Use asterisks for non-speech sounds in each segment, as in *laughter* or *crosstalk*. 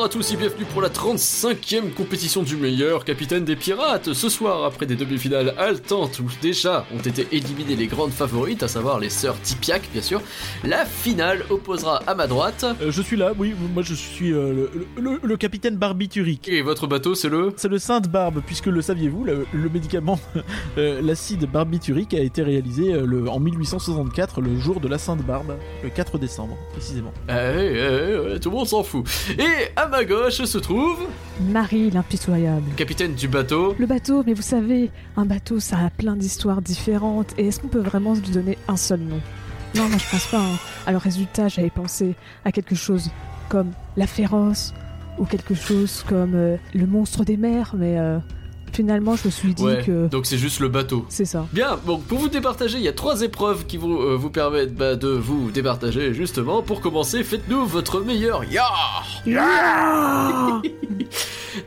Bonsoir à tous et bienvenue pour la 35e compétition du meilleur capitaine des pirates. Ce soir, après des demi-finales haletantes où déjà ont été éliminées les grandes favorites, à savoir les sœurs Tipiak bien sûr, la finale opposera à ma droite. Euh, je suis là, oui, moi je suis euh, le, le- le capitaine Barbiturique. Et votre bateau, c'est le... C'est le Sainte Barbe, puisque le saviez-vous, le, le médicament, *laughs* euh, l'acide barbiturique a été réalisé le- en 1864, le jour de la Sainte Barbe, le 4 décembre, précisément. Ouais, ouais, ouais, tout le monde s'en fout. Et à ma gauche se trouve... Marie l'impitoyable. Capitaine du bateau. Le bateau, mais vous savez, un bateau ça a plein d'histoires différentes et est-ce qu'on peut vraiment lui donner un seul nom? Non, moi je pense pas. hein. Alors résultat, j'avais pensé à quelque chose comme la féroce ou quelque chose comme euh, le monstre des mers, mais euh, finalement je me suis dit Ouais, que donc c'est juste le bateau. c'est ça. Bien, donc pour vous départager, il y a trois épreuves qui vont euh, vous permettre bah, de vous départager justement. Pour commencer, faites-nous votre meilleur ya *laughs*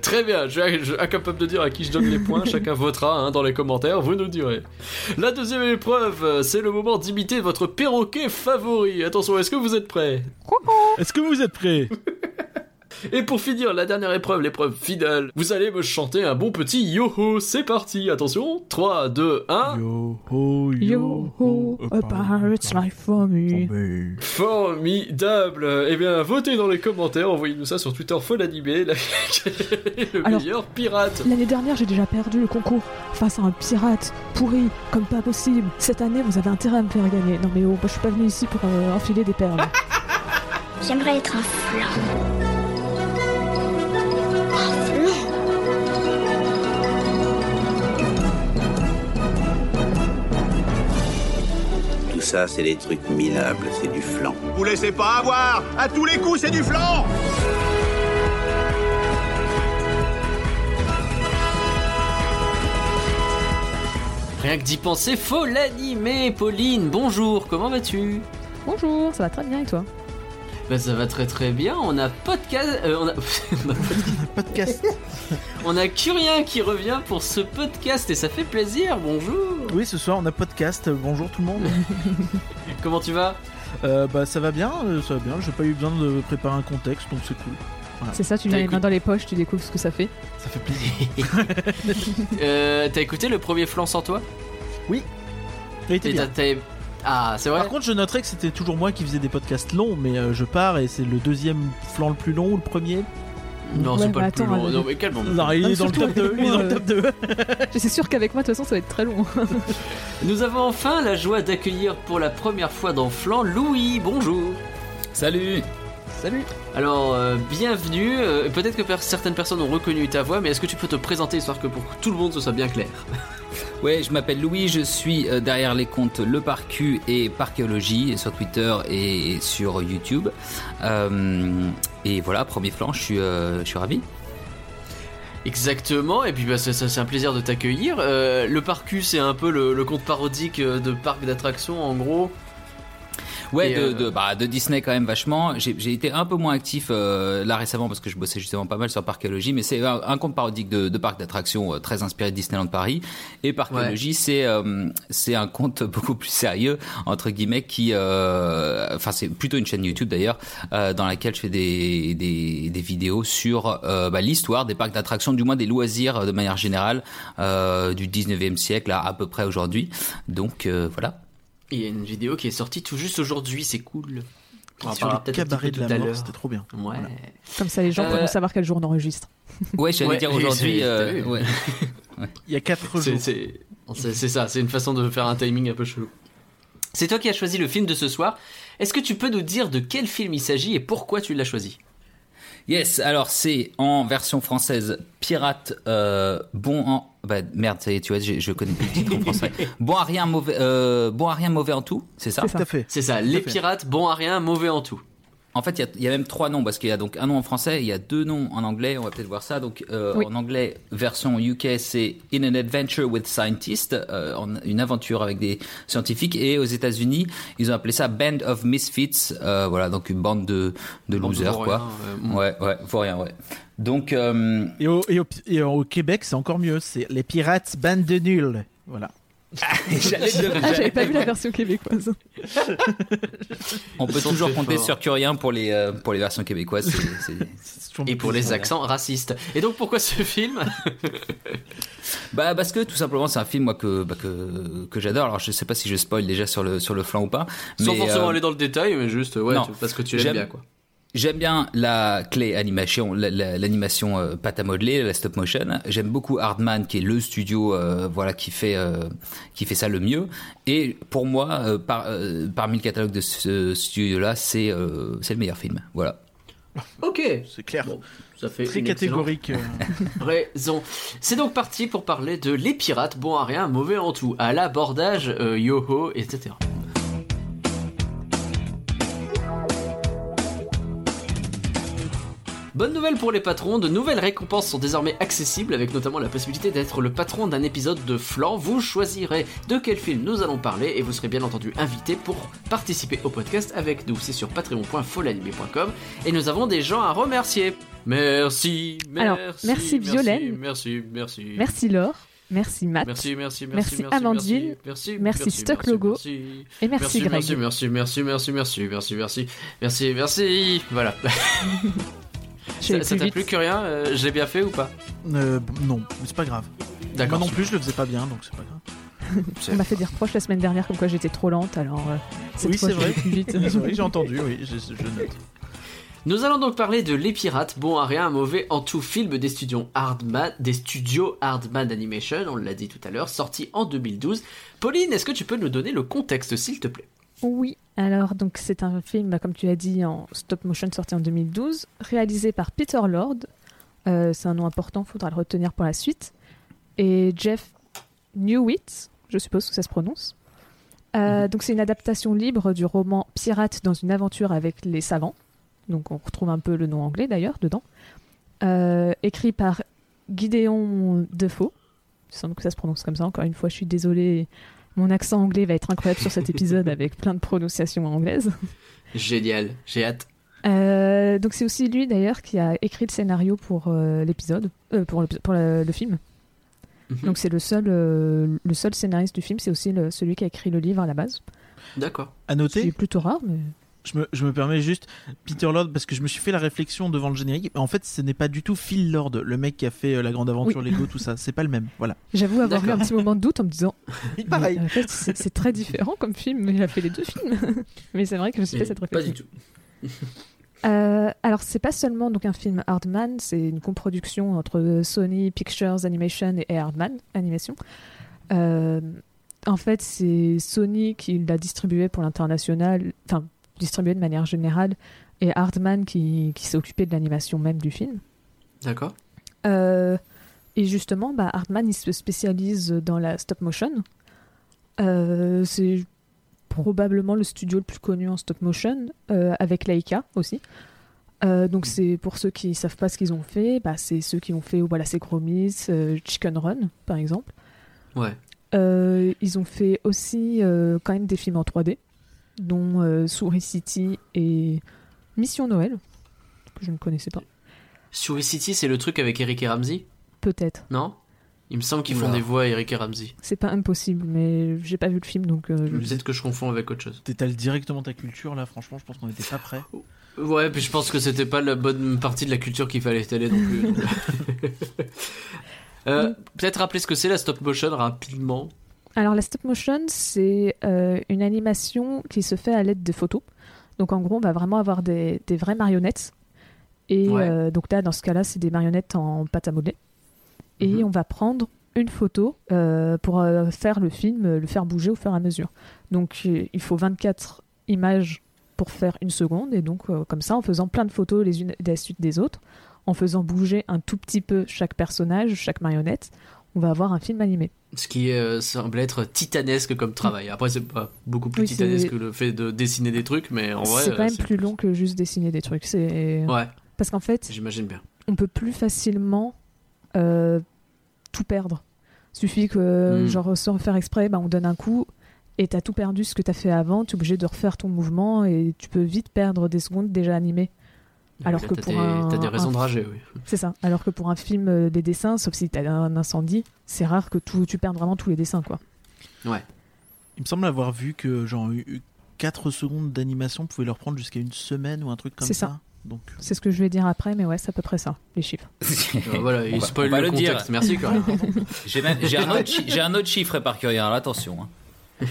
Très bien, je suis je suis incapable de dire à qui je donne les points, chacun votera hein, dans les commentaires, vous nous direz. La deuxième épreuve, euh, c'est le moment d'imiter votre perroquet favori. Attention, est-ce que vous êtes prêts? Est-ce que vous êtes prêts? *laughs* Et pour finir, la dernière épreuve, l'épreuve finale, vous allez me chanter un bon petit yo-ho. C'est parti, attention, 3, 2, 1... Yo ho Yo ho, a pirate's life for me. Formidable Eh bien, votez dans les commentaires, envoyez-nous ça sur Twitter Folle Animé, la- le Alors- meilleur pirate. L'année dernière, j'ai déjà perdu le concours face à un pirate pourri, comme pas possible. Cette année, vous avez intérêt à me faire gagner. Non mais oh, moi, je suis pas venu ici pour euh, enfiler des perles. J'aimerais être un flan. Ça, c'est des trucs minables, c'est du flan. Vous laissez pas avoir. À tous les coups, c'est du flanc Rien que d'y penser, faut l'animer. Pauline, bonjour, comment vas-tu? Bonjour, ça va très bien et toi? Bah ça va très très bien, on a podcast... euh, on, a... *laughs* on a- Podcast. *laughs* on a Curien qui revient pour ce podcast et ça fait plaisir, bonjour Oui, ce soir on a podcast. Bonjour tout le monde. *laughs* Comment tu vas? Euh, bah ça va bien, euh, ça va bien. J'ai pas eu besoin de préparer un contexte, donc c'est cool. C'est ça, tu mets les mains dans les poches, tu découvres ce que ça fait. Ça fait plaisir. euh, T'as écouté le premier flanc sans toi? Il était Et t'as- Ah, c'est vrai Par contre, je noterais que c'était toujours moi qui faisais des podcasts longs, mais euh, je pars et c'est le deuxième flanc le plus long ou le premier? Non, Ouais, c'est pas le attends, plus long, euh, non mais calme Non, il est dans le surtout top 2. avec Il est dans le top 2. C'est *laughs* sûr qu'avec moi, de toute façon, ça va être très long. *laughs* Nous avons enfin la joie d'accueillir pour la première fois dans Flan Louis. Bonjour. Salut Salut. Alors, euh, bienvenue. Euh, Peut-être que per- certaines personnes ont reconnu ta voix, mais est-ce que tu peux te présenter histoire que pour que tout le monde ce soit bien clair? *laughs* Ouais, je m'appelle Louis, je suis euh, derrière les comptes Le Parcu et Parchéologie sur Twitter et sur YouTube. Et voilà, premier flanc, je suis, je suis ravi. Exactement, et puis bah, ça- ça- c'est un plaisir de t'accueillir. Le Parcu, c'est un peu le, le conte parodique de parc d'attractions en gros. Ouais, de, euh, de, bah, de Disney quand même vachement. J'ai été un peu moins actif euh, là récemment parce que je bossais justement pas mal sur Parchéologie, mais c'est un, un compte parodique de, de parc d'attractions euh, très inspiré de Disneyland Paris. Et Parchéologie, c'est euh, c'est un compte *laughs* beaucoup plus sérieux entre guillemets qui, euh, enfin c'est plutôt une chaîne YouTube d'ailleurs euh, dans laquelle je fais des des, des vidéos sur euh, bah, l'histoire des parcs d'attractions, du moins des loisirs de manière générale euh, du 19e siècle à à peu près aujourd'hui. Donc euh, voilà. Il y a une vidéo qui est sortie tout juste aujourd'hui, c'est cool. On en Sur parlera le cabaret de tout la à mort, l'heure. c'était trop bien. Ouais. Voilà. Comme ça, les gens Euh, pourront savoir quel jour on enregistre. *laughs* Ouais, j'allais Ouais, dire aujourd'hui. euh, *laughs* ouais. Il y a 4 C'est- jours. C'est ça, c'est une façon de faire un timing un peu chelou. C'est toi qui as choisi le film de ce soir. Est-ce que tu peux nous dire de quel film il s'agit et pourquoi tu l'as choisi? Yes, alors c'est en version française Pirate euh, bon en bah merde, ça y est, tu vois, je, je connais plus le titre en *laughs* français. Bon à rien mauvais euh, bon à rien mauvais en tout, c'est ça? C'est Tout à fait. C'est ça, les fait. pirates, bons à rien, mauvais en tout. En fait, il y a- il y, a même trois noms parce qu'il y a donc un nom en français, il y a deux noms en anglais. On va peut-être voir ça. Donc euh, Oui. en anglais, version UK, c'est In an Adventure with Scientists, euh, en- une aventure avec des scientifiques. Et aux États-Unis, ils ont appelé ça Band of Misfits. euh, voilà, donc une bande de, de Bande losers, quoi. euh, ouais, ouais, faut rien, ouais. Donc euh, Et au, et au- et au Québec, c'est encore mieux. C'est les pirates bande de nuls. Voilà. Ah, j'avais pas vu la version québécoise. *laughs* On peut toujours compter sur Curien pour les, euh, pour les versions québécoises. c'est- *laughs* c'est- C'est toujours Et pour les accents racistes. Et donc pourquoi ce film? *laughs* Bah parce que tout simplement c'est un film moi que bah, que, que j'adore. Alors je sais pas si je spoil déjà sur le sur le flanc ou pas. Sans mais, forcément euh, aller dans le détail, mais juste ouais, non. tu- parce que tu l'aimes bien quoi. J'aime bien la clé animation, la- la- l'animation euh, pâte à modeler, la stop motion. J'aime beaucoup Hardman, qui est le studio, euh, voilà, qui fait euh, qui fait ça le mieux. Et pour moi, euh, par, euh, parmi le catalogue de ce studio-là, c'est euh, c'est le meilleur film. Voilà. *laughs* Ok. C'est clair. Bon, ça fait Très catégorique. euh. *laughs* raison. C'est donc parti pour parler de Les Pirates, bon à rien, mauvais en tout, à l'abordage, euh, yo-ho, etc. Bonne nouvelle pour les patrons, de nouvelles récompenses sont désormais accessibles avec notamment la possibilité d'être le patron d'un épisode de flanc. Vous choisirez de quel film nous allons parler et vous serez bien entendu invité pour participer au podcast avec nous. C'est sur patreon.folanimé.com et nous avons des gens à remercier. Merci, merci, Alors, merci Violaine. Merci, merci. Merci Laure. Merci Matt. Merci, merci, Merci merci, Amandine. merci, Merci Stock merci, Logo. merci. Et merci, Greg. Merci, merci, merci, merci, merci, merci, merci, merci, merci. Voilà. Ça ça plus t'a plu que rien euh, Je l'ai bien fait ou pas Euh, non, mais c'est pas grave. Moi D'accord. non plus, je le faisais pas bien, donc c'est pas grave. On m'a fait des reproches la semaine dernière comme quoi j'étais trop lente, alors euh, cette Oui, fois c'est vais vrai. plus vite. *laughs* Que j'ai entendu, oui, je, je note. Nous allons donc parler de Les Pirates, bon à rien, mauvais en tout film des studios Hardman, des studios Hardman Animation, on l'a dit tout à l'heure, sorti en 2012. Pauline, est-ce que tu peux nous donner le contexte, s'il te plaît? Oui, alors donc c'est un film, bah, comme tu l'as dit, en stop motion sorti en 2012, réalisé par Peter Lord. Euh, c'est un nom important, faudra le retenir pour la suite. Et Jeff Newitz, je suppose que ça se prononce. Euh, Donc c'est une adaptation libre du roman Pirate dans une aventure avec les savants. Donc on retrouve un peu le nom anglais d'ailleurs dedans. Euh, écrit par Gideon Defoe. Il semble que ça se prononce comme ça. Encore une fois, je suis désolée. Mon accent anglais va être incroyable sur cet épisode *laughs* avec plein de prononciations anglaises. Génial, j'ai hâte. Euh, donc c'est aussi lui d'ailleurs qui a écrit le scénario pour euh, l'épisode, euh, pour, le, pour le- le film. Mhm. Donc c'est le seul, euh, le seul scénariste du film, c'est aussi le- celui qui a écrit le livre à la base. D'accord. À C'est noter, plutôt rare, mais je me, je me permets juste, Peter Lord, parce que je me suis fait la réflexion devant le générique. En fait, ce n'est pas du tout Phil Lord, le mec qui a fait euh, La Grande Aventure Lego, tout ça. C'est pas le même. Voilà. j'avoue avoir eu un petit moment de doute en me disant, *laughs* Il pareil. mais en fait c'est c'est très différent comme film, mais il a fait les deux films. *laughs* mais c'est vrai que je me suis fait cette Pas réflexion. du tout. *laughs* Euh, alors, c'est pas seulement donc un film Hardman, c'est une coproduction entre Sony Pictures Animation et Hardman Animation. Euh, en fait, c'est Sony qui l'a distribué pour l'international, enfin, distribué de manière générale, et Hardman qui, qui s'est occupé de l'animation même du film. D'accord. Euh, et justement, bah, Hardman, il se spécialise dans la stop motion. Euh, c'est probablement le studio le plus connu en stop motion, euh, avec Laika aussi. Euh, donc c'est pour ceux qui savent pas ce qu'ils ont fait, bah, c'est ceux qui ont fait oh, voilà, c'est Gromis, Chicken Run par exemple. Ouais. Ils ont fait aussi quand même des films en 3D, dont euh, Souris City et Mission Noël, que je ne connaissais pas. Souris City, c'est le truc avec Eric et Ramsey? Peut-être. Non? Il me semble qu'ils font des voix Eric et Ramsey. C'est pas impossible, mais j'ai pas vu le film donc. euh, je- Peut-être que je confonds avec autre chose. T'étales directement ta culture là, franchement, je pense qu'on était pas prêts. Ouais, puis je pense que c'était pas la bonne partie de la culture qu'il fallait étaler non plus. donc. *laughs* Euh, Peut-être rappeler ce que c'est la stop motion rapidement. Alors la stop motion, c'est euh, une animation qui se fait à l'aide de photos. Donc en gros, on va vraiment avoir des, des vraies marionnettes. Et Ouais. euh, donc là, dans ce cas-là, c'est des marionnettes en pâte à modeler. Et Mhm. on va prendre une photo euh, pour faire le film, le faire bouger au fur et à mesure. Donc il faut 24 images pour faire une seconde. Et donc comme ça, en faisant plein de photos les unes des suite des autres, en faisant bouger un tout petit peu chaque personnage, chaque marionnette, on va avoir un film animé. Ce qui euh, semble être titanesque comme travail. Après, c'est pas beaucoup plus Oui, titanesque que le fait de dessiner des trucs, mais en vrai. c'est quand euh, même plus long que juste dessiner des trucs. C'est Ouais, parce qu'en fait, j'imagine bien. on peut plus facilement euh, tout perdre. Suffit que, Mm. genre, sans faire exprès, bah, on donne un coup et t'as tout perdu ce que t'as fait avant. T'es obligé de refaire ton mouvement et tu peux vite perdre des secondes déjà animées. Alors Là, que t'as pour des, un- t'as des raisons un- de rager, oui. C'est ça. Alors que pour un film, euh, des dessins, sauf si t'as un incendie, c'est rare que tout, tu perdes vraiment tous les dessins, quoi. Ouais. Il me semble avoir vu que genre 4 secondes d'animation pouvaient leur prendre jusqu'à une semaine ou un truc comme C'est ça. ça. Donc, C'est ce que je vais dire après, mais ouais, c'est à peu près ça, les chiffres. *laughs* Euh, voilà, il spoil le, le dire. contexte. Merci quand *laughs* même. J'ai même- j'ai un, autre chi- j'ai un autre chiffre éparcurien, attention. hein.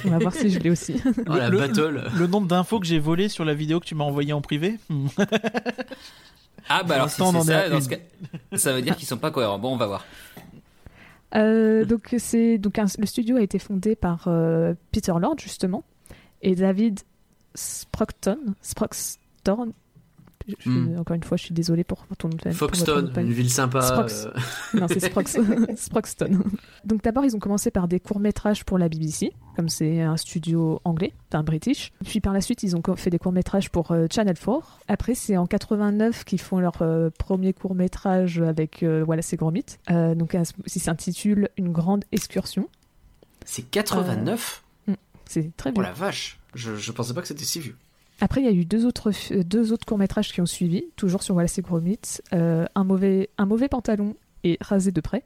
On va voir si je l'ai aussi. *laughs* Oh, la Le- battle. le nombre d'infos que j'ai volé sur la vidéo que tu m'as envoyée en privé hmm. Ah bah alors si c'est ça, dans une. ce cas, ça veut dire qu'ils sont pas cohérents. Bon, on va voir. Euh, donc c'est donc un- le studio a été fondé par euh, Peter Lord justement et David Sproxton. Sproxton. Je- Hmm. Encore une fois, je suis désolée pour ton pour Foxton, famille. une ville sympa. Sprox. euh, *laughs* Non, c'est Sprox- *laughs* Sproxton. Donc d'abord, ils ont commencé par des courts-métrages pour la BBC, comme c'est un studio anglais, enfin british. Puis par la suite, ils ont fait des courts-métrages pour euh, Channel 4. Après, c'est en 89 qu'ils font leur euh, premier court-métrage avec Wallace et Gromit. Donc il s'intitule Une grande excursion. C'est 89 C'est très Oh bien. la vache je, je pensais pas que c'était si vieux. Après, il y a eu deux autres, fi- euh, deux autres courts-métrages qui ont suivi, toujours sur Wallace et Gromit. Euh, un, mauvais, un mauvais pantalon et rasé de près.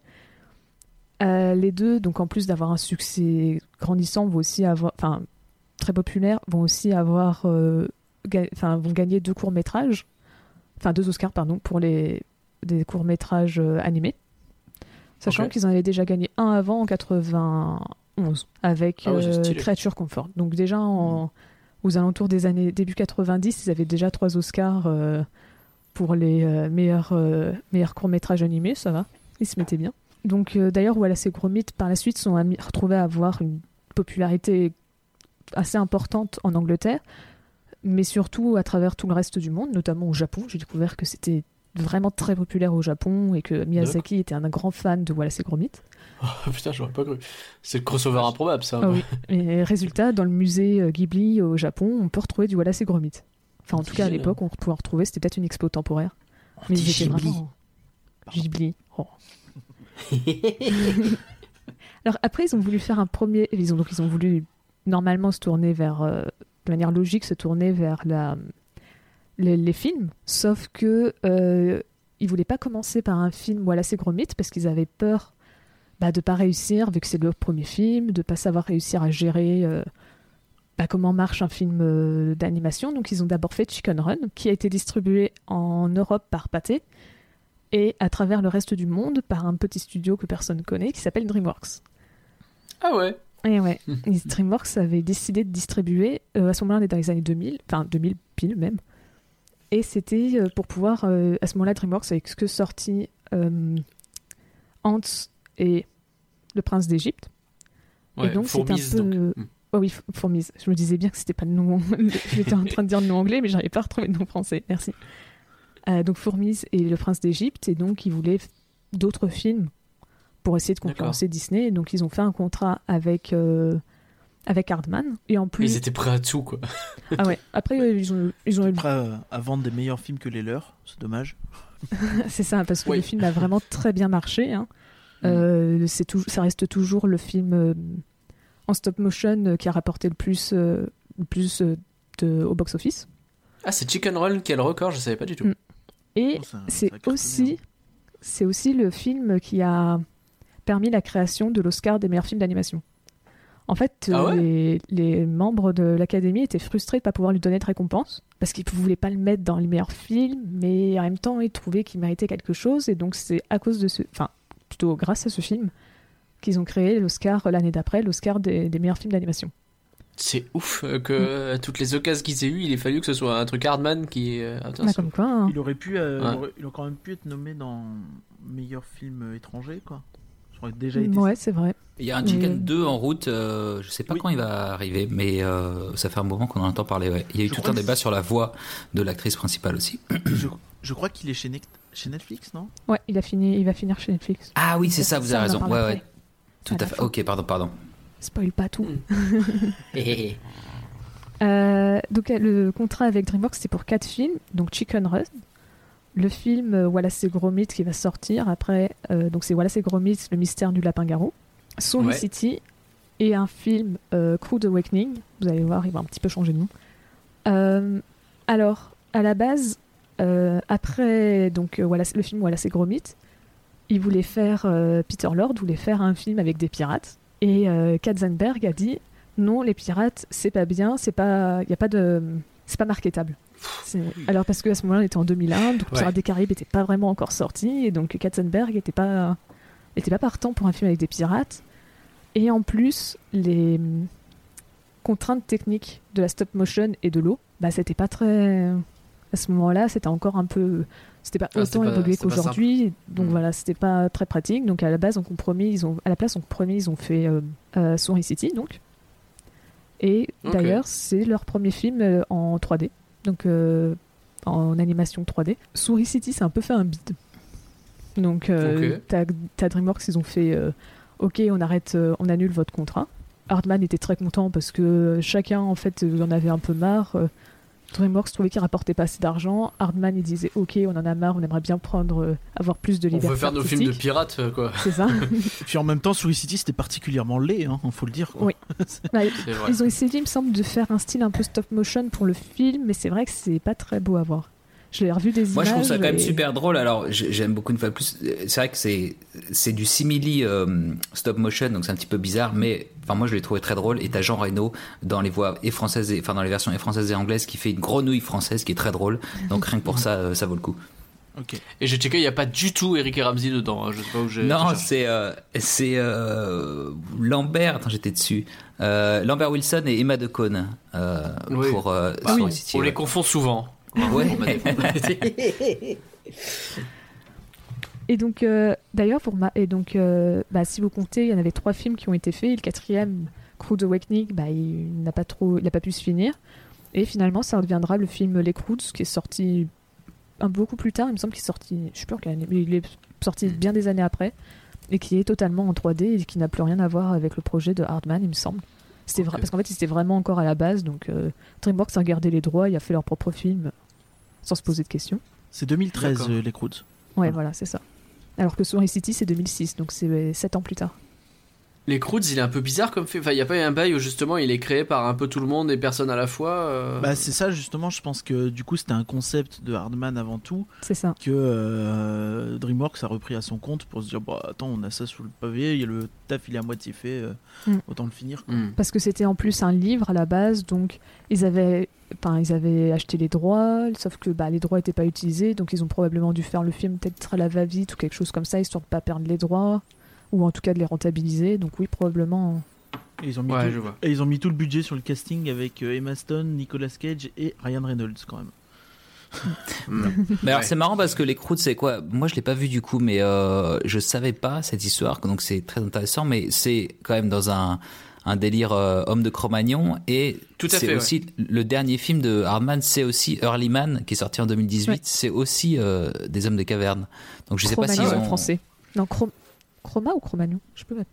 Euh, les deux, donc en plus d'avoir un succès grandissant, vont aussi avoir, enfin très populaire, vont aussi avoir, euh, ga- enfin vont gagner deux courts-métrages, enfin deux Oscars pardon pour les des courts-métrages euh, animés, sachant qu'ils en avaient déjà gagné un avant en 91 avec Ah ouais. Creature Comfort. Donc déjà en aux alentours des années début 90, ils avaient déjà trois Oscars euh, pour les euh, meilleurs, euh, meilleurs courts-métrages animés, ça va, ils se mettaient bien. Donc d'ailleurs, Wallace et Gromit, par la suite, sont retrouvés à avoir une popularité assez importante en Angleterre, mais surtout à travers tout le reste du monde, notamment au Japon. J'ai découvert que c'était vraiment très populaire au Japon et que Miyazaki était un grand fan de Wallace et Gromit. Oh *laughs* putain, j'aurais pas cru. C'est le crossover improbable ça. Ah oui. Et résultat, dans le musée euh, Ghibli au Japon, on peut retrouver du Wallace et Gromit. Enfin, en tout cas, à l'époque, on pouvait en retrouver. C'était peut-être une expo temporaire. Mais ils étaient Ghibli. vraiment... Ghibli. Oh. *laughs* *laughs* Alors après, ils ont voulu faire un premier... Ils ont, donc, ils ont voulu normalement se tourner vers... euh, de manière logique, se tourner vers la... les, les films. Sauf que... Euh, ils voulaient pas commencer par un film Wallace et Gromit parce qu'ils avaient peur bah, de pas réussir, vu que c'est leur premier film, de pas savoir réussir à gérer euh, bah, comment marche un film euh, d'animation. Donc ils ont d'abord fait Chicken Run, qui a été distribué en Europe par Pathé et à travers le reste du monde par un petit studio que personne connaît qui s'appelle DreamWorks. Ah ouais. Et ouais, *laughs* DreamWorks avait décidé de distribuer euh, à ce moment-là, on est dans les années 2000, enfin 2000 pile même. Et c'était euh, pour pouvoir, euh, à ce moment-là, DreamWorks avec ce que sorti euh, Ants et Le Prince d'Égypte. Ouais, et donc c'était un peu. donc. Mm. Oh oui, Fourmise. Je me disais bien que c'était pas le nom. *laughs* J'étais en train de dire le nom anglais, mais j'arrivais pas à retrouver le nom français. Merci. Euh, donc Fourmise et Le Prince d'Égypte, et donc ils voulaient d'autres films pour essayer de concurrencer Disney. Et donc ils ont fait un contrat avec euh, avec Hardman. Et en plus, Ils étaient prêts à tout quoi. ah ouais. Après ils ont ils ont eu prêt à, à vendre des meilleurs films que les leurs, c'est dommage. *laughs* C'est ça, parce que Oui. le film a vraiment très bien marché. hein. Euh, c'est tou- ça reste toujours le film euh, en stop motion euh, qui a rapporté le plus, euh, le plus euh, de- au box-office. Ah, c'est Chicken Run qui a le record, je savais pas du tout. Mm. Et Oh, c'est aussi, c'est aussi le film qui a permis la création de l'Oscar des meilleurs films d'animation. En fait, Ah ouais les, les membres de l'Académie étaient frustrés de ne pas pouvoir lui donner de récompense parce qu'ils ne voulaient pas le mettre dans les meilleurs films, mais en même temps, ils trouvaient qu'il méritait quelque chose. Et donc, c'est à cause de ce. Enfin, plutôt grâce à ce film qu'ils ont créé l'Oscar l'année d'après, l'Oscar des, des meilleurs films d'animation. C'est ouf euh, que à toutes les occasions qu'ils aient eues, il ait fallu que ce soit un truc Hardman qui. euh, Bah, attention. comme quoi. hein. Il aurait pu, euh, Ouais. il, aurait, il aurait quand même pu être nommé dans meilleur film étranger, quoi. Déjà été. Ouais, c'est vrai. Il y a un Chicken Oui. 2 en route, euh, je sais pas Oui. quand il va arriver, mais euh, ça fait un moment qu'on en entend parler. ouais. Il y a eu Je tout un débat sur la voix de l'actrice principale aussi. *coughs* Je, je crois qu'il est chez, Netflix, non? Ouais, il, a fini, il va finir chez Netflix. Ah oui, c'est ça, vous Ça, avez raison. Ouais, ouais. Tout À fait. fin. Ok, pardon, pardon. Spoil pas tout. Hé, hé, hé. Euh, donc euh, le contrat avec DreamWorks c'est pour quatre films, donc Chicken Run, le film euh, Wallace et Gromit qui va sortir après, euh, donc c'est Wallace et Gromit, le mystère du lapin-garou, Soul Ouais. City et un film euh, Crude Awakening. Vous allez voir, il va un petit peu changer de nom. Euh, alors à la base, après donc Wallace- le film Wallace et Gromit, il voulait faire Peter Lord voulait faire un film avec des pirates Et Katzenberg a dit non, les pirates, c'est pas bien, c'est pas, y a pas de, c'est pas marketable. Alors parce qu'à ce moment-là, on était en 2001, donc Ouais. Pirates des Caraïbes n'était pas vraiment encore sorti, et donc Katzenberg était pas, était pas partant pour un film avec des pirates. Et en plus, les hum, contraintes techniques de la stop motion et de l'eau, bah c'était pas très. À ce moment-là, c'était encore un peu. C'était pas Ah, autant évolué qu'aujourd'hui, donc Mm. voilà, c'était pas très pratique. Donc à la base, on compromis, ils ont, à la place, on compromis, ils ont fait euh, euh, Souris City, donc. Et d'ailleurs, c'est leur premier film euh, en 3D, donc euh, en animation 3D. Souris City, c'est un peu fait un bide. Donc, euh, Ok. t'as t'as DreamWorks, ils ont fait euh, OK, on arrête, on annule votre contrat. Hardman était très content parce que chacun, en fait, en avait un peu marre. DreamWorks trouvait qu'il rapportait pas assez d'argent. Hardman, il disait OK, on en a marre, on aimerait bien prendre, euh, avoir plus de On liberté. veut faire nos films de pirates, euh, quoi. C'est ça. Et *laughs* puis en même temps, Souris City, c'était particulièrement laid, hein, faut le dire. Quoi. Oui. *laughs* Bah, C'est vrai. Ils ont essayé, il me semble, de faire un style un peu stop motion pour le film, mais c'est vrai que c'est pas très beau à voir. Je l'ai revu des Moi, je images. trouve ça quand même et- super drôle. Alors, j'ai- j'aime beaucoup une fois de plus. C'est vrai que c'est c'est du simili euh, stop motion, donc c'est un petit peu bizarre, mais enfin moi je l'ai trouvé très drôle. Et t'as Jean Reno dans les voix et françaises, et, enfin dans les versions et françaises et anglaises, qui fait une grenouille française qui est très drôle. Donc rien que pour ça, euh, ça vaut le coup. Ok. Et j'ai checké, il n'y a pas du tout Eric et Ramsey dedans. hein, Je sais pas où j'ai. Non, j'ai- c'est euh, c'est euh, Lambert. Attends, j'étais dessus. Euh, Lambert Wilson et Emma Decaune euh, Oui. pour euh, Bah, Souris on- City, on les confond souvent. Ouais. M'a défendu. *laughs* Et donc, euh, d'ailleurs, pour ma... et donc, euh, bah, si vous comptez, il y en avait trois films qui ont été faits. Et le quatrième, Crude Awakening, bah, il n'a pas trop, il n'a pas pu se finir. Et finalement, ça deviendra le film Les Croods, qui est sorti un beaucoup plus tard. Il me semble qu'il est sorti, je sais plus en quelle année, mais il est sorti bien des années après, et qui est totalement en 3D et qui n'a plus rien à voir avec le projet de Hardman, il me semble. C'était vrai parce qu'en fait, c'était vraiment encore à la base. Donc, euh, DreamWorks a gardé les droits, il a fait leur propre film sans se poser de questions. C'est 2013, D'accord. euh, les Croods. Ouais, Ah. voilà, c'est ça. Alors que Souris City, c'est 2006, donc c'est 7 ans plus tard. Les Croods, il est un peu bizarre comme fait. Enfin, il n'y a pas eu un bail où justement il est créé par un peu tout le monde et personne à la fois. euh, Bah, c'est ça, justement, je pense que du coup, c'était un concept de Hardman avant tout, C'est ça. que euh, DreamWorks a repris à son compte pour se dire, bah attends, on a ça sous le pavé, il y a le taf, il est à moitié fait, euh, Mm. autant le finir. hmm. Parce que c'était en plus un livre à la base, donc ils avaient, enfin, ils avaient acheté les droits, sauf que bah, les droits n'étaient pas utilisés, donc ils ont probablement dû faire le film peut-être à la va-vite ou quelque chose comme ça, histoire de pas perdre les droits, ou en tout cas de les rentabiliser. Donc oui, probablement. Et ils ont mis Ouais, tout, je vois. et ils ont mis tout le budget sur le casting avec euh, Emma Stone, Nicolas Cage et Ryan Reynolds quand même. *laughs* Mais alors Ouais. c'est marrant parce que les Croods c'est quoi? Moi je l'ai pas vu du coup, mais euh, je savais pas cette histoire, donc c'est très intéressant. Mais c'est quand même dans un un délire euh, homme de Cro-Magnon et Tout à c'est fait, ouais. aussi le dernier film de Hardman, c'est aussi Early Man qui est sorti en 2018. Ouais. C'est aussi euh, des hommes de caverne. Donc je sais pas si Cro-Magnon ils en ont... français. Non, Chrom- Chroma ou Cro-Magnon? Je peux mettre.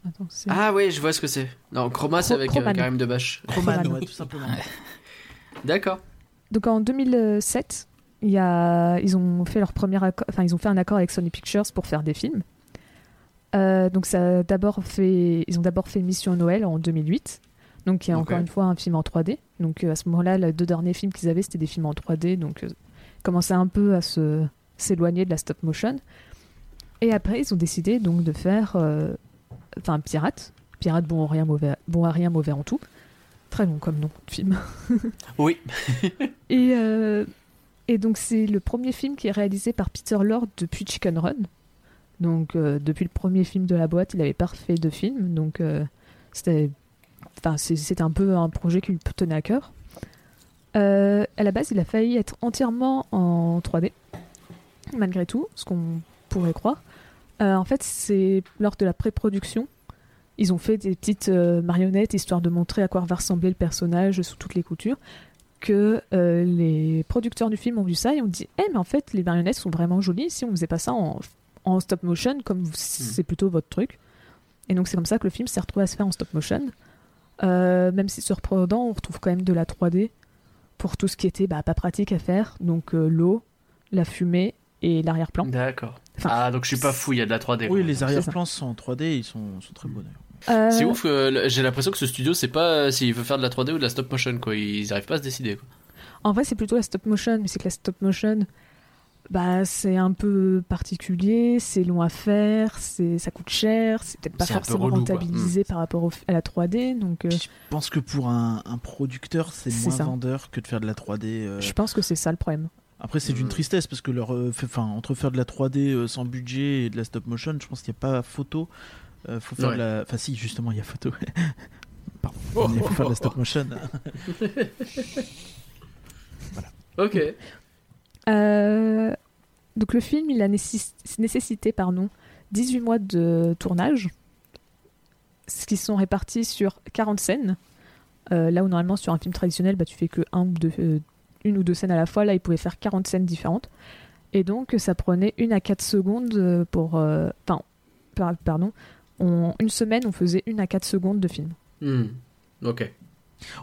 Ah ouais, je vois ce que c'est. Non, Chroma, c'est Cro- avec euh, Chroman. Karim Debache. *laughs* Ouais, tout simplement. *laughs* D'accord. Donc en 2007, il y a, ils ont fait leur premier accord, enfin ils ont fait un accord avec Sony Pictures pour faire des films. Euh, donc ça d'abord fait, ils ont d'abord fait Mission Noël en 2008. Donc il y a Ok. encore une fois un film en 3D. Donc euh, à ce moment-là, les deux derniers films qu'ils avaient, c'était des films en 3D. Donc euh, ils commençaient un peu à se s'éloigner de la stop motion. Et après, ils ont décidé donc de faire, euh, enfin Pirate, Pirate bon à rien mauvais, bon à rien mauvais en tout. Très long comme nom de film. *laughs* Oui. Et, et donc c'est le premier film qui est réalisé par Peter Lord depuis Chicken Run. Donc euh, depuis le premier film de la boîte, il avait pas refait de film. Donc euh, c'était, un peu un projet qui lui tenait à cœur. Euh, à la base, il a failli être entièrement en 3D, malgré tout, ce qu'on pourrait croire. En fait, c'est lors de la pré-production, ils ont fait des petites marionnettes histoire de montrer à quoi va ressembler le personnage sous toutes les coutures que les producteurs du film ont vu ça et ont dit Eh, mais en fait, les marionnettes sont vraiment jolies si on faisait pas ça en, en stop motion, comme vous- c'est plutôt votre truc. Et donc, c'est comme ça que le film s'est retrouvé à se faire en stop motion. Euh, même si surprenant, on retrouve quand même de la 3D pour tout ce qui était bah, pas pratique à faire. Donc, euh, l'eau, la fumée et l'arrière-plan. D'accord. Enfin, ah, donc je suis pas fou, il y a de la 3D. quoi. Oui, les arrière-plans sont en 3D, ils sont, sont très beaux d'ailleurs. Euh, C'est ouf, j'ai l'impression que ce studio, c'est pas euh, s'il veut faire de la 3D ou de la stop motion, quoi. Ils arrivent pas à se décider, quoi. En vrai, c'est plutôt la stop motion, mais c'est que la stop motion, bah c'est un peu particulier, c'est long à faire, c'est ça coûte cher, c'est peut-être pas forcément relou, quoi. rentabilisé par rapport au- à la 3D, donc euh, Je pense que pour un, un producteur, c'est moins ça. vendeur que de faire de la 3D. euh. je pense que c'est ça le problème. Après, c'est d'une Mm. tristesse parce que leur, euh, fait- enfin, entre faire de la 3D euh, sans budget et de la stop motion, je pense qu'il n'y a pas photo. Euh, faut faire Ouais. de la. Enfin, si, justement, il y a photo. *laughs* Pardon. Oh, Il faut faire de la stop motion. *laughs* Ok. Euh, donc le film, il a nécess- nécessité pardon, 18 mois de tournage, ce qui sont répartis sur 40 scènes. Euh, là où normalement sur un film traditionnel, bah, tu fais que un ou deux, euh, une ou deux scènes à la fois, là il pouvait faire 40 scènes différentes. Et donc ça prenait une à 4 secondes pour... euh, Enfin, par- pardon, on- une semaine on faisait une à 4 secondes de film. Hmm. Ok.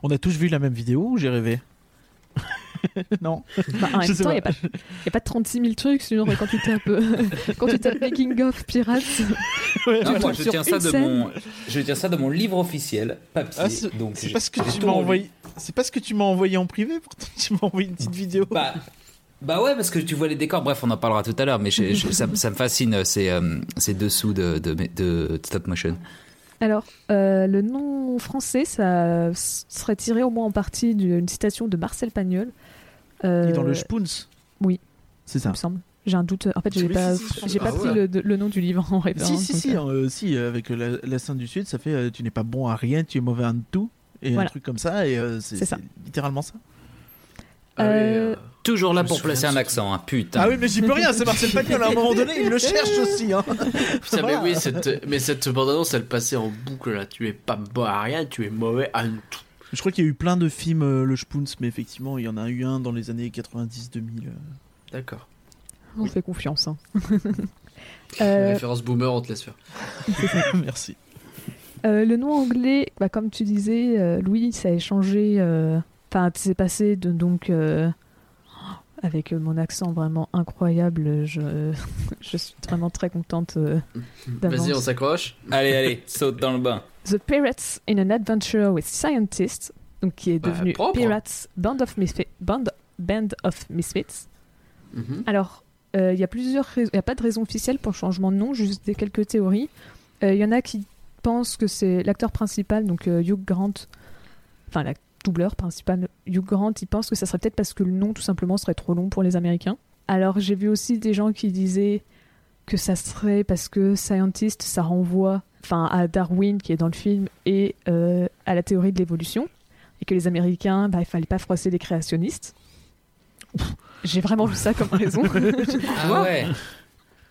On a tous vu la même vidéo ou j'ai rêvé? *laughs* Non. Bah, en même temps, il n'y a, pas- y a pas 36 000 trucs, sinon quand tu tapes, euh, *laughs* quand tu tapes Making of Pirates, *laughs* Ouais, Non, ouais. moi, je tiens ça de mon, je tiens ça de mon livre officiel, papier. Ah, c'est donc c'est j'ai- pas ce que tu m'as envoyé. C'est pas ce que tu m'as envoyé en privé. Pourtant, tu m'as envoyé une petite vidéo. Bah, bah ouais, parce que tu vois les décors. Bref, on en parlera tout à l'heure, mais je- je- ça, me- ça me fascine ces, euh, ces dessous de, de, de stop motion. Alors, euh, le nom français, ça serait tiré au moins en partie d'une citation de Marcel Pagnol. Euh, Il est dans le Spoons. oui. C'est il ça. me semble. J'ai un doute. En fait, j'ai pas, si, si, pas ah pris ouais. le, nom du livre en référence. Si, si, euh, euh, si, avec la, la scène du Sud, ça fait euh, tu n'es pas bon à rien, tu es mauvais en tout. Et Voilà. un truc comme ça, et euh, c'est C'est ça. c'est littéralement ça. Ah, Toujours là pour placer un ce accent, hein, putain. Ah oui, mais j'y peux rien, c'est Marcel Pagnol, à un moment donné, il le cherche aussi. Hein. *laughs* Putain, mais oui, cette, mais cette bande-annonce, elle passait en boucle là. Tu es pas bon à rien, tu es mauvais à tout. Je crois qu'il y a eu plein de films, euh, le Spoons, mais effectivement, il y en a eu un dans les années 90-2000. euh. D'accord. on fait confiance. hein. *laughs* La Euh, Référence boomer, on te laisse faire. *laughs* Merci. euh, le nom anglais, bah, comme tu disais, euh, Louis, ça a changé. euh, Enfin, c'est passé de donc. Euh, avec euh, mon accent vraiment incroyable, je, *laughs* je suis vraiment très contente euh. Vas-y, on s'accroche. Allez, allez, saute dans le bain. The Pirates in an Adventure with Scientists, donc qui est Bah, devenu propre. Pirates Band of, Misfi- Band, Band of Misfits. Mhm. Alors, euh, il y a plusieurs raisons, il n'y a pas de raison officielle pour le changement de nom, juste des quelques théories. Euh, Il y en a qui pensent que c'est l'acteur principal, donc euh, Hugh Grant, enfin la doubleur principale, Hugh Grant, il pense que ça serait peut-être parce que le nom tout simplement serait trop long pour les Américains. Alors j'ai vu aussi des gens qui disaient que ça serait parce que Scientist, ça renvoie enfin à Darwin qui est dans le film et euh, à la théorie de l'évolution et que les Américains, bah, il fallait pas froisser les créationnistes. J'ai vraiment vu ça comme raison. *laughs* Ah ouais.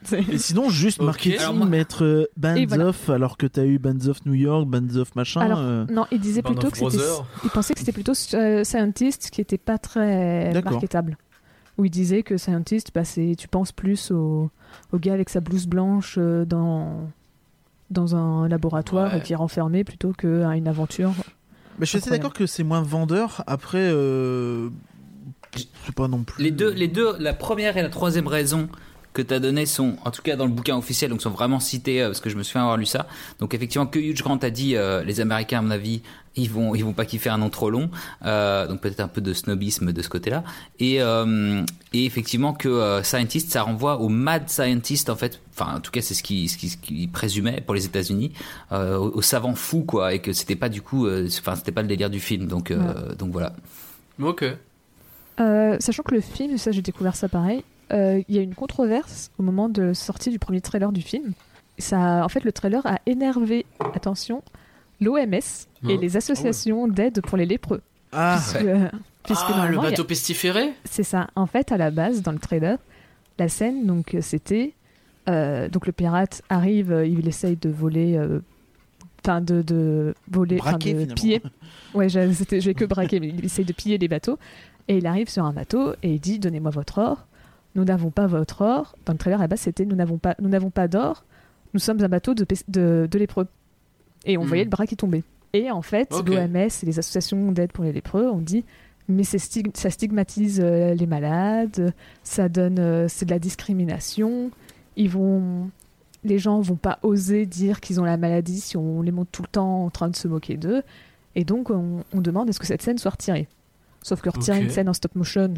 *laughs* Et sinon, juste marketing, Alors moi- mettre euh, Bands Et voilà. of, alors que t'as eu Bands of New York, Bands of machin. Alors, euh, Non, il disait Band plutôt of que c'était. Brothers. Il pensait que c'était plutôt euh, Scientist qui était pas très D'accord. marketable. Où il disait que Scientist, bah, c'est, tu penses plus au, au gars avec sa blouse blanche euh, dans, dans un laboratoire Ouais. qui est renfermé plutôt qu'à une aventure. mais je suis assez incroyable. d'accord que c'est moins vendeur. Après, euh, c'est pas non plus. Les deux, les deux, la première et la troisième raison que tu as donné sont, en tout cas dans le bouquin officiel, donc sont vraiment cités euh, parce que je me souviens avoir lu ça. Donc effectivement, que Hugh Grant a dit, euh, les Américains à mon avis, ils vont, ils vont pas kiffer un nom trop long. Euh, donc peut-être un peu de snobisme de ce côté-là. Et, euh, et effectivement que euh, scientist, ça renvoie au mad scientist en fait. Enfin, en tout cas, c'est ce qui, ce qui, ce qui présumait pour les États-Unis, euh, au, au savant fou quoi, et que c'était pas du coup, euh, enfin c'était pas le délire du film. Donc, euh, donc voilà. Ok. Euh, sachant que le film, ça j'ai découvert ça pareil, il y a une controverse au moment de sortie du premier trailer du film. Ça, en fait, le trailer a énervé, attention, l'OMS et Hein les associations d'aide pour les lépreux. Ah, Puisque, euh, puisque Ah, le a- bateau pestiféré C'est ça. En fait, à la base, dans le trailer, la scène, donc, euh, c'était. euh, donc, le pirate arrive, euh, il essaye de voler. euh, Enfin, de, de voler. Braquer, de finalement. piller. Ouais, j'ai que braquer, mais il essaye de piller les bateaux. Et il arrive sur un bateau et il dit Donnez-moi votre or. Nous n'avons pas votre or. Dans le trailer, à base, c'était Nous n'avons pas, nous n'avons pas d'or. Nous sommes un bateau de, pes- de, de lépreux. Et on Mhm. voyait le bras qui tombait. Et en fait, Ok. l'OMS et les associations d'aide pour les lépreux ont dit mais stig- ça stigmatise euh, les malades, ça donne, euh, c'est de la discrimination. Ils vont, les gens vont pas oser dire qu'ils ont la maladie si on les montre tout le temps en train de se moquer d'eux. Et donc on, on demande est-ce que cette scène soit retirée. Sauf que retirer une scène en stop motion,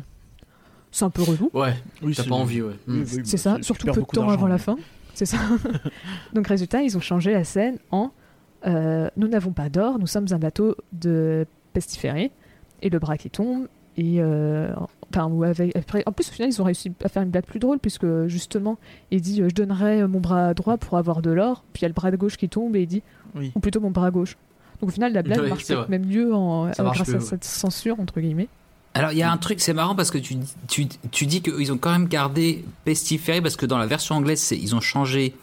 c'est un peu relou. Ouais, Oui, t'as pas envie, ouais. oui, Mm. oui, C'est bah, ça, surtout peu de temps avant la fin. C'est ça. *laughs* Donc résultat, ils ont changé la scène en euh, Nous n'avons pas d'or, nous sommes un bateau de pestiférés et le bras qui tombe. Et euh, enfin, ou avec- après, en plus, au final, ils ont réussi à faire une blague plus drôle puisque justement, il dit euh, Je donnerai mon bras droit pour avoir de l'or. Puis il y a le bras gauche qui tombe et il dit Oui. Ou plutôt mon bras gauche. Donc au final, la blague Ouais, marche même mieux en, euh, marche grâce à ouais. cette censure, entre guillemets. Alors il y a un truc, c'est marrant parce que tu, tu, tu dis qu'ils ont quand même gardé pestiféré parce que dans la version anglaise, ils ont changé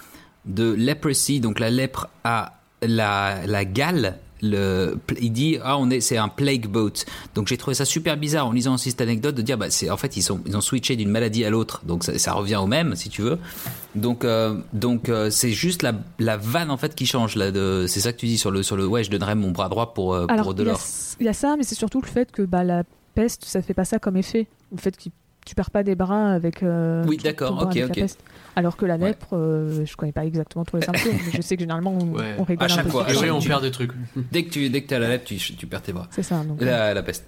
de leprosy, donc la lèpre, à la, la gale. Le, il dit ah on est c'est un plague boat. Donc j'ai trouvé ça super bizarre en lisant aussi cette anecdote de dire bah c'est en fait ils sont ils ont switché d'une maladie à l'autre. Donc ça, ça revient au même si tu veux. Donc euh, donc euh, c'est juste la, la vanne en fait qui change là de c'est ça que tu dis sur le sur le ouais je donnerais mon bras droit pour euh, Alors, pour de il y, y a ça, mais c'est surtout le fait que bah, la peste, ça fait pas ça comme effet. Le fait que tu perds pas des bras avec. euh, Oui, d'accord, ok, ok. Alors que la Ouais. lèpre, euh, je connais pas exactement tous les symptômes, mais je *laughs* sais que généralement on, Ouais. on rigole À chaque un peu. fois, oui, on perd des trucs. *laughs* dès que tu dès que à la lèpre tu, tu perds tes bras C'est ça. Donc, la, la peste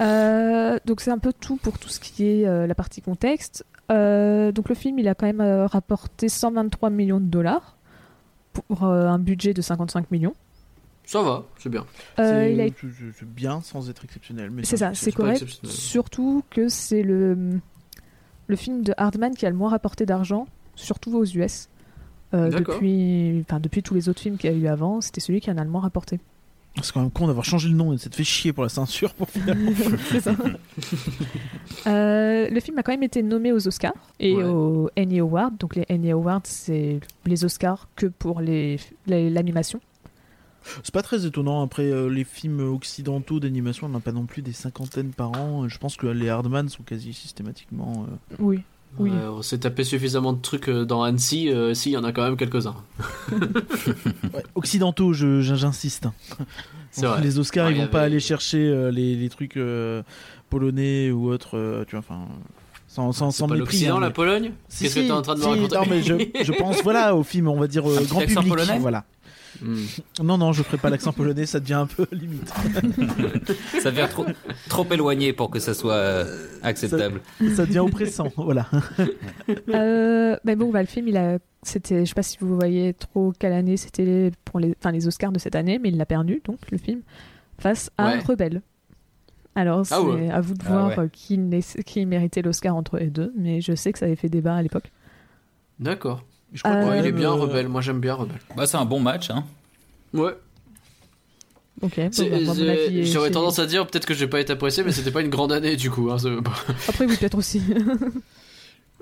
Euh, donc c'est un peu tout pour tout ce qui est euh, la partie contexte. Euh, donc le film, il a quand même euh, rapporté 123 millions de dollars pour euh, un budget de 55 millions. Ça va, c'est bien. Euh, C'est- il a c'est- c'est- c'est bien sans être exceptionnel. mais C'est ça, c'est correct. Surtout que c'est le, le film de Hardman qui a le moins rapporté d'argent, surtout aux US. Euh, D'accord. depuis, enfin, depuis tous les autres films qu'il y a eu avant, c'était celui qui en a le moins rapporté. C'est quand même con d'avoir changé le nom et de s'être fait chier pour la ceinture pour *laughs* finalement. C'est ça. *laughs* Euh, le film a quand même été nommé aux Oscars et Ouais. aux Annie Awards. Donc les Annie Awards, c'est les Oscars que pour les- les- l'animation. C'est pas très étonnant. Après, euh, les films occidentaux d'animation, on n'en a pas non plus des cinquantaines par an. Je pense que les Hardman sont quasi systématiquement. euh, Oui. Oui. Ouais, on s'est tapé suffisamment de trucs euh, dans Annecy, euh, si, il y en a quand même quelques-uns. *laughs* ouais, occidentaux, j'insiste. *laughs* C'est vrai. Les Oscars, Ouais, ils vont pas aller chercher euh, les, les trucs euh, polonais ou autres. euh, tu vois, enfin. Sans, sans, C'est sans pas mépris. l'Occident, hein, la Pologne? Si, Qu'est-ce si, que t'es en train de me raconter? Non, mais je, je pense, voilà, au film, on va dire euh, *laughs* grand public. polonais? voilà. Hmm. Non, non, je ferai pas l'accent polonais, ça devient un peu *laughs* limite. ça devient trop trop éloigné pour que ça soit euh, acceptable Ça devient oppressant, *laughs* voilà. Euh, mais bon, bah, le film, il a, c'était, je sais pas si vous voyez trop quelle année c'était pour les, enfin, les Oscars de cette année, mais il l'a perdu, donc le film, face à Ouais. Rebelle. Alors, c'est Ah ouais. à vous de Ah voir ouais. qui, qui méritait l'Oscar entre les deux, mais je sais que ça avait fait débat à l'époque. D'accord. Je crois Euh, que Ouais, il est bien euh, rebelle, moi j'aime bien rebelle. bah c'est un bon match hein Ouais. Ok. bon, bah, J'aurais tendance à dire peut-être que j'ai pas été apprécié, mais c'était pas une grande année du coup. hein, *laughs* Après, oui, peut-être aussi. *laughs*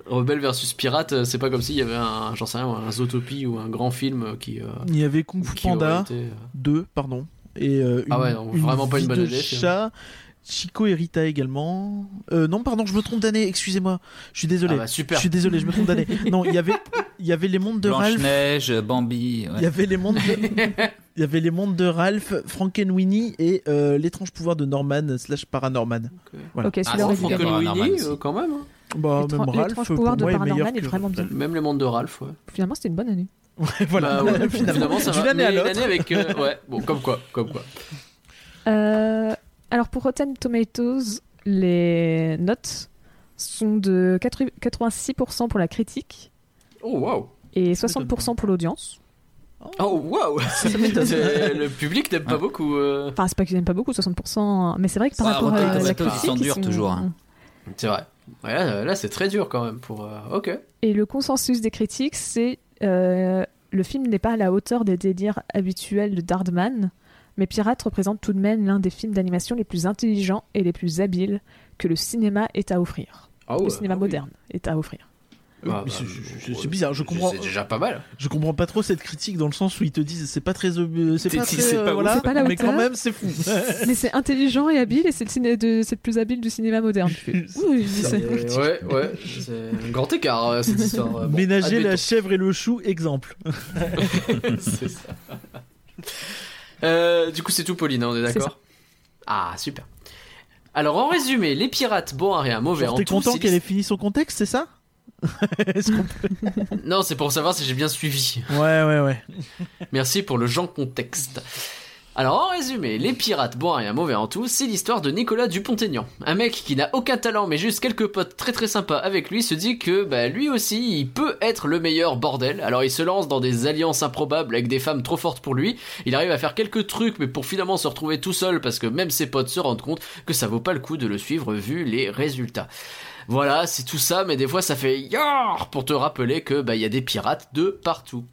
Rebelle versus Pirate, euh, c'est pas comme s'il y avait un, j'en sais rien, un Zootopie ou un grand film euh, qui. euh, Il y avait Kung Fu Panda été, euh, 2, pardon. Et euh, une, Ah ouais, non, vraiment pas une bonne de année, chat. Chico et Rita également. Euh, non, pardon, je me trompe d'année, excusez-moi. Je suis désolé. Ah bah je super. suis désolé, je me trompe d'année. *laughs* non, il y avait, il y avait les mondes de Blanche Ralph. Neige Bambi ouais. Il y avait les mondes de... *laughs* Il y avait les mondes de Ralph, Frankenweenie et euh, l'étrange pouvoir de Norman slash Paranorman. Voilà. ok, Ah. Frankenweenie, euh, quand même. hein. Bah, L'étrange- même Ralph, l'étrange pour pouvoir de est Paranorman meilleur est vraiment bien. Même les mondes de Ralph, ouais. Finalement, c'était une bonne année. *laughs* Ouais, voilà, Bah ouais, finalement, ça va. année à Mais l'autre. avec. euh, ouais, bon, comme quoi, comme quoi. Euh, alors pour Rotten Tomatoes, les notes sont de 80 86% pour la critique Oh waouh. et Ça m'étonne 60% pour l'audience. Oh waouh. Le public n'aime pas beaucoup. euh, Enfin, c'est pas qu'ils n'aiment pas beaucoup, 60%, mais c'est vrai que par Ouais, rapport Rotten à la critique, sont ils sont- toujours, hein. C'est vrai. Ouais, là, là, c'est très dur quand même pour. euh, Ok. Et le consensus des critiques, c'est euh, le film n'est pas à la hauteur des délires habituels de Dardman, mais Pirate représente tout de même l'un des films d'animation les plus intelligents et les plus habiles que le cinéma ait à offrir. Ah le cinéma ah oui. moderne est à offrir. Oui, Ah, mais bah, c'est- bizarre, je comprends, C'est déjà pas mal. je comprends pas trop cette critique dans le sens où ils te disent c'est pas très, euh, c'est pas très, euh, voilà, pas la mais quand même c'est fou. *laughs* *laughs* mais c'est intelligent et habile et c'est le, ciné de, c'est le plus habile du cinéma moderne. Tu fais, Oui, ouais, ouais. C'est un grand écart euh, cette histoire. euh, bon, Ménager la chèvre et le chou, exemple. *laughs* c'est ça. Euh, du coup, c'est tout, Pauline, on est d'accord Ah, super. Alors, en résumé, les pirates, bon à rien, mauvais Genre, en T'es tout. content qu'elle ait fini son contexte, c'est ça *laughs* peut- Non, c'est pour savoir si j'ai bien suivi. Ouais, ouais, ouais. Merci pour le genre contexte. Alors en résumé, les pirates bon rien mauvais en tout, c'est l'histoire de Nicolas Dupont-Aignan. Un mec qui n'a aucun talent mais juste quelques potes très très sympas avec lui se dit que bah, lui aussi il peut être le meilleur bordel. Alors il se lance dans des alliances improbables avec des femmes trop fortes pour lui. Il arrive à faire quelques trucs mais pour finalement se retrouver tout seul parce que même ses potes se rendent compte que ça vaut pas le coup de le suivre vu les résultats. Voilà, c'est tout ça, mais des fois ça fait pour te rappeler que bah il y a des pirates de partout.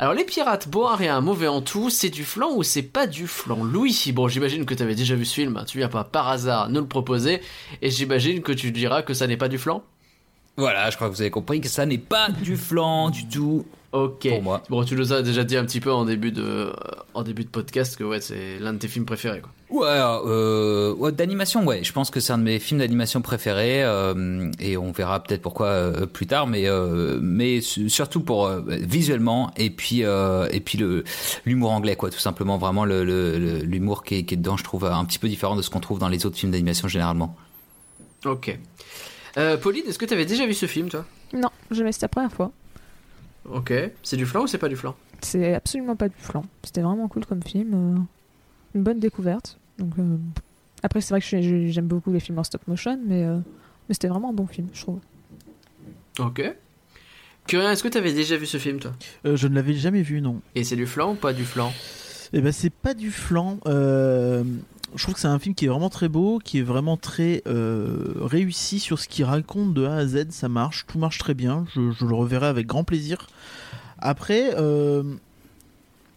Alors les pirates, bon à rien, mauvais en tout, c'est du flan ou c'est pas du flan? Louis, bon j'imagine que t'avais déjà vu ce film, hein, tu viens pas par hasard nous le proposer, et j'imagine que tu diras que ça n'est pas du flan? Voilà, je crois que vous avez compris que ça n'est pas du flan du tout. Ok. Pour moi. Bon, tu nous as déjà dit un petit peu en début de, euh, en début de podcast que ouais, c'est l'un de tes films préférés quoi. Ouais, euh, ouais, d'animation, ouais. Je pense que c'est un de mes films d'animation préférés euh, et on verra peut-être pourquoi euh, plus tard, mais euh, mais su- surtout pour euh, visuellement et puis euh, et puis le l'humour anglais, quoi, tout simplement. Vraiment le le- le- l'humour qui est, qui est dedans, je trouve un petit peu différent de ce qu'on trouve dans les autres films d'animation généralement. Ok. Euh, Pauline, est-ce que t'avais déjà vu ce film toi? Non, jamais c'était la première fois. Ok. C'est du flan ou c'est pas du flan? C'est absolument pas du flan. C'était vraiment cool comme film. euh, Une bonne découverte. Donc, euh, Après, c'est vrai que j'aime beaucoup les films en stop motion, mais, euh, mais c'était vraiment un bon film, je trouve. Ok. Curien, est-ce que t'avais déjà vu ce film toi? Euh, je ne l'avais jamais vu, non. Et c'est du flan ou pas du flan? Eh ben, c'est pas du flan. Je trouve que c'est un film qui est vraiment très beau, qui est vraiment très euh, réussi sur ce qu'il raconte de A à Z. Ça marche, tout marche très bien. Je, je le reverrai avec grand plaisir. Après, euh,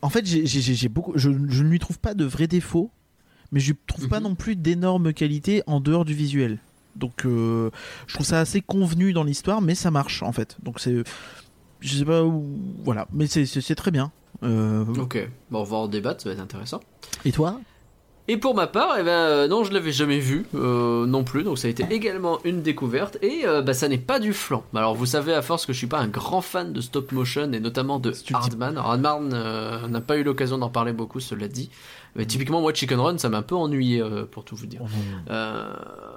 en fait, j'ai- j'ai j'ai beaucoup. Je, je ne lui trouve pas de vrais défauts, mais je ne trouve pas Mhm. non plus d'énormes qualités en dehors du visuel. Donc, euh, je trouve ça assez convenu dans l'histoire, mais ça marche en fait. Donc c'est, je sais pas où, voilà, mais c'est- c'est c'est très bien. Ok. Bon, on va en débattre, ça va être intéressant. Et toi? Et pour ma part, eh ben, euh, non, je l'avais jamais vu euh, non plus, donc ça a été également une découverte. Et euh, bah, ça n'est pas du flan. Alors vous savez à force que je suis pas un grand fan de stop motion et notamment de Hardman. Alors Hardman euh, n'a pas eu l'occasion d'en parler beaucoup, cela dit. Mais typiquement moi Chicken Run, ça m'a un peu ennuyé euh, pour tout vous dire. Euh,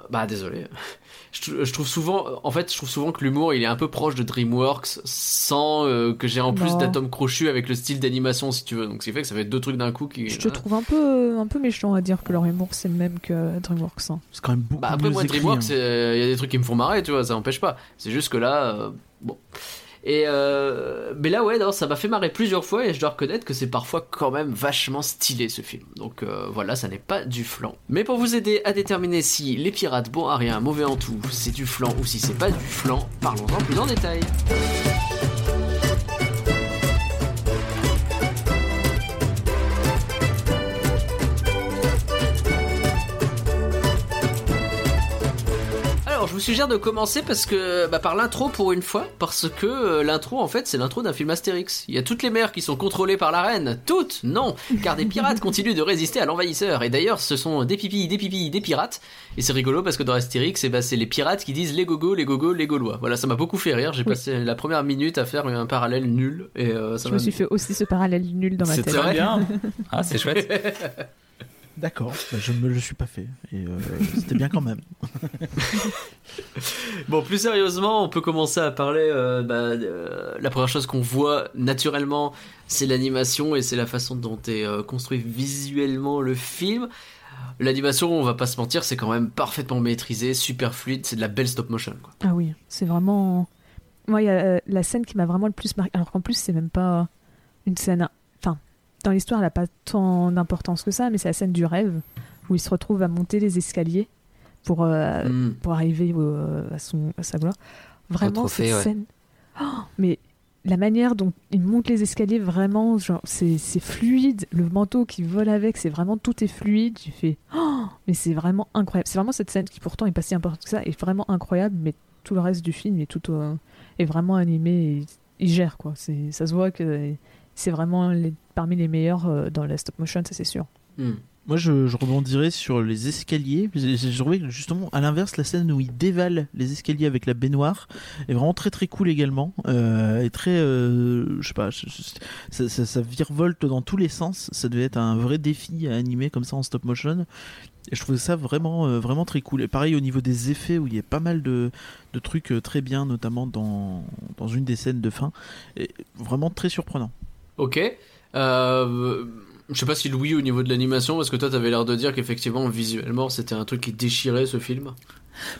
bah désolé. *laughs* Je, trou- je trouve souvent, en fait, je trouve souvent que l'humour il est un peu proche de DreamWorks sans euh, que j'ai en plus Non. d'atomes crochus avec le style d'animation si tu veux. Donc ce qui fait que ça fait deux trucs d'un coup qui. Je te hein. trouve un peu, un peu méchant à dire que leur humour c'est le même que DreamWorks. hein. C'est quand même beaucoup Bah après mieux moi écrit, DreamWorks, hein. c'est- il y a des trucs qui me font marrer, tu vois, ça n'empêche pas. C'est juste que là, euh, bon. Et euh, mais là ouais, ça m'a fait marrer plusieurs fois et je dois reconnaître que c'est parfois quand même vachement stylé ce film. Donc euh, voilà, ça n'est pas du flan. Mais pour vous aider à déterminer si les pirates bon à rien, mauvais en tout, c'est du flan ou si c'est pas du flan, parlons-en plus en détail. Vous suggère de commencer parce que bah, par l'intro pour une fois, parce que euh, l'intro en fait c'est l'intro d'un film Astérix. Il y a toutes les mers qui sont contrôlées par la reine, toutes, non, car des pirates *laughs* continuent de résister à l'envahisseur. Et d'ailleurs, ce sont des pipis, des pipis, des pirates. Et c'est rigolo parce que dans Astérix, eh ben, c'est les pirates qui disent les gogos, les gogos, les gaulois. Voilà, ça m'a beaucoup fait rire. J'ai Oui. passé la première minute à faire un parallèle nul et euh, ça Je me suis fait aussi ce parallèle nul dans ma C'est tête. vrai. bien. Ah, c'est chouette. *laughs* D'accord, bah, je ne me le suis pas fait. Et euh, c'était bien quand même. *laughs* Bon, plus sérieusement, on peut commencer à parler. euh, bah, euh, la première chose qu'on voit naturellement, c'est l'animation et c'est la façon dont est euh, construit visuellement le film. L'animation, on va pas se mentir, c'est quand même parfaitement maîtrisé, super fluide, c'est de la belle stop motion. Quoi. Ah oui, c'est vraiment. Moi, il y a euh, la scène qui m'a vraiment le plus marqué. Alors qu'en plus, c'est même pas une scène. Dans l'histoire, elle n'a pas tant d'importance que ça, mais c'est la scène du rêve où il se retrouve à monter les escaliers pour, euh, Mm. pour arriver au- à, son, à sa gloire. Vraiment, trophée, cette ouais. scène. Oh, mais la manière dont il monte les escaliers, vraiment, genre, c'est fluide. Le manteau qui vole avec, c'est vraiment tout est fluide. Tu fais. Oh, mais c'est vraiment incroyable. C'est vraiment cette scène qui pourtant est pas si importante que ça, est vraiment incroyable, mais tout le reste du film est tout euh, est vraiment animé et il gère quoi. C'est ça se voit que c'est vraiment les- parmi les meilleurs euh, dans la stop motion, ça c'est sûr. Mm. Moi, je, je rebondirais sur les escaliers. Trouvé que justement, à l'inverse, la scène où il dévale les escaliers avec la baignoire est vraiment très très cool également. Euh, et très, euh, je sais pas, je- je- ça, ça, ça virevolte dans tous les sens. Ça devait être un vrai défi à animer comme ça en stop motion. Et je trouvais ça vraiment, euh, vraiment très cool. Et pareil au niveau des effets, où il y a pas mal de, de trucs très bien, notamment dans, dans une des scènes de fin. Et vraiment très surprenant. Ok. Euh, Je sais pas si Louis au niveau de l'animation, parce que toi t'avais l'air de dire qu'effectivement visuellement c'était un truc qui déchirait ce film.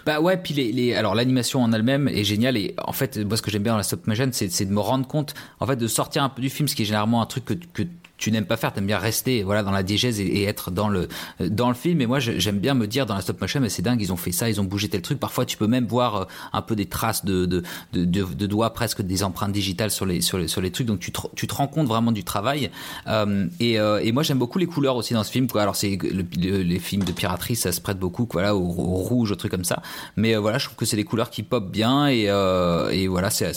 Bah ouais, puis les, alors l'animation en elle-même est géniale et en fait moi ce que j'aime bien dans la stop motion c'est, c'est de me rendre compte en fait de sortir un peu du film, ce qui est généralement un truc que, que tu n'aimes pas faire, t'aimes bien rester voilà dans la diégèse et, être dans le dans le film. Et moi j'aime bien me dire dans la stop motion, mais c'est dingue, ils ont fait ça, ils ont bougé tel truc. Parfois tu peux même voir euh, un peu des traces de de, de, de, doigts, presque des empreintes digitales sur les sur les sur les trucs. Donc tu te, tu te rends compte vraiment du travail. Euh, et, euh, et moi j'aime beaucoup les couleurs aussi dans ce film. Quoi. Alors c'est le, le, les films de piraterie, ça se prête beaucoup voilà au, au rouge, au truc comme ça. Mais euh, voilà, je trouve que c'est des couleurs qui pop bien et euh, et voilà c'est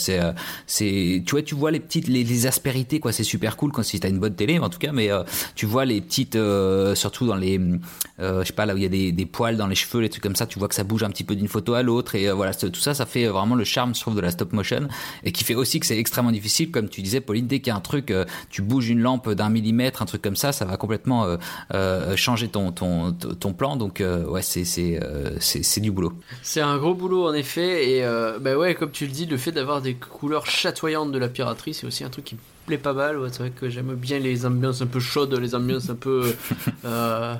c'est tu vois tu vois les petites les, les aspérités quoi. C'est super cool quand si t'as une bonne télé en tout cas. Mais tu vois les petites, euh, surtout dans les, euh, je sais pas là où il y a des, des, poils dans les cheveux, les trucs comme ça, tu vois que ça bouge un petit peu d'une photo à l'autre et euh, voilà tout ça, ça fait vraiment le charme, je trouve, de la stop motion et qui fait aussi que c'est extrêmement difficile, comme tu disais, Pauline, dès qu'il y a un truc, tu bouges une lampe d'un millimètre, un truc comme ça, ça va complètement changer ton ton ton plan. Donc ouais, c'est c'est c'est du boulot. C'est un gros boulot en effet et bah ouais, comme tu le dis, le fait d'avoir des couleurs chatoyantes de la piraterie, c'est aussi un truc qui plaît pas mal. Ouais, c'est vrai que j'aime bien les ambiances un peu chaudes, les ambiances un peu *laughs* euh,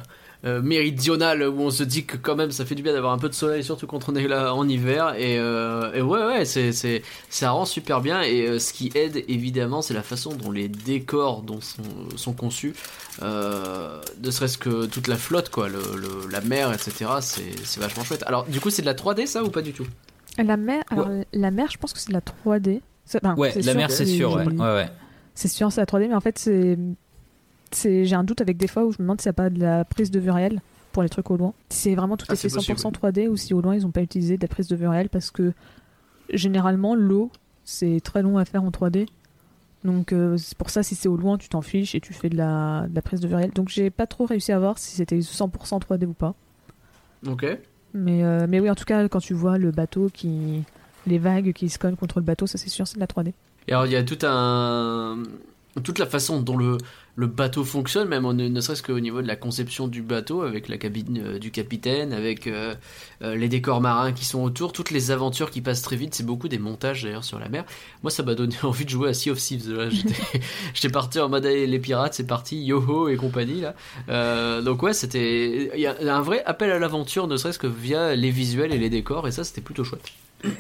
euh, méridionales où on se dit que quand même ça fait du bien d'avoir un peu de soleil, surtout quand on est là en hiver. Et, euh, et ouais, ouais, c'est, c'est, ça rend super bien. Et ce qui aide évidemment, c'est la façon dont les décors dont sont, sont conçus. ne serait-ce que toute la flotte, quoi, le, le, la mer, etc. C'est, c'est vachement chouette. Alors, du coup, c'est de la 3D ça ou pas du tout? La mer, alors, ouais. la mer, je pense que c'est de la 3D. Enfin, ouais, la mer, c'est sûr, ouais. ouais, ouais c'est sûr, c'est la 3D, mais en fait, c'est, c'est, j'ai un doute avec des fois où je me demande s'il n'y a pas de la prise de vue réelle pour les trucs au loin. Si c'est vraiment tout ah, est fait 100% possible. 3D ou si au loin ils n'ont pas utilisé de la prise de vue réelle parce que généralement l'eau c'est très long à faire en 3D. Donc euh, c'est pour ça si c'est au loin tu t'en fiches et tu fais de la, de la prise de vue réelle. Donc j'ai pas trop réussi à voir si c'était 100% 3D ou pas. Ok. Mais, euh, mais oui en tout cas quand tu vois le bateau qui... les vagues qui se cognent contre le bateau ça c'est sûr c'est de la 3D. Et alors il y a tout un toute la façon dont le, bateau fonctionne, même ne, ne serait-ce qu'au niveau de la conception du bateau, avec la cabine euh, du capitaine, avec euh, euh, les décors marins qui sont autour, toutes les aventures qui passent très vite, c'est beaucoup des montages d'ailleurs sur la mer. Moi ça m'a donné *laughs* envie de jouer à Sea of Thieves, *laughs* j'étais parti en mode les pirates, c'est parti, yoho et compagnie là. donc ouais, c'était il y a un vrai appel à l'aventure, ne serait-ce que via les visuels et les décors, et ça c'était plutôt chouette.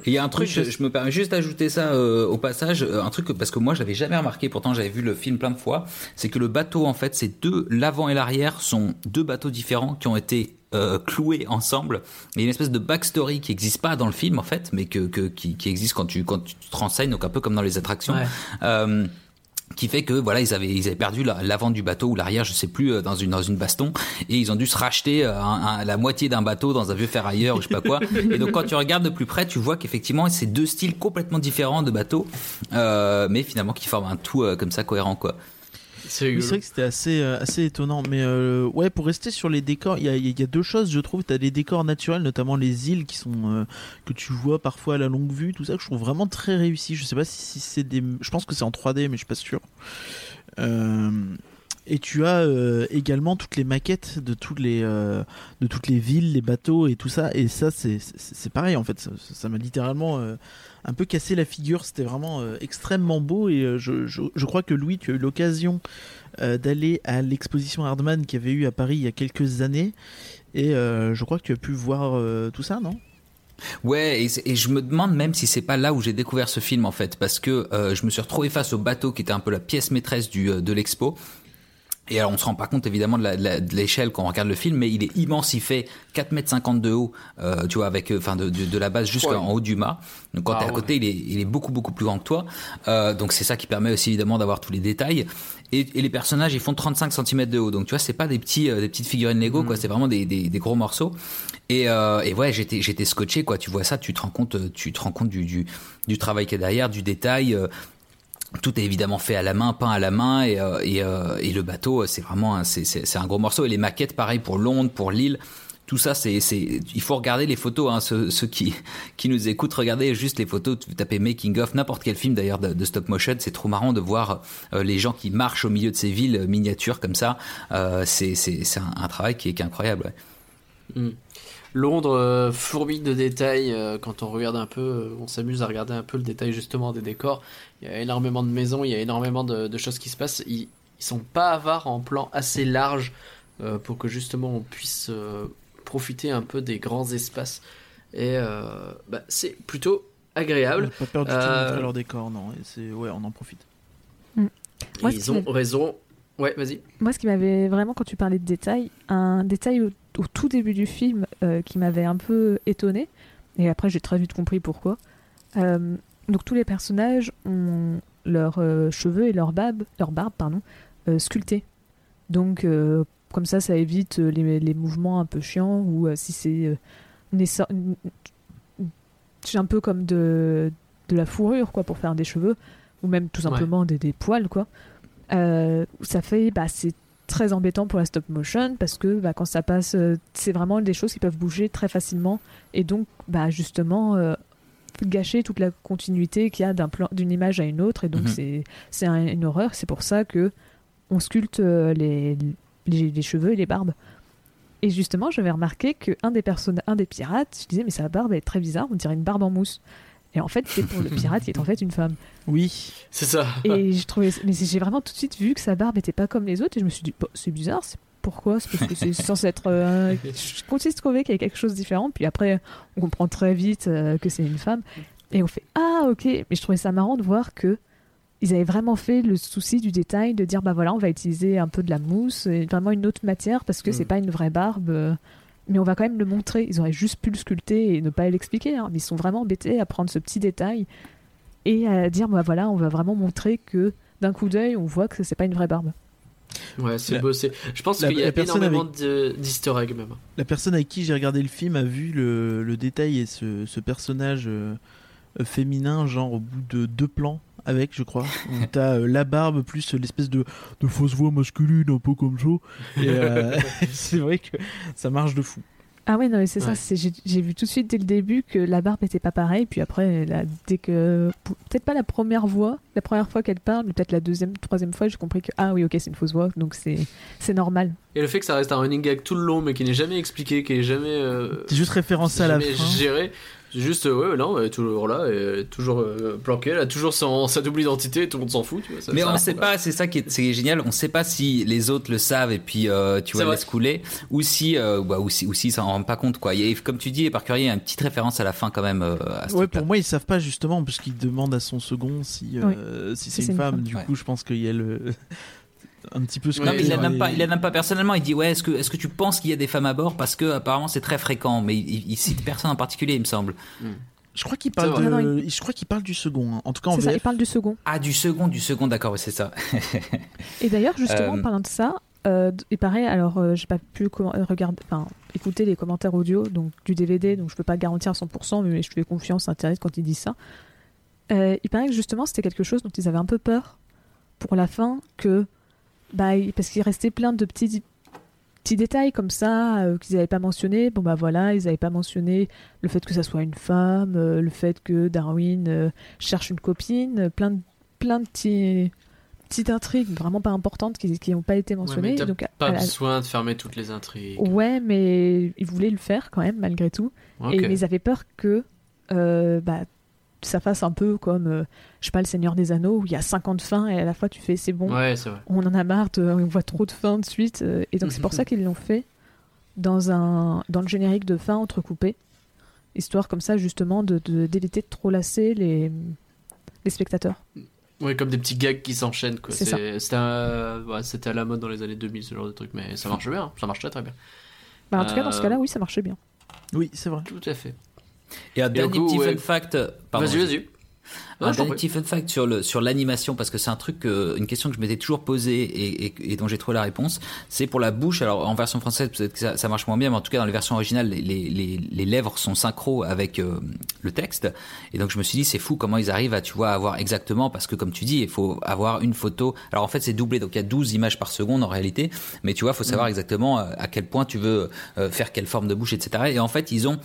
Il y a un truc, je, je, me permets juste d'ajouter ça euh, au passage, un truc que, parce que moi je l'avais jamais remarqué, pourtant j'avais vu le film plein de fois, c'est que le bateau en fait, c'est deux, l'avant et l'arrière sont deux bateaux différents qui ont été euh, cloués ensemble. Il y a une espèce de backstory qui n'existe pas dans le film en fait, mais que, que qui, qui, existe quand tu quand tu te renseignes, donc un peu comme dans les attractions. Ouais. Euh, qui fait que voilà ils avaient ils avaient perdu l'avant du bateau ou l'arrière je sais plus dans une dans une baston. Et ils ont dû se racheter un, un, la moitié d'un bateau dans un vieux ferrailleur ou je sais pas quoi. Et donc quand tu regardes de plus près tu vois qu'effectivement c'est deux styles complètement différents de bateaux euh, mais finalement qui forment un tout euh, comme ça cohérent quoi c'est vrai que c'était assez, euh, assez étonnant. Mais euh, ouais, pour rester sur les décors, il y a, y a, deux choses, je trouve. Tu as des décors naturels, notamment les îles qui sont euh, que tu vois parfois à la longue vue, tout ça, que je trouve vraiment très réussi. Je sais pas si, si c'est des. Je pense que c'est en 3D, mais je suis pas sûr. et tu as également toutes les maquettes de toutes les, de toutes les villes, les bateaux et tout ça. Et ça, c'est pareil en fait. Ça m'a littéralement un peu cassé la figure. C'était vraiment euh, extrêmement beau et euh, je, crois que Louis, tu as eu l'occasion euh, d'aller à l'exposition Hardman qui avait eu à Paris il y a quelques années et je crois que tu as pu voir tout ça, non? Ouais, et, je me demande même si c'est pas là où j'ai découvert ce film en fait, parce que je me suis retrouvé face au bateau qui était un peu la pièce maîtresse du, de l'expo. Et alors on se rend pas compte évidemment de l'échelle quand on regarde le film, mais il est immense, il fait 4 mètres 50 de haut, euh, tu vois, avec enfin de, de, de, la base jusqu'en ouais. haut du mât. Donc quand ah, t'es à côté, ouais. il est il est beaucoup beaucoup plus grand que toi. Euh, donc c'est ça qui permet aussi évidemment d'avoir tous les détails. Et, et, les personnages, ils font 35 cm de haut. Donc tu vois, c'est pas des petits euh, des petites figurines Lego, mmh. quoi. C'est vraiment des, des, des, gros morceaux. Et, euh, et ouais, j'étais j'étais scotché, quoi. Tu vois ça, tu te rends compte, tu te rends compte du du, du travail qu'il y a derrière, du détail. Euh, tout est évidemment fait à la main, peint à la main, et, euh, euh, le bateau, c'est vraiment un, c'est, un gros morceau. Et les maquettes, pareil pour Londres, pour Lille, tout ça, c'est, il faut regarder les photos. Hein, ceux, *laughs* qui, nous écoutent, regardez juste les photos. Tapez making of, n'importe quel film d'ailleurs de, stop motion. C'est trop marrant de voir euh, les gens qui marchent au milieu de ces villes miniatures comme ça. Euh, c'est, un, travail qui est, incroyable. Mm. Londres euh, fourmille de détails euh, quand on regarde un peu, euh, on s'amuse à regarder un peu le détail justement des décors. Il y a énormément de maisons, il y a énormément de, de choses qui se passent. Il, ils sont pas avares en plan assez large pour que justement on puisse profiter un peu des grands espaces. Et bah, c'est plutôt agréable. pas peur du tout de montrer leur décor, non. Et c'est ouais, on en profite. Mm. ils ont raison. Ouais, vas-y. Moi, ce qui m'avait vraiment, quand tu parlais de détails, un détail au, tout début du film qui m'avait un peu étonné, et après j'ai très vite compris pourquoi. Euh, donc tous les personnages ont leurs euh, cheveux et leur barbe, leur barbe pardon, euh, sculptés. Donc comme ça, ça évite les, les, mouvements un peu chiants ou si c'est c'est un peu comme de, de la fourrure quoi pour faire des cheveux ou même tout simplement des, des, poils quoi. ça fait bah c'est très embêtant pour la stop motion parce que bah, quand ça passe, c'est vraiment des choses qui peuvent bouger très facilement et donc bah, justement gâcher toute la continuité qu'il y a d'un plan, d'une image à une autre, et donc mhm. c'est c'est une horreur. C'est pour ça que on sculpte euh, les, les, cheveux et les barbes. Et justement, j'avais remarqué que un des un des pirates, je disais mais sa barbe est très bizarre, on dirait une barbe en mousse. Et en fait, c'est pour le pirate qui est en fait une femme. Oui, c'est ça. Et je trouvais, mais j'ai vraiment tout de suite vu que sa barbe était pas comme les autres, et je me suis dit c'est bizarre, c'est pourquoi? C'est parce que c'est *laughs* censé être. Euh, je continue de trouver qu'il y a quelque chose de différent. Puis après, on comprend très vite euh, que c'est une femme. Et on fait Ah, ok. Mais je trouvais ça marrant de voir que ils avaient vraiment fait le souci du détail de dire bah voilà, on va utiliser un peu de la mousse et vraiment une autre matière parce que c'est mm. pas une vraie barbe. Euh, mais on va quand même le montrer. Ils auraient juste pu le sculpter et ne pas l'expliquer. Hein. Mais ils sont vraiment embêtés à prendre ce petit détail et à dire bah voilà, on va vraiment montrer que d'un coup d'œil, on voit que c'est pas une vraie barbe. Ouais, c'est beau. Je pense qu'il y a énormément d'easter eggs même. La personne avec qui j'ai regardé le film a vu le, le détail et ce, ce personnage euh, féminin, genre au bout de deux plans avec, je crois, où t'as euh, la barbe plus l'espèce de, de, fausse voix masculine, un peu comme ça. Et euh, *laughs* c'est vrai que ça marche de fou. Ah oui, non, mais c'est ça. J'ai vu tout de suite dès le début que la barbe était pas pareille. Puis après, dès que. Peut-être pas la première voix, la première fois qu'elle parle, mais peut-être la deuxième, troisième fois, j'ai compris que. Ah oui, ok, c'est une fausse voix. Donc c'est normal. Et le fait que ça reste un running gag tout le long, mais qui n'est jamais expliqué, qui n'est jamais. Euh, juste référencé à la fin. Géré. Juste, ouais, non, elle est toujours là, elle est toujours euh, planquée, elle a toujours son, *laughs* sa double identité, tout le monde s'en fout. Tu vois, mais on ne sait pas, c'est ça qui est, génial, on ne sait pas si les autres le savent et puis euh, tu vois, laisse couler, ou si, euh, bah, ou si, ou si ça en rend pas compte, quoi. A, comme tu dis, par curieux, il y a une petite référence à la fin quand même. à ouais, pour moi, ils savent pas justement, puisqu'il demande à son second si, si c'est une, femme. Du coup, je pense qu'il y a le un petit peu ce non, mais il n'aime pas, il pas personnellement. Il dit ouais, est-ce que, est-ce que tu penses qu'il y a des femmes à bord parce que apparemment c'est très fréquent, mais il, cite personne en particulier, il me semble. Hmm. Je crois qu'il parle, de... je crois qu'il parle du second. Hein. En tout cas, en ça, il parle du second. Ah, du second, du second, d'accord, c'est ça. et d'ailleurs, justement, en euh, parlant de ça, euh, il paraît, alors euh, j'ai pas pu regarder, enfin, écouter les commentaires audio donc du DVD, donc je peux pas garantir à 100%, mais je fais confiance à Internet quand il dit ça. il paraît que justement, c'était quelque chose dont ils avaient un peu peur pour la fin, que bah, parce qu'il restait plein de petits petits détails comme ça euh, qu'ils n'avaient pas mentionné. Bon bah voilà, ils n'avaient pas mentionné le fait que ça soit une femme, euh, le fait que Darwin euh, cherche une copine, plein de plein de petits petites intrigues vraiment pas importantes qui n'ont pas été mentionnées. donc pas besoin de fermer toutes les intrigues. Ouais, mais ils voulaient le faire quand même malgré tout. Et ils avaient peur que bah, ça fasse un peu comme, euh, je sais pas, le Seigneur des Anneaux, où il y a 50 fins et à la fois tu fais c'est bon, on en a marre, on voit trop de fins de suite. Euh, et donc c'est pour ça *laughs* qu'ils l'ont fait dans, un, dans le générique de fin entrecoupé, histoire comme ça justement de d'éviter de, trop lasser les, les spectateurs. Oui, comme des petits gags qui s'enchaînent. C'était à la mode dans les années 2000, ce genre de truc, mais ça marche bien, ça marche très très bien. Bah, en tout cas, dans ce euh, cas-là, oui, ça marchait bien. Oui, c'est vrai. Tout à fait. Et un dernier petit fun fact. Vas-y, vas-y. Un dernier petit fun fact sur le sur l'animation parce que c'est un truc une question que je m'étais toujours posée et, et, dont j'ai trouvé la réponse. C'est pour la bouche. Alors en version française peut-être que ça, marche moins bien mais en tout cas dans les versions originales les, les, les lèvres sont synchro avec euh, le texte. Et donc je me suis dit c'est fou comment ils arrivent à tu vois avoir exactement parce que comme tu dis il faut avoir une photo. Alors en fait c'est doublé. Donc il y a 12 images par seconde en réalité. Mais tu vois faut savoir mm. exactement euh, à quel point tu veux euh, faire quelle forme de bouche etc et en fait ils ont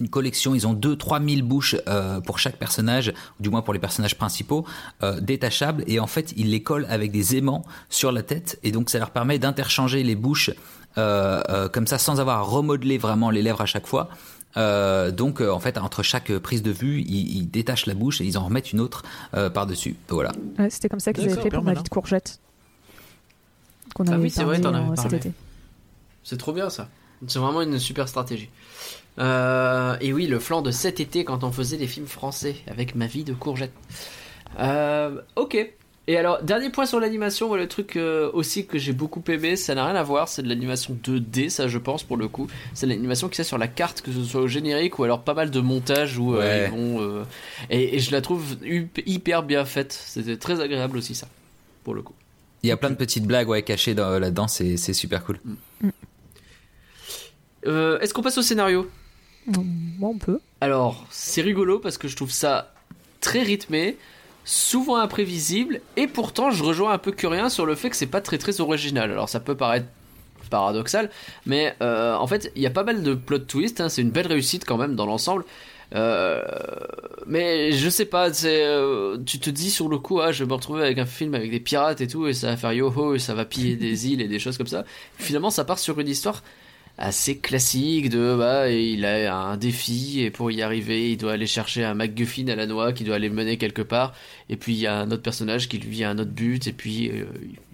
une collection, ils ont 2-3 000 bouches euh, pour chaque personnage, ou du moins pour les personnages principaux, euh, détachables, et en fait ils les collent avec des aimants sur la tête, et donc ça leur permet d'interchanger les bouches euh, comme ça sans avoir à remodeler vraiment les lèvres à chaque fois. donc en fait entre chaque prise de vue, ils, détachent la bouche et ils en remettent une autre par-dessus. Voilà. C'était comme ça qu'ils avaient fait pour ma vie de courgette. qu'on Ah avait oui, c'est vrai, t'en avais cet parlé. été. C'est trop bien ça. C'est vraiment une super stratégie. Euh, et oui, le flanc de cet été quand on faisait des films français avec ma vie de courgette. Euh, ok. Et alors, dernier point sur l'animation, le truc euh, aussi que j'ai beaucoup aimé, ça n'a rien à voir, c'est de l'animation 2D, ça je pense pour le coup. C'est l'animation qui est sur la carte, que ce soit au générique ou alors pas mal de montages où Ouais. ils vont. et, et je la trouve hyper bien faite. C'était très agréable aussi ça, pour le coup. Il y a plein de petites blagues ouais, cachées dans- là-dedans, c'est c'est super cool. Euh, Est-ce qu'on passe au scénario? Bon, on peut. Alors, c'est rigolo parce que je trouve ça très rythmé, souvent imprévisible, et pourtant je rejoins un peu Curien sur le fait que c'est pas très très original. Alors ça peut paraître paradoxal, mais euh, en fait il y a pas mal de plot twists, hein, c'est une belle réussite quand même dans l'ensemble. Euh, mais je sais pas, euh, tu te dis sur le coup, ah, je vais me retrouver avec un film avec des pirates et tout, et ça va faire yo-ho, et ça va piller des *laughs* îles et des choses comme ça. Finalement, ça part sur une histoire assez classique de bah il a un défi et pour y arriver il doit aller chercher un MacGuffin à la noix qui doit aller le mener quelque part et puis il y a un autre personnage qui lui a un autre but et puis euh,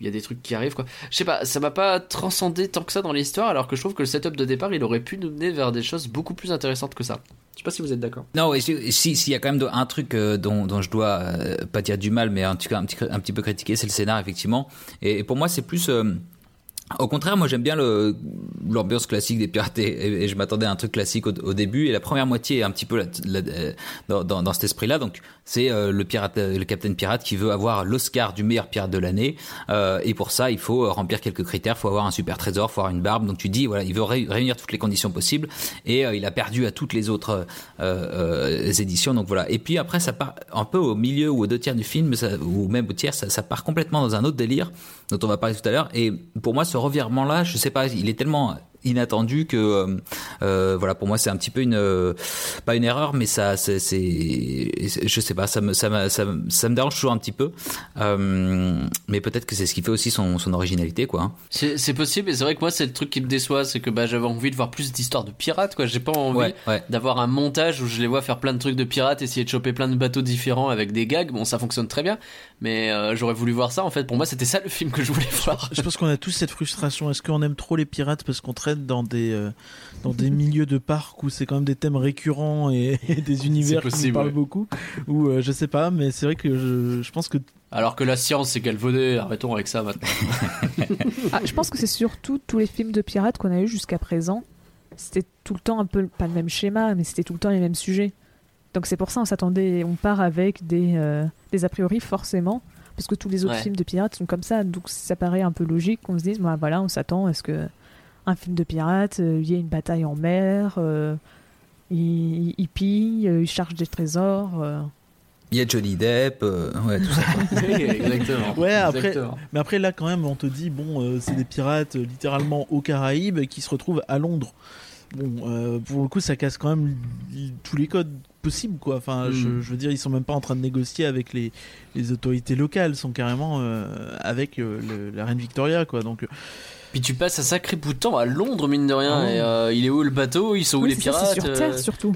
il y a des trucs qui arrivent quoi je sais pas ça m'a pas transcendé tant que ça dans l'histoire alors que je trouve que le setup de départ il aurait pu nous mener vers des choses beaucoup plus intéressantes que ça je sais pas si vous êtes d'accord Non, et si, si- s'il y a quand même un truc euh, dont, dont je dois euh, pas dire du mal, mais en tout cas un petit, un petit peu critiquer, c'est le scénar effectivement. Et, pour moi, c'est plus. Au contraire, moi j'aime bien l'ambiance classique des pirates et, je m'attendais à un truc classique au, au début et la première moitié est un petit peu la- la- euh, dans, dans, dans cet esprit-là. Donc c'est euh, le pirate, euh, le capitaine pirate qui veut avoir l'Oscar du meilleur pirate de l'année euh, et pour ça il faut euh, remplir quelques critères. Faut avoir un super trésor, faut avoir une barbe. Donc tu dis voilà, il veut ré- réunir toutes les conditions possibles et il a perdu à toutes les autres éditions. Donc voilà. Et puis après ça part un peu au milieu ou aux deux tiers du film, ça- ou même au tiers, ça, ça part complètement dans un autre délire dont on va parler tout à l'heure. Et pour moi, ce revirement-là, je sais pas, il est tellement inattendu que euh, euh, voilà pour moi c'est un petit peu une euh, pas une erreur mais ça c'est je sais pas ça me ça me, ça me, ça me dérange toujours un petit peu Euh, mais peut-être que c'est ce qui fait aussi son, son originalité quoi hein. c'est c'est possible et c'est vrai que moi c'est le truc qui me déçoit c'est que bah j'avais envie de voir plus d'histoires de pirates quoi j'ai pas envie ouais ouais d'avoir un montage où je les vois faire plein de trucs de pirates, essayer de choper plein de bateaux différents avec des gags. Bon, ça fonctionne très bien, mais euh, j'aurais voulu voir ça. En fait, pour moi, c'était ça le film que je voulais voir. Je pense qu'on a tous cette frustration. Est-ce qu'on aime trop les pirates parce qu'on traite dans des euh, dans des milieux de parc où c'est quand même des thèmes récurrents et, *laughs* et des univers qui possible, nous parlent ouais. beaucoup Ou euh, je sais pas, mais c'est vrai que je, je pense que Alors que la science, c'est galvaudé. Arrêtons avec ça maintenant. *laughs* Ah, je pense que c'est surtout tous les films de pirates qu'on a eu jusqu'à présent. C'était tout le temps un peu, pas le même schéma, mais c'était tout le temps les mêmes sujets. Donc c'est pour ça on s'attendait, on part avec des, euh, des a priori forcément, parce que tous les autres Ouais. films de pirates sont comme ça, donc ça paraît un peu logique qu'on se dise, bah, voilà, on s'attend à ce que un film de pirates, euh, il y ait une bataille en mer, euh, il, il pille, euh, il charge des trésors. euh. il y a Johnny Depp euh, ouais tout ça *laughs* Exactement. Ouais, après- Exactement. Mais après, là, quand même, on te dit, bon, euh, c'est des pirates euh, littéralement aux Caraïbes qui se retrouvent à Londres. Bon, euh, pour le coup, ça casse quand même tous les codes possibles, quoi. Enfin, Mm. je, je veux dire, ils sont même pas en train de négocier avec les, les autorités locales, ils sont carrément euh, avec euh, le- la reine Victoria, quoi. Donc, euh, Puis tu passes un sacré bout de temps à Londres, mine de rien. Ah. Et euh, il est où le bateau? Ils sont où Oui, les c'est ça, pirates c'est sur Euh, Terre surtout.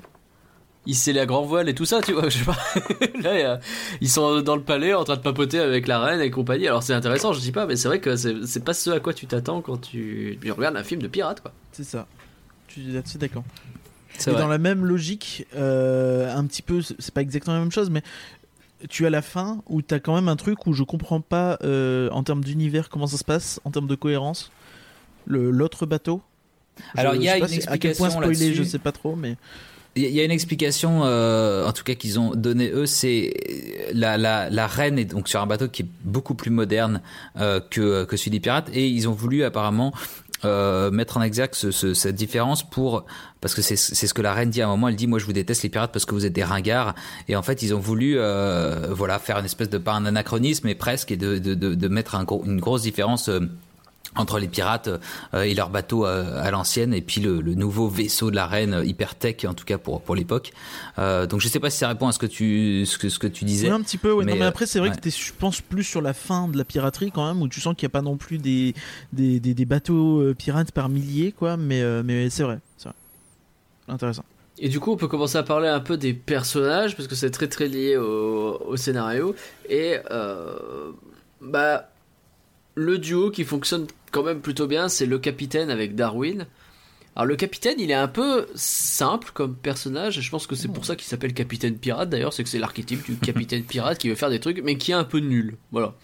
Il sait la grand voile et tout ça, tu vois. *laughs* Je sais pas. Là, ils sont dans le palais en train de papoter avec la reine et compagnie. Alors c'est intéressant, je dis pas, mais c'est vrai que c'est c'est pas ce à quoi tu t'attends quand tu, tu regardes un film de pirates, quoi. c'est ça. Tu es là-dessus, d'accord. C'est Et vrai. dans la même logique, euh, un petit peu, c'est c'est pas exactement la même chose, mais tu as la fin où tu as quand même un truc où je comprends pas euh, en termes d'univers comment ça se passe, en termes de cohérence. L'autre bateau. Je- Alors, il y a une si- à quel point explication spoiler, je sais pas trop, mais Il y a- une explication, euh, en tout cas qu'ils ont donné eux, c'est la, la, la reine est donc sur un bateau qui est beaucoup plus moderne euh, que, que celui des pirates et ils ont voulu apparemment euh, mettre en exergue ce, ce- cette différence pour parce que c'est ce que la reine dit à un moment. Elle dit moi je vous déteste les pirates parce que vous êtes des ringards et en fait ils ont voulu euh, voilà faire une espèce de pas un anachronisme mais presque et de, de, de, de mettre un gros- une grosse différence. Entre les pirates euh, et leurs bateaux euh, à l'ancienne et puis le, le nouveau vaisseau de la reine euh, hyper tech en tout cas pour pour l'époque euh, donc je sais pas si ça répond à ce que tu ce que ce que tu disais un petit peu. Ouais. Mais, non, mais après, c'est vrai ouais. que je pense plus sur la fin de la piraterie quand même, où tu sens qu'il n'y a pas non plus des, des, des, des bateaux pirates par milliers, quoi. Mais, euh, mais c'est vrai, c'est vrai. Intéressant. Et du coup, on peut commencer à parler un peu des personnages parce que c'est très très lié au, au scénario. Et euh, bah, le duo qui fonctionne quand même plutôt bien, c'est le capitaine avec Darwin. Alors le capitaine, il est un peu simple comme personnage, et je pense que c'est pour ça qu'il s'appelle capitaine pirate d'ailleurs, c'est que c'est l'archétype du *laughs* capitaine pirate qui veut faire des trucs, mais qui est un peu nul. Voilà.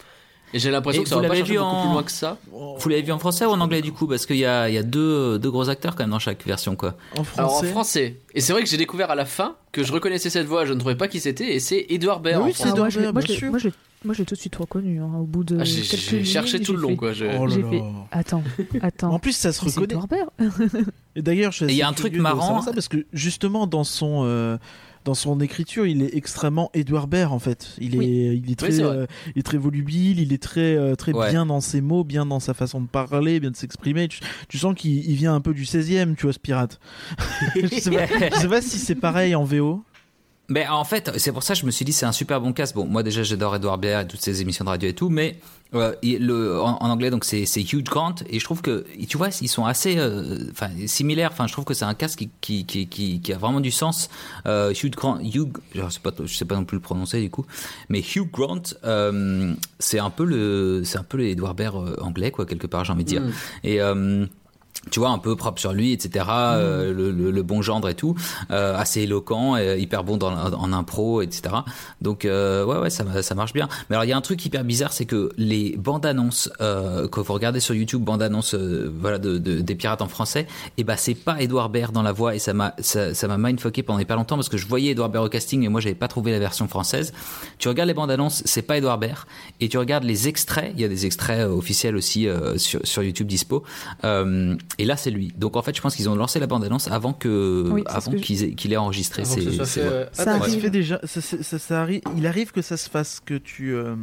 Et j'ai l'impression que ça vous va pas vu beaucoup en- plus loin que ça. Vous l'avez vu en français ou en anglais du coup? Parce qu'il y a, il y a deux, deux gros acteurs quand même dans chaque version quoi. En Alors en français? français. Et c'est vrai que j'ai découvert à la fin que je reconnaissais cette voix, je ne trouvais pas qui c'était, et c'est Edouard Baird. Oui, en c'est français. Ah, moi, je l'ai- Edouard moi, Baird, moi, je moi, je l'ai tout de suite reconnu. hein, au bout de Ah, j'ai- quelques j'ai cherché tout le j'ai long fait- quoi. j'ai- Oh là J'ai là. fait. Attends, *laughs* attends. En plus, ça se reconnaît. *laughs* Et d'ailleurs, il y a un truc marrant. ça parce que justement dans son euh, dans son écriture, il est extrêmement Edouard Baird en fait. Il est Oui. il est très euh, il est très volubile, il est très euh, très Ouais. bien dans ses mots, bien dans sa façon de parler, bien de s'exprimer. Tu, tu sens qu'il il vient un peu du 16e, tu vois ce pirate. *laughs* je, sais pas, je sais pas si c'est pareil en VO. Mais en fait, c'est pour ça que je me suis dit c'est un super bon cast. Bon, moi déjà j'adore Edward Baird et toutes ses émissions de radio et tout, mais euh, le, en, en anglais donc c'est c'est Hugh Grant et je trouve que tu vois ils sont assez euh, enfin similaires. Enfin je trouve que c'est un cast qui qui, qui qui qui a vraiment du sens. Euh, Hugh Grant, Hugh, je sais pas je sais pas non plus le prononcer du coup, mais Hugh Grant euh, c'est un peu le c'est un peu le Edward Baird euh, anglais quoi quelque part j'ai envie de dire. Mm. Et euh, tu vois, un peu propre sur lui, etc. euh, le, le- le bon gendre et tout, euh, assez éloquent, euh, hyper bon dans, en impro, etc. Donc euh, ouais, ouais, ça, ça marche bien. Mais alors il y a un truc hyper bizarre, c'est que les bandes annonces euh, quand vous regardez sur YouTube, bandes annonces, euh, voilà, de, de- des pirates en français, et bah c'est pas Edouard Baird dans la voix et ça m'a ça, ça m'a mindfucké pendant pas longtemps parce que je voyais Edouard Baird au casting et moi j'avais pas trouvé la version française. Tu regardes les bandes annonces, c'est pas Edouard Baird et tu regardes les extraits, il y a des extraits officiels aussi euh, sur, sur YouTube dispo. Euh, et là c'est lui. Donc en fait je pense qu'ils ont lancé la bande annonce avant que Oui, c'est ce avant que je- qu'il ait, enregistré. Avant que ce C'est soit c'est- fait, ouais. euh, Ça ah, Ça arrive. se fait déjà. Ça, ça- ça- ça arrive. Il arrive que ça se fasse que tu euh,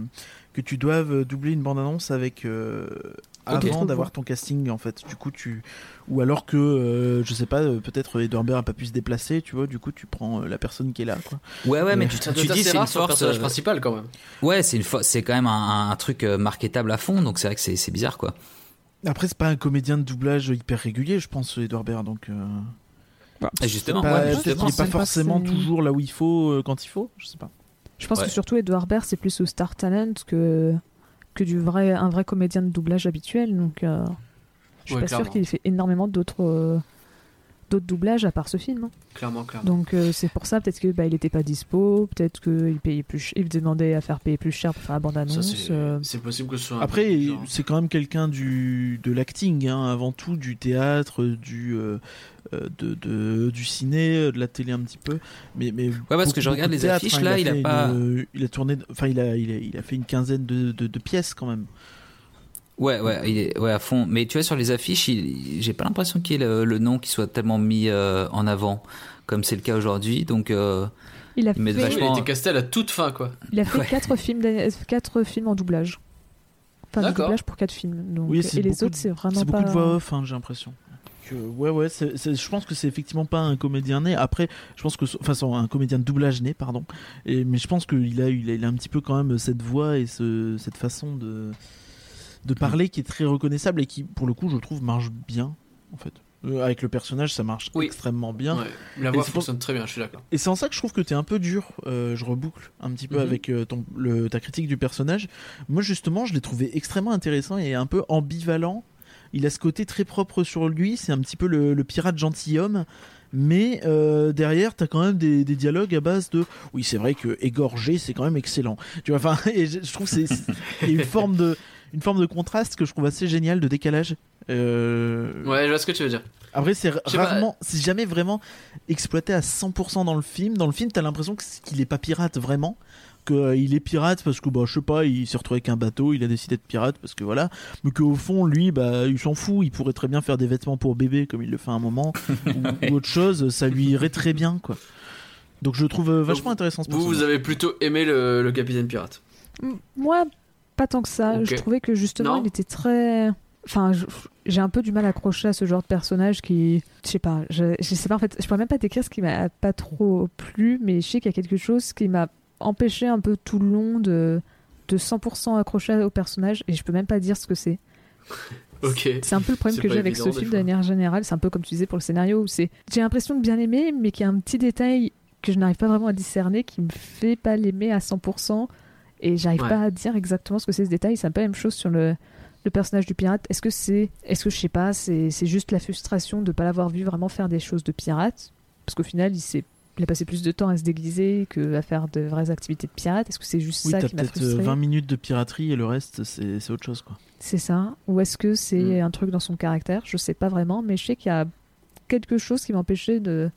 que tu doives doubler une bande annonce avec euh, avant d'avoir ton casting en fait. Du coup tu ou alors que euh, je sais pas euh, peut-être Edouard Baird a pas pu se déplacer. Tu vois. Du coup tu prends euh, la personne qui est là quoi. Ouais ouais mais Euh, tu, tu dis c'est une force. personnage euh, principal quand même. Ouais c'est une fo- c'est quand même un, un truc euh, marketable à fond donc c'est vrai que c'est c'est bizarre quoi. Après c'est pas un comédien de doublage hyper régulier je pense Edouard Baird donc. euh, Et justement, pas- ouais, peut-être justement, qu'il est pas forcément toujours là où il faut euh, quand il faut. Je sais pas. Je pense Ouais. que surtout Edouard Baird, c'est plus au Star Talent que, que du vrai, un vrai comédien de doublage habituel. Donc, euh, je suis Ouais, pas clairement. sûre qu'il ait fait énormément d'autres euh, d'autres doublages à part ce film. hein. Clairement, clairement. Donc, euh, c'est pour ça, peut-être que bah, il était pas dispo, peut-être qu'il payait plus, ch- il demandait à faire payer plus cher pour faire la bande Ça, annonce. c'est euh, c'est possible que ce soit un Après, c'est quand même quelqu'un du de l'acting, hein, avant tout, du théâtre, du euh, de, de- du ciné, de la télé un petit peu. Mais, mais parce que je regarde les affiches, là, il a fait pas- une- il a tourné, enfin il a, il a, il a fait une quinzaine de, de, de pièces quand même. Ouais, ouais, il est, ouais, à fond. Mais tu vois, sur les affiches, j'ai pas l'impression qu'il y ait le, le nom qui soit tellement mis euh, en avant, comme c'est le cas aujourd'hui. Donc, euh, il a fait, Oui, vachement- Il été casté à la toute fin, quoi. il a fait Ouais. quatre, films quatre films en doublage. Enfin, du D'accord. doublage pour quatre films. Donc, Oui, c'est et les beaucoup autres, c'est vraiment C'est pas. beaucoup de voix off, hein, j'ai l'impression. Ouais, ouais, je pense que c'est effectivement pas un comédien né. Après, je pense que, enfin, c'est un comédien de doublage né, pardon. Et, mais je pense qu'il a, il a, il a un petit peu quand même cette voix et ce, cette façon de, de parler qui est très reconnaissable et qui, pour le coup, je trouve, marche bien, en fait. Euh, avec le personnage, ça marche Oui. extrêmement bien. Ouais. La voix pour- fonctionne très bien, je suis d'accord. Et c'est en ça que je trouve que t'es un peu dur. Euh, je reboucle un petit peu Mhm. avec euh, ton, le, ta critique du personnage. Moi, justement, je l'ai trouvé extrêmement intéressant et un peu ambivalent. Il a ce côté très propre sur lui. C'est un petit peu le, le pirate gentilhomme. Mais euh, derrière, t'as quand même des, des dialogues à base de oui, c'est vrai que égorger, c'est quand même excellent. Tu vois, enfin, *laughs* je, je trouve que c'est une forme de une forme de contraste que je trouve assez génial de décalage. Euh, Ouais, je vois ce que tu veux dire. après, c'est rarement, c'est jamais vraiment exploité à 100% dans le film. Dans le film, t'as l'impression qu'il est pas pirate vraiment, qu'il est pirate parce que, bah, je sais pas, il s'est retrouvé avec un bateau, il a décidé de pirate parce que voilà, mais qu'au fond, lui, bah, il s'en fout, il pourrait très bien faire des vêtements pour bébé comme il le fait à un moment, *laughs* ou, ou autre chose, ça lui irait très bien, quoi. Donc je trouve euh, vachement intéressant ce Vous, vous avez plutôt aimé le, le Capitaine Pirate. Moi, pas tant que ça. Je trouvais que justement, Non il était très. Enfin, j'ai un peu du mal à accrocher à ce genre de personnage qui. Je sais pas. Je, je sais pas en fait. Je pourrais même pas décrire ce qui m'a pas trop plu, mais je sais qu'il y a quelque chose qui m'a empêché un peu tout le long de de 100% accrocher au personnage et je peux même pas dire ce que c'est. *laughs* Ok. C'est un peu le problème que j'ai avec ce film de manière générale. C'est un peu comme tu disais pour le scénario où c'est. J'ai l'impression de bien aimer, mais qu'il y a un petit détail que je n'arrive pas vraiment à discerner qui me fait pas l'aimer à 100%. Et j'arrive Ouais. pas à dire exactement ce que c'est ce détail. C'est un peu la même chose sur le, le personnage du pirate, est-ce que c'est, est-ce que je sais pas, c'est c'est juste la frustration de pas l'avoir vu vraiment faire des choses de pirate, parce qu'au final, il s'est il a passé plus de temps à se déguiser que à faire de vraies activités de pirate. Est-ce que c'est juste Oui, ça qui m'a peut-être euh, frustré? 20 minutes de piraterie et le reste, c'est c'est autre chose, quoi. C'est ça Ou est-ce que c'est Mm. un truc dans son caractère? Je sais pas vraiment, mais je sais qu'il y a quelque chose qui m'empêchait de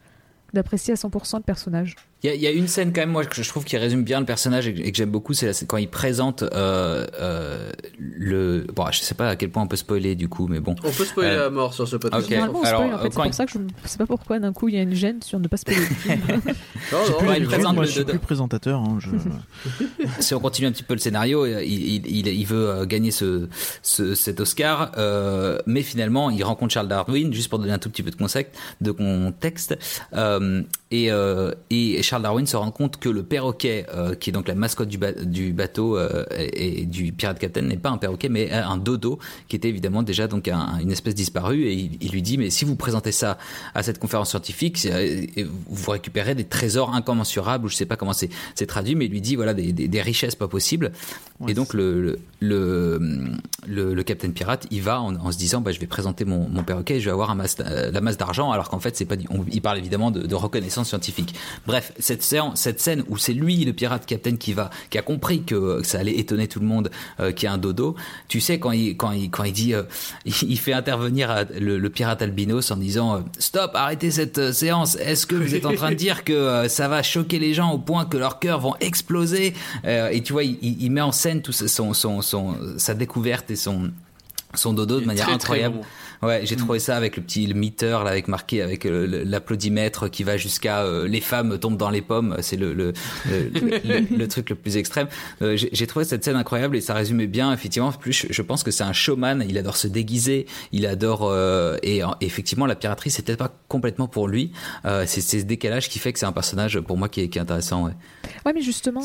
d'apprécier à 100% le personnage. Il y, a- il y a une scène quand même, moi, que je trouve qui résume bien le personnage et que, j'aime beaucoup, c'est quand il présente euh, euh, le. Bon, je sais pas à quel point on peut spoiler du coup, mais bon. On peut spoiler Euh, à mort sur ce podcast. ok. Généralement, on alors, spoil, en euh, fait, c'est quand pour il- ça que je ne sais pas pourquoi d'un coup il y a une gêne sur ne pas spoiler. le film. *laughs* Non, J'ai non, plus ouais, les il règles, présente moi, le- je suis plus présentateur. hein, je- *laughs* si on continue un petit peu le scénario, il, il, il, il veut euh, gagner ce, ce, cet Oscar, euh, mais finalement, il rencontre Charles Darwin, juste pour donner un tout petit peu de contexte, de contexte euh, et, euh, et Charles Darwin se rend compte que le perroquet, euh, qui est donc la mascotte du, ba- du bateau euh, et, et du pirate captain, n'est pas un perroquet, mais un dodo, qui était évidemment déjà donc un- une espèce disparue, et il, il lui dit, mais si vous présentez ça à cette conférence scientifique, euh, vous récupérez des trésors incommensurables, ou je sais pas comment c'est traduit, mais il lui dit voilà des, des, des richesses pas possibles. Ouais, et donc le le, le le le Captain Pirate, il va en, en se disant bah je vais présenter mon, mon perroquet, et je vais avoir un masse, la masse d'argent, alors qu'en fait c'est pas du, on- il parle évidemment de, de reconnaissance scientifique. Bref, cette scène, cette scène où c'est lui le pirate Captain qui va qui a compris que ça allait étonner tout le monde, euh, qui a un dodo. Tu sais quand il quand il quand il dit euh, *laughs* il, fait intervenir euh, le, le pirate albinos en disant euh, stop arrêtez cette euh, séance. Est-ce que vous êtes en train de dire que euh, ça va choquer les gens au point que leurs cœurs vont exploser? Euh, Et tu vois, il, il- met en scène tout ce- son, son, son, sa découverte et son son dodo de manière très, très incroyable. bon. Ouais, j'ai trouvé ça avec le petit le meter là, avec marqué avec euh, l'applaudimètre qui va jusqu'à euh, les femmes tombent dans les pommes. C'est le le, le, *laughs* le- le truc le plus extrême. Euh, j'ai trouvé cette scène incroyable et ça résumait bien effectivement. Plus je, je pense que c'est un showman. Il adore se déguiser. Il adore euh, et, euh, effectivement la piraterie c'est peut-être pas complètement pour lui. Euh, c'est ce décalage qui fait que c'est un personnage pour moi qui est, qui est intéressant. Ouais. ouais, mais justement,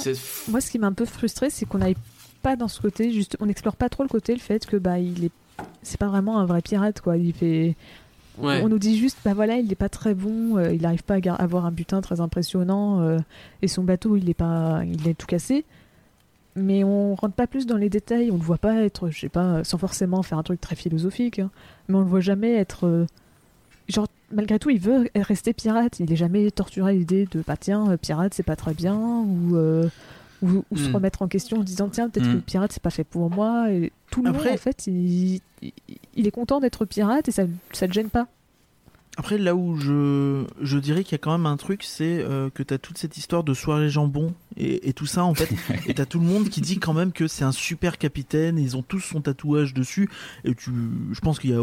moi ce qui m'a un peu frustré, c'est qu'on n'aille pas dans ce côté, juste, on n'explore pas trop le côté, le fait que bah il est, c'est pas vraiment un vrai pirate quoi. Il fait, ouais. on nous dit juste bah voilà, il n'est pas très bon, euh, il n'arrive pas à avoir un butin très impressionnant euh, et son bateau il est pas, il est tout cassé. Mais on rentre pas plus dans les détails, on le voit pas être, je sais pas, sans forcément faire un truc très philosophique, hein, mais on le voit jamais être. euh, genre, malgré tout, il veut rester pirate. Il est jamais torturé à l'idée de, bah tiens, euh, pirate, c'est pas très bien, ou, ou, se Hmm. remettre en question en disant, tiens, peut-être Hmm. que le pirate, c'est pas fait pour moi. Et tout le Après- monde, en fait, il, il, il est content d'être pirate et ça, ça le gêne pas. Après, là où je, je dirais qu'il y a quand même un truc, c'est euh, que tu as toute cette histoire de soirée jambon et, et tout ça, en fait. *laughs* et tu as tout le monde qui dit quand même que c'est un super capitaine, et ils ont tous son tatouage dessus. Et tu, je pense qu'il y a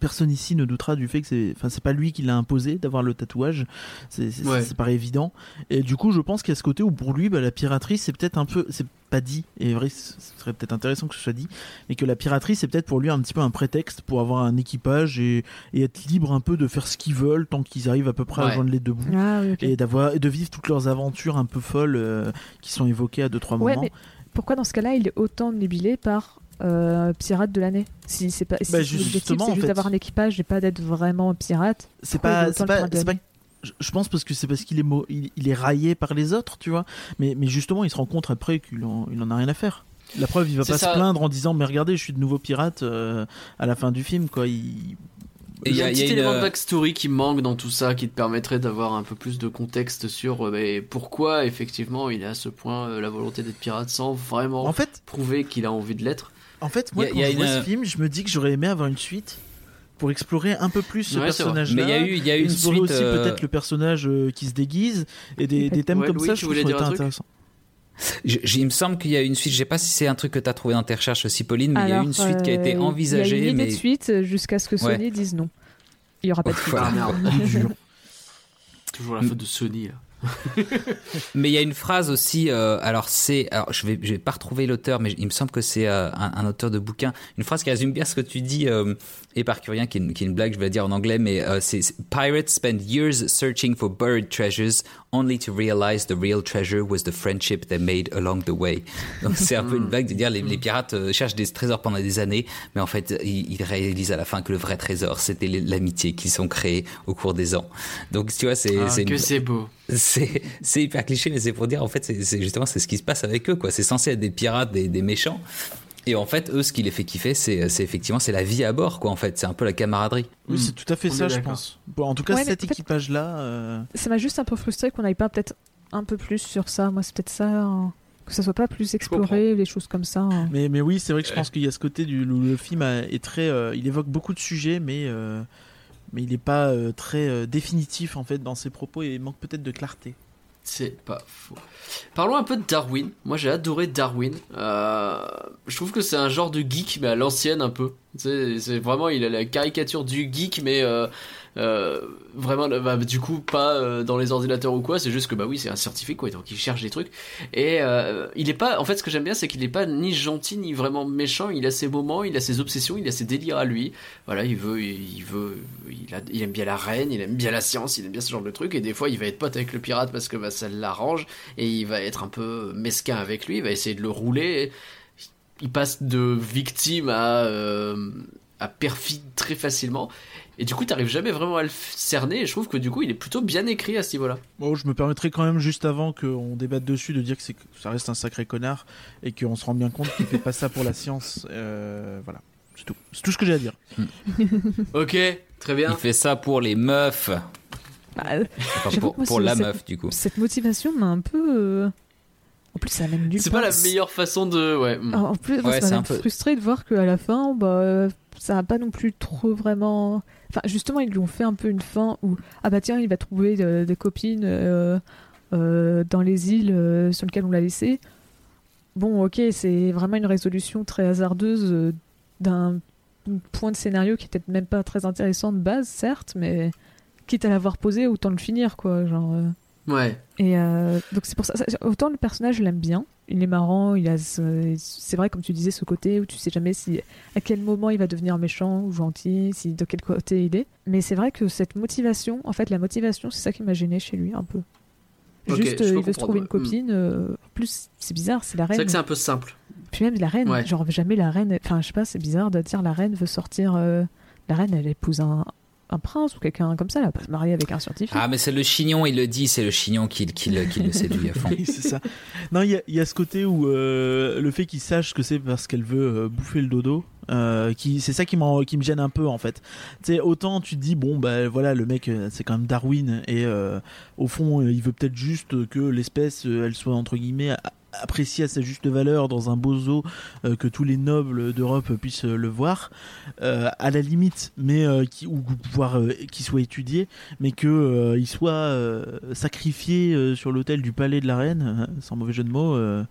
personne ici ne doutera du fait que c'est, enfin, c'est pas lui qui l'a imposé d'avoir le tatouage. C'est, c'est, Ouais. ça paraît évident. Et du coup, je pense qu'il y a ce côté où pour lui, bah, la piraterie, c'est peut-être un peu, c'est pas dit, et vrai, ce serait peut-être intéressant que ce soit dit, mais que la piraterie, c'est peut-être pour lui un petit peu un prétexte pour avoir un équipage et, et être libre un peu de faire ce qu'ils veulent tant qu'ils arrivent à peu près à joindre les deux bouts. Ah. Et d'avoir de vivre toutes leurs aventures un peu folles euh, qui sont évoquées à deux trois Ouais, moments. mais pourquoi dans ce cas-là, il est autant nubilé par euh, pirate de l'année? Si c'est pas, si Bah, justement, c'est en juste fait. d'avoir un équipage et pas d'être vraiment pirate. C'est pas, pas, pas- je je pense parce que c'est parce qu'il est, mo- il, il est raillé par les autres, tu vois. Mais, mais justement, il se rend compte après qu'il en, il en a rien à faire. La preuve, il va C'est pas ça. se plaindre en disant mais regardez, je suis de nouveau pirate euh, à la fin du film, quoi. Il... Il y a un petit une, élément de euh, backstory qui manque dans tout ça, qui te permettrait d'avoir un peu plus de contexte sur euh, mais pourquoi effectivement il a à ce point euh, la volonté d'être pirate sans vraiment En fait, prouver qu'il a envie de l'être. En fait, moi, Y a- quand y a je vois une- ce film, je me dis que j'aurais aimé avoir une suite pour explorer un peu plus ce Ouais, personnage-là. Mais il y a eu il y a eu une suite. aussi euh, peut-être le personnage euh, qui se déguise et des, des thèmes Ouais, comme Louis, ça. Je trouve voulais dire un intéressant. Je- je- il me semble qu'il y a une suite. Je sais pas si c'est un truc que tu as trouvé dans tes recherches aussi, Pauline, mais il y a une suite qui a euh, été Il y a envisagée. une idée mais de suite euh, jusqu'à ce que Ouais. Sony dise non. Il y aura pas de suite. Voilà. Ah *laughs* toujours la faute de Sony là. *laughs* Mais il y a une phrase aussi. euh, alors c'est, alors je vais, je vais pas retrouver l'auteur, mais il me semble que c'est euh, un, auteur de bouquin. Une phrase qui résume bien ce que tu dis, euh, éparcurien, qui est, une, qui est une blague, je vais la dire en anglais, mais euh, c'est, Pirates spend years searching for buried treasures, only to realize the real treasure was the friendship they made along the way. *laughs* Donc c'est un peu une blague de dire les, les pirates euh, cherchent des trésors pendant des années, mais en fait ils, ils réalisent à la fin que le vrai trésor c'était l'amitié qu'ils ont créé au cours des ans. Donc tu vois, c'est Ah, une- que c'est beau. c'est hyper cliché mais c'est pour dire en fait c'est c'est justement c'est ce qui se passe avec eux quoi c'est censé être des pirates des, des méchants Et en fait, eux, ce qui les fait kiffer, c'est c'est effectivement c'est la vie à bord, quoi. En fait, c'est un peu la camaraderie. Oui, Hmm. c'est tout à fait On ça, je pense. Bon, en tout cas, Ouais, cet équipage-là. euh, Ça m'a juste un peu frustré qu'on n'aille pas peut-être un peu plus sur ça. Moi, c'est peut-être ça. hein, Que ça soit pas plus exploré, les choses comme ça. hein. Mais, mais oui, c'est vrai que je Ouais. pense qu'il y a ce côté du où le film a- est très, euh, il évoque beaucoup de sujets, mais euh, mais il n'est pas euh, très euh, définitif en fait dans ses propos et manque peut-être de clarté. C'est pas faux. Parlons un peu de Darwin. Moi j'ai adoré Darwin. Euh, je trouve que c'est un genre de geek, mais à l'ancienne un peu. C'est vraiment, il a la caricature du geek, mais euh, euh, vraiment, bah, du coup, pas euh, dans les ordinateurs ou quoi. C'est juste que, bah oui, c'est un scientifique, quoi. Donc il cherche des trucs. Et euh, il est pas, en fait, ce que j'aime bien, c'est qu'il est pas ni gentil ni vraiment méchant. Il a ses moments, il a ses obsessions, il a ses délires à lui. Voilà, il veut, il veut, il aime bien la reine, il aime bien la science, il aime bien ce genre de trucs. Et des fois, il va être pote avec le pirate parce que bah, ça l'arrange. Et il va être un peu mesquin avec lui. Il va essayer de le rouler. Il passe de victime à, euh, à perfide très facilement. Et du coup, t'arrives jamais vraiment à le cerner. Et je trouve que du coup, il est plutôt bien écrit à ce niveau-là. Bon, je me permettrai quand même juste avant qu'on débatte dessus de dire que, c'est que ça reste un sacré connard et qu'on se rend bien compte qu'il fait pas ça pour la science. Euh, voilà, c'est tout. C'est tout ce que j'ai à dire. Ok, très bien. Il fait ça pour les meufs, Bah, enfin, J'avoue, pour, la meuf du coup. cette motivation m'a un peu. euh, En plus, ça amène nulle C'est pas la meilleure façon de. Ouais. hmm. En plus, moi, Ouais, ça m'a un même peu- frustré de voir qu'à la fin, bah, euh, ça n'a pas non plus trop vraiment. Enfin, justement, ils lui ont fait un peu une fin où ah bah tiens, il va trouver euh, des copines euh, euh, dans les îles euh, sur lesquelles on l'a laissé. Bon, ok, c'est vraiment une résolution très hasardeuse euh, d'un point de scénario qui était même pas très intéressant de base, certes, mais quitte à l'avoir posé, autant le finir, quoi. Genre. euh. Ouais. Et euh, donc c'est pour ça, autant le personnage je l'aime bien, il est marrant, il a ce- c'est vrai comme tu disais ce côté où tu sais jamais si à quel moment il va devenir méchant ou gentil, si de quel côté il est. Mais c'est vrai que cette motivation, en fait la motivation c'est ça qui m'a gêné chez lui un peu. Juste euh, il veut se trouver une copine. euh, en plus c'est bizarre, c'est la C'est vrai reine. que c'est un peu simple. Puis même la reine, Ouais. genre jamais la reine. Enfin je sais pas, c'est bizarre de dire la reine veut sortir. euh, La reine elle épouse un, un prince ou quelqu'un comme ça, elle va pas se marier avec un scientifique. Ah mais c'est le chignon, il le dit, c'est le chignon qui, qui, le- qui le séduit à fond. *laughs* Oui, c'est ça. Non, il y a, il y a ce côté où euh, le fait qu'il sache que c'est parce qu'elle veut euh, bouffer le dodo, euh, qui, c'est ça qui, m'en- qui me gêne un peu en fait. Tu sais, autant tu te dis, bon, bah voilà, le mec, c'est quand même Darwin, et euh, au fond, il veut peut-être juste que l'espèce, elle soit entre guillemets a- appréciée à sa juste valeur dans un beau zoo, euh, que tous les nobles d'Europe puissent euh, le voir, euh, à la limite, mais euh, qui, ou pouvoir euh, qu'il soit étudié, mais que euh, il soit euh, sacrifié euh, sur l'autel du palais de la reine, euh, sans mauvais jeu de mots, euh,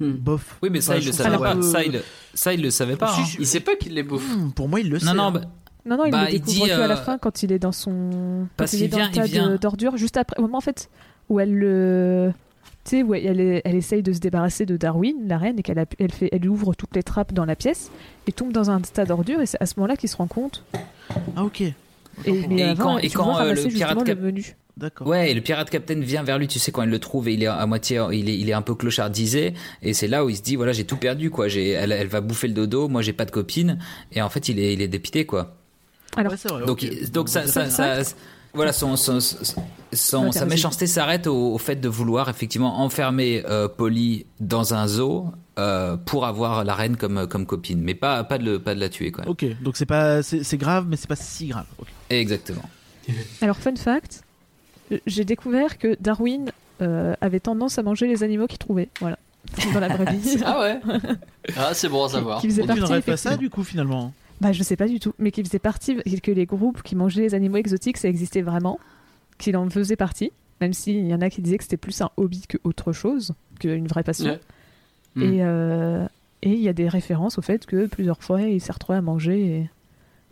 Hmm. bof. Oui mais ça Enfin, il le savait pas, peu- ça il, ça il le savait pas. Si, hein. je- Il sait pas qu'il les bouffe. Hmm, pour moi, il le sait. Non non, hein. bah, Non, non, il Bah, le il découvre dit, que à la euh, fin quand il est dans son. Parce quand il est dans vient- le il tas vient- d'ordures, juste après. Au moment en fait où elle le. Sais, où elle, elle, essaye de se débarrasser de Darwin, la reine, et qu'elle elle fait, elle ouvre toutes les trappes dans la pièce et tombe dans un tas d'ordures, et c'est à ce moment-là qu'il se rend compte. Ah ok, Et, mais Et avant, quand- et euh, le pirate le cap- menu. d'accord. Ouais, et le pirate captain vient vers lui, tu sais, quand il le trouve et il est à moitié, il est, il est un peu clochardisé. Et c'est là où il se dit, voilà, j'ai tout perdu, quoi. J'ai, elle, elle va bouffer le dodo, moi j'ai pas de copine. Et en fait, il est, il est dépité, quoi. Alors, Ouais, c'est vrai, Donc, ça- voilà, son, son, son- son- Ouais, sa méchanceté s'arrête au, au fait de vouloir effectivement enfermer euh, Polly dans un zoo euh, pour avoir la reine comme, comme copine, mais pas, pas de, le- pas de la tuer, quoi. Ok, donc c'est pas, c'est grave, mais c'est pas si grave. Exactement. *laughs* alors, fun fact, j'ai découvert que Darwin euh, avait tendance à manger les animaux qu'il trouvait. Voilà. Dans la vraie vie. *laughs* Ah ouais *laughs* Ah, c'est bon à savoir. Qui faisait partie, n'aurais pas ça du coup finalement Bah, je sais pas du tout, mais qui faisait partie, que les groupes qui mangeaient les animaux exotiques, ça existait vraiment, qu'il en faisait partie, même s'il y en a qui disaient que c'était plus un hobby que autre chose, qu'une vraie passion. Ouais. Mm. Et euh, et il y a des références au fait que plusieurs fois il s'est retrouvé à manger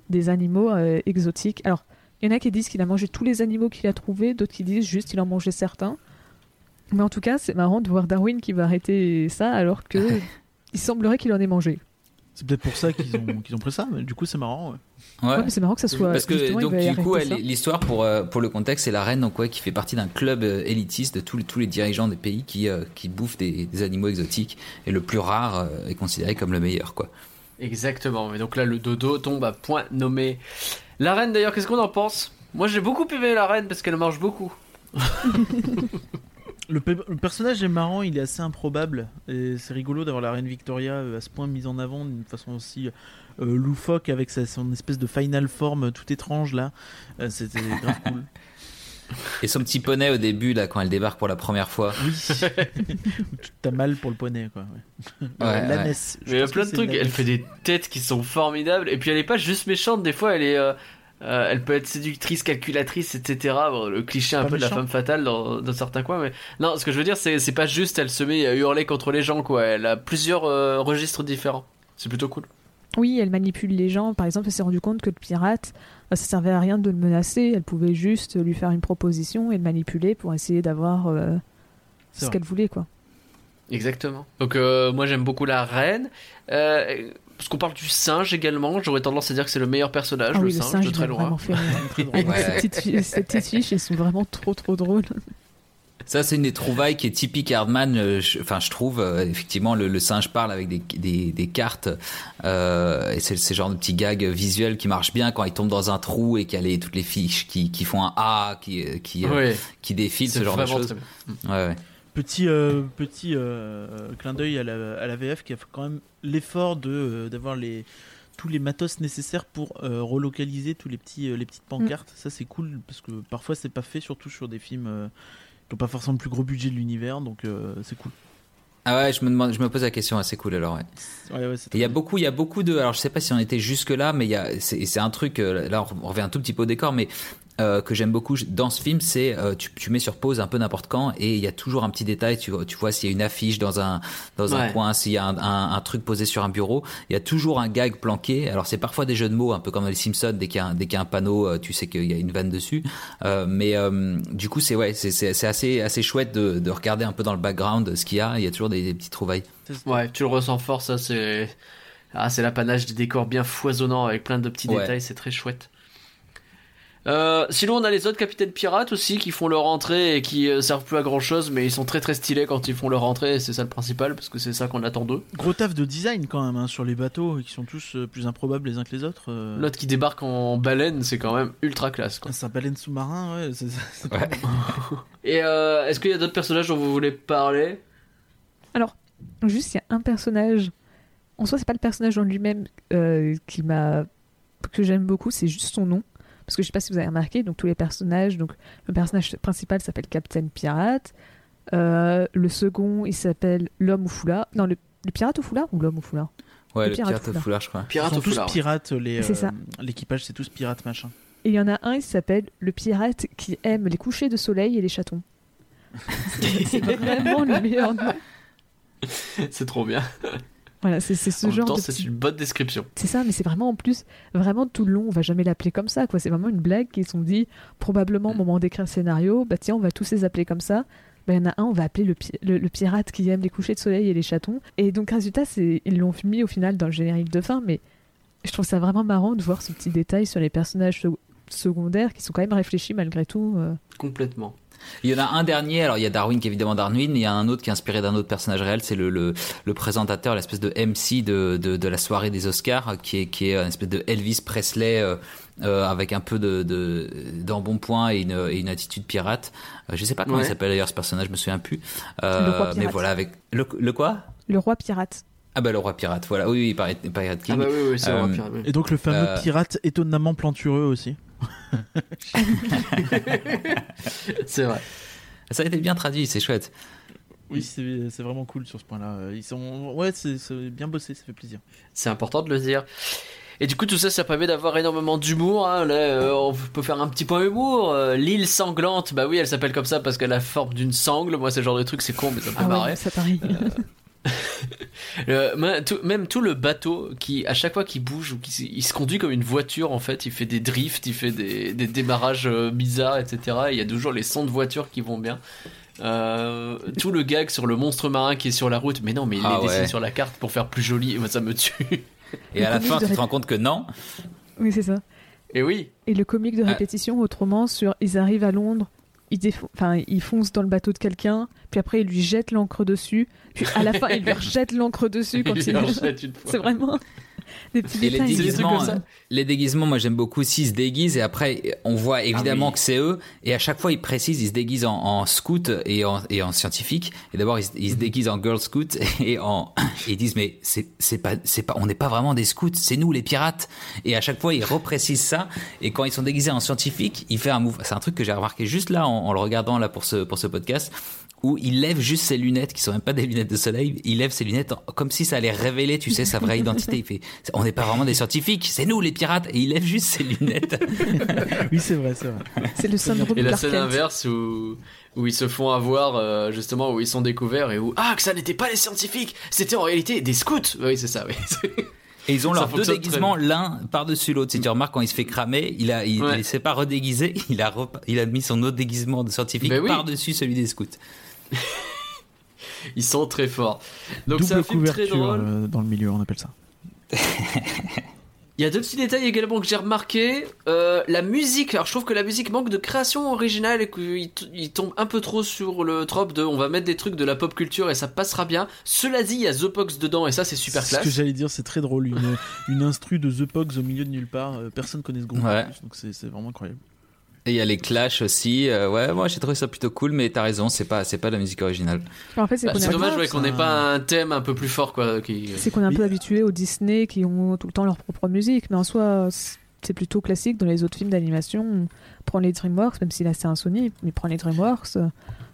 des animaux euh, exotiques. Alors, il y en a qui disent qu'il a mangé tous les animaux qu'il a trouvés, d'autres qui disent juste qu'il en mangeait certains. Mais en tout cas, c'est marrant de voir Darwin qui va arrêter ça alors que *laughs* il semblerait qu'il en ait mangé. C'est peut-être pour ça qu'ils ont, qu'ils ont pris ça, mais du coup c'est marrant. ouais. Ouais. C'est marrant que ça soit. Parce que donc du coup, l'histoire pour euh, pour le contexte, c'est la reine donc ouais qui fait partie d'un club euh, élitiste de tous les tous les dirigeants des pays qui euh, qui bouffent des, des animaux exotiques et le plus rare euh, est considéré comme le meilleur quoi. Exactement. Et donc là, le dodo tombe à point nommé. La reine, d'ailleurs, qu'est-ce qu'on en pense? Moi, j'ai beaucoup aimé la reine parce qu'elle mange beaucoup. *laughs* Le, pe- le personnage est marrant, il est assez improbable et c'est rigolo d'avoir la reine Victoria euh, à ce point mise en avant d'une façon aussi euh, loufoque avec sa, son espèce de final form euh, tout étrange là. Euh, C'était *laughs* grave cool. Et son petit poney au début, là, quand elle débarque pour la première fois. Oui. *laughs* T'as mal pour le poney quoi. Ouais. Ouais, Euh, la ouais. Mais il y a plein de trucs. Elle fait des têtes qui sont formidables. Et puis elle est pas juste méchante. Des fois, elle est. euh, euh, elle peut être séductrice, calculatrice, etc. Bon, le cliché un peu de la femme fatale dans, dans certains coins. Mais non, ce que je veux dire, c'est c'est pas juste. Elle se met à hurler contre les gens, quoi. Elle a plusieurs euh, registres différents. C'est plutôt cool. Oui, elle manipule les gens. Par exemple, elle s'est rendu compte que le pirate, euh, ça servait à rien de le menacer. Elle pouvait juste lui faire une proposition et le manipuler pour essayer d'avoir euh, ce vrai. qu'elle voulait, quoi. Exactement. Donc moi j'aime beaucoup la reine. Euh, parce qu'on parle du singe également, j'aurais tendance à dire que c'est le meilleur personnage, ah le oui, le singe, singe, de très loin. vraiment fait rire. Très drôle. *laughs* Ouais. Ces petites filles- ces petites fiches, elles sont vraiment trop trop drôles. Ça, c'est une des trouvailles qui est typique Hardman. euh, je- Enfin, je trouve, euh, effectivement, le, le singe parle avec des, des, des cartes. Euh, et c'est ce genre de petit gag visuel qui marche bien quand il tombe dans un trou et qu'il y a les, toutes les fiches qui, qui font un A, qui, euh, qui, euh, qui défilent, ce genre de choses. Ouais, ouais. Petit, euh, petit euh, clin d'œil à la, à la VF qui a fait quand même l'effort de euh, d'avoir les tous les matos nécessaires pour relocaliser tous les petits les petites pancartes. Ça c'est cool parce que parfois c'est pas fait, surtout sur des films qui n'ont pas forcément le plus gros budget de l'univers, donc c'est cool. Ah ouais, je me demande, je me pose la question, c'est cool alors. Ouais. Il y a beaucoup, il y a beaucoup de. Alors je sais pas si on était jusque là, mais il y a, c'est, un truc. Là, on revient un tout petit peu au décor, mais euh, que j'aime beaucoup dans ce film, c'est euh, tu, tu mets sur pause un peu n'importe quand et il y a toujours un petit détail. Tu vois, tu vois s'il y a une affiche dans un dans un coin, s'il y a un, un, un truc posé sur un bureau, il y a toujours un gag planqué. Alors c'est parfois des jeux de mots, un peu comme dans les Simpsons. Dès qu'il y a un, dès qu'il y a un panneau, euh, tu sais qu'il y a une vanne dessus. Euh, mais euh, du coup, c'est ouais, c'est, c'est, c'est assez assez chouette de, de regarder un peu dans le background ce qu'il y a. Il y a toujours des, des petites trouvailles. Ouais, tu le ressens fort, ça c'est. Ah, c'est l'apanage des décors bien foisonnants avec plein de petits Ouais. détails, c'est très chouette. Euh, sinon, on a les autres capitaines pirates aussi qui font leur entrée et qui euh, servent plus à grand chose, mais ils sont très très stylés quand ils font leur entrée, et c'est ça le principal, parce que c'est ça qu'on attend d'eux. Gros taf de design quand même hein, sur les bateaux qui sont tous euh, plus improbables les uns que les autres. euh. L'autre qui débarque en baleine, c'est quand même ultra classe. Quoi. Ah, C'est un baleine sous-marin, ouais. c'est- c'est- Ouais. *laughs* Et euh, est-ce qu'il y a d'autres personnages dont vous voulez parler? Juste, il y a un personnage. En soi, c'est pas le personnage en lui-même euh, qui m'a que j'aime beaucoup, c'est juste son nom. Parce que je sais pas si vous avez remarqué, donc tous les personnages, donc le personnage principal s'appelle Captain Pirate. Euh, le second, il s'appelle l'homme au foulard. Non, le, le pirate au foulard ou l'homme au foulard? Ouais, Le le pirate pirate au foulard. foulard, je crois. Ils Pirate sont au tous foulard. pirates, les, euh, l'équipage c'est tous pirates machin. Et il y en a un, il s'appelle le pirate qui aime les couchers de soleil et les chatons. C'est *laughs* c'est vraiment le meilleur nom. C'est trop bien. Voilà, c'est c'est ce en genre temps, de c'est petit- une bonne description. C'est ça, mais c'est vraiment en plus, vraiment tout le long, on va jamais l'appeler comme ça, quoi. C'est vraiment une blague qu'ils se sont dit, probablement au moment d'écrire le scénario, bah tiens, on va tous les appeler comme ça. Bah, il y en a un, on va appeler le, pi- le, le pirate qui aime les couchers de soleil et les chatons. Et donc, résultat, ils l'ont mis au final dans le générique de fin, mais je trouve ça vraiment marrant de voir ce petit détail sur les personnages secondaires qui sont quand même réfléchis malgré tout. euh. Complètement. Il y en a un dernier, alors il y a Darwin qui est évidemment Darwin, il y a un autre qui est inspiré d'un autre personnage réel, c'est le, le, le présentateur, l'espèce de MC de, de, de la soirée des Oscars, qui est, qui est une espèce de Elvis Presley euh, euh, avec un peu de, de, d'embonpoint et une, et une attitude pirate. Euh, je sais pas comment Ouais. il s'appelle d'ailleurs ce personnage, je me souviens plus. Euh, Le roi mais pirate. voilà, avec le, le quoi? Le roi pirate. Ah bah le roi pirate, voilà, oui, oui, Pirate, Pirate King. Ah bah oui, oui, c'est vrai. Pierre, oui. Et donc le fameux Euh, pirate étonnamment plantureux aussi. *laughs* C'est vrai. Ça a été bien traduit, c'est chouette. Oui, c'est vraiment cool sur ce point-là. Ils sont, ouais, c'est c'est bien bossé, ça fait plaisir. C'est important de le dire. Et du coup, tout ça, ça permet d'avoir énormément d'humour. hein. Là, euh, on peut faire un petit point humour. Euh, L'île sanglante, bah oui, elle s'appelle comme ça parce qu'elle a la forme d'une sangle. Moi, c'est le genre de truc, c'est con, mais ça me fait Ah marrer. ouais, ça pareil. Euh, même tout- même tout le bateau qui, à chaque fois qu'il bouge ou qu'il il se conduit comme une voiture, en fait, il fait des drifts, il fait des, des démarrages euh, bizarres, etc. Et Il y a toujours les sons de voiture qui vont bien. Euh, tout le gag sur le monstre marin qui est sur la route, mais non, mais il Ah les dessine ouais. sur la carte pour faire plus joli, et moi ça me tue. Et à la fin, tu te rends compte que non. oui, c'est ça. Et oui, Et le comique de Ah. répétition, autrement, sur ils arrivent à Londres, ils, défo- enfin, ils foncent dans le bateau de quelqu'un, puis après ils lui jettent l'encre dessus, puis à la fin ils lui *laughs* rejettent l'encre dessus quand il il. jette. *laughs* C'est vraiment. Des petits Et les détails. déguisements, ça. les déguisements, moi j'aime beaucoup s'ils se déguisent et après on voit évidemment Ah oui. que c'est eux et à chaque fois ils précisent, ils se déguisent en, en scout et en, et en scientifique et d'abord ils, se- ils se déguisent en girl scout *laughs* et en et ils disent mais c'est c'est pas c'est pas on n'est pas vraiment des scouts, c'est nous les pirates et à chaque fois ils reprécisent ça et quand ils sont déguisés en scientifique, il fait un move, c'est un truc que j'ai remarqué juste là en, en le regardant là pour ce pour ce podcast où il lève juste ses lunettes, qui sont même pas des lunettes de soleil, il lève ses lunettes en- comme si ça allait révéler, tu sais, sa vraie identité. Il fait, on n'est pas vraiment des scientifiques, c'est nous les pirates, et il lève juste ses lunettes. *laughs* Oui, c'est vrai, c'est vrai. C'est le syndrome Et de la Clark scène inverse où, où ils se font avoir, euh, justement, où ils sont découverts et où, ah, que ça n'était pas les scientifiques, c'était en réalité des scouts. Oui, c'est ça, oui. Et ils ont Ça leurs deux déguisements l'un par-dessus l'autre. Si tu remarques, quand il se fait cramer, il a, il, Ouais. il s'est pas redéguisé, *laughs* il a, rep- il a mis son autre déguisement de scientifique Ben oui. par-dessus celui des scouts. Ils sont très forts. Donc c'est un film très drôle. euh, dans le milieu, on appelle ça. Il y a deux petits détails également que j'ai remarqué. Euh, la musique, alors je trouve que la musique manque de création originale et qu'il il tombe un peu trop sur le trope de on va mettre des trucs de la pop culture et ça passera bien. Cela dit, il y a The Pox dedans et ça c'est super C'est ce que classe. j'allais dire, c'est très drôle. Une, *laughs* une instru de The Pogs au milieu de nulle part. euh, personne connaît ce groupe. Ouais. donc c'est vraiment incroyable. Et il y a les clashs aussi. euh, ouais, moi j'ai trouvé ça plutôt cool, mais t'as raison, c'est pas, c'est pas la musique originale. En fait, c'est Bah, c'est est, dommage ouais, qu'on n'ait pas un thème un peu plus fort quoi. Qui... c'est qu'on est un peu habitué aux Disney qui ont tout le temps leur propre musique, mais en soi, c'est plutôt classique dans les autres films d'animation. Prends les DreamWorks, même si là c'est un Sony, mais prends les DreamWorks, euh,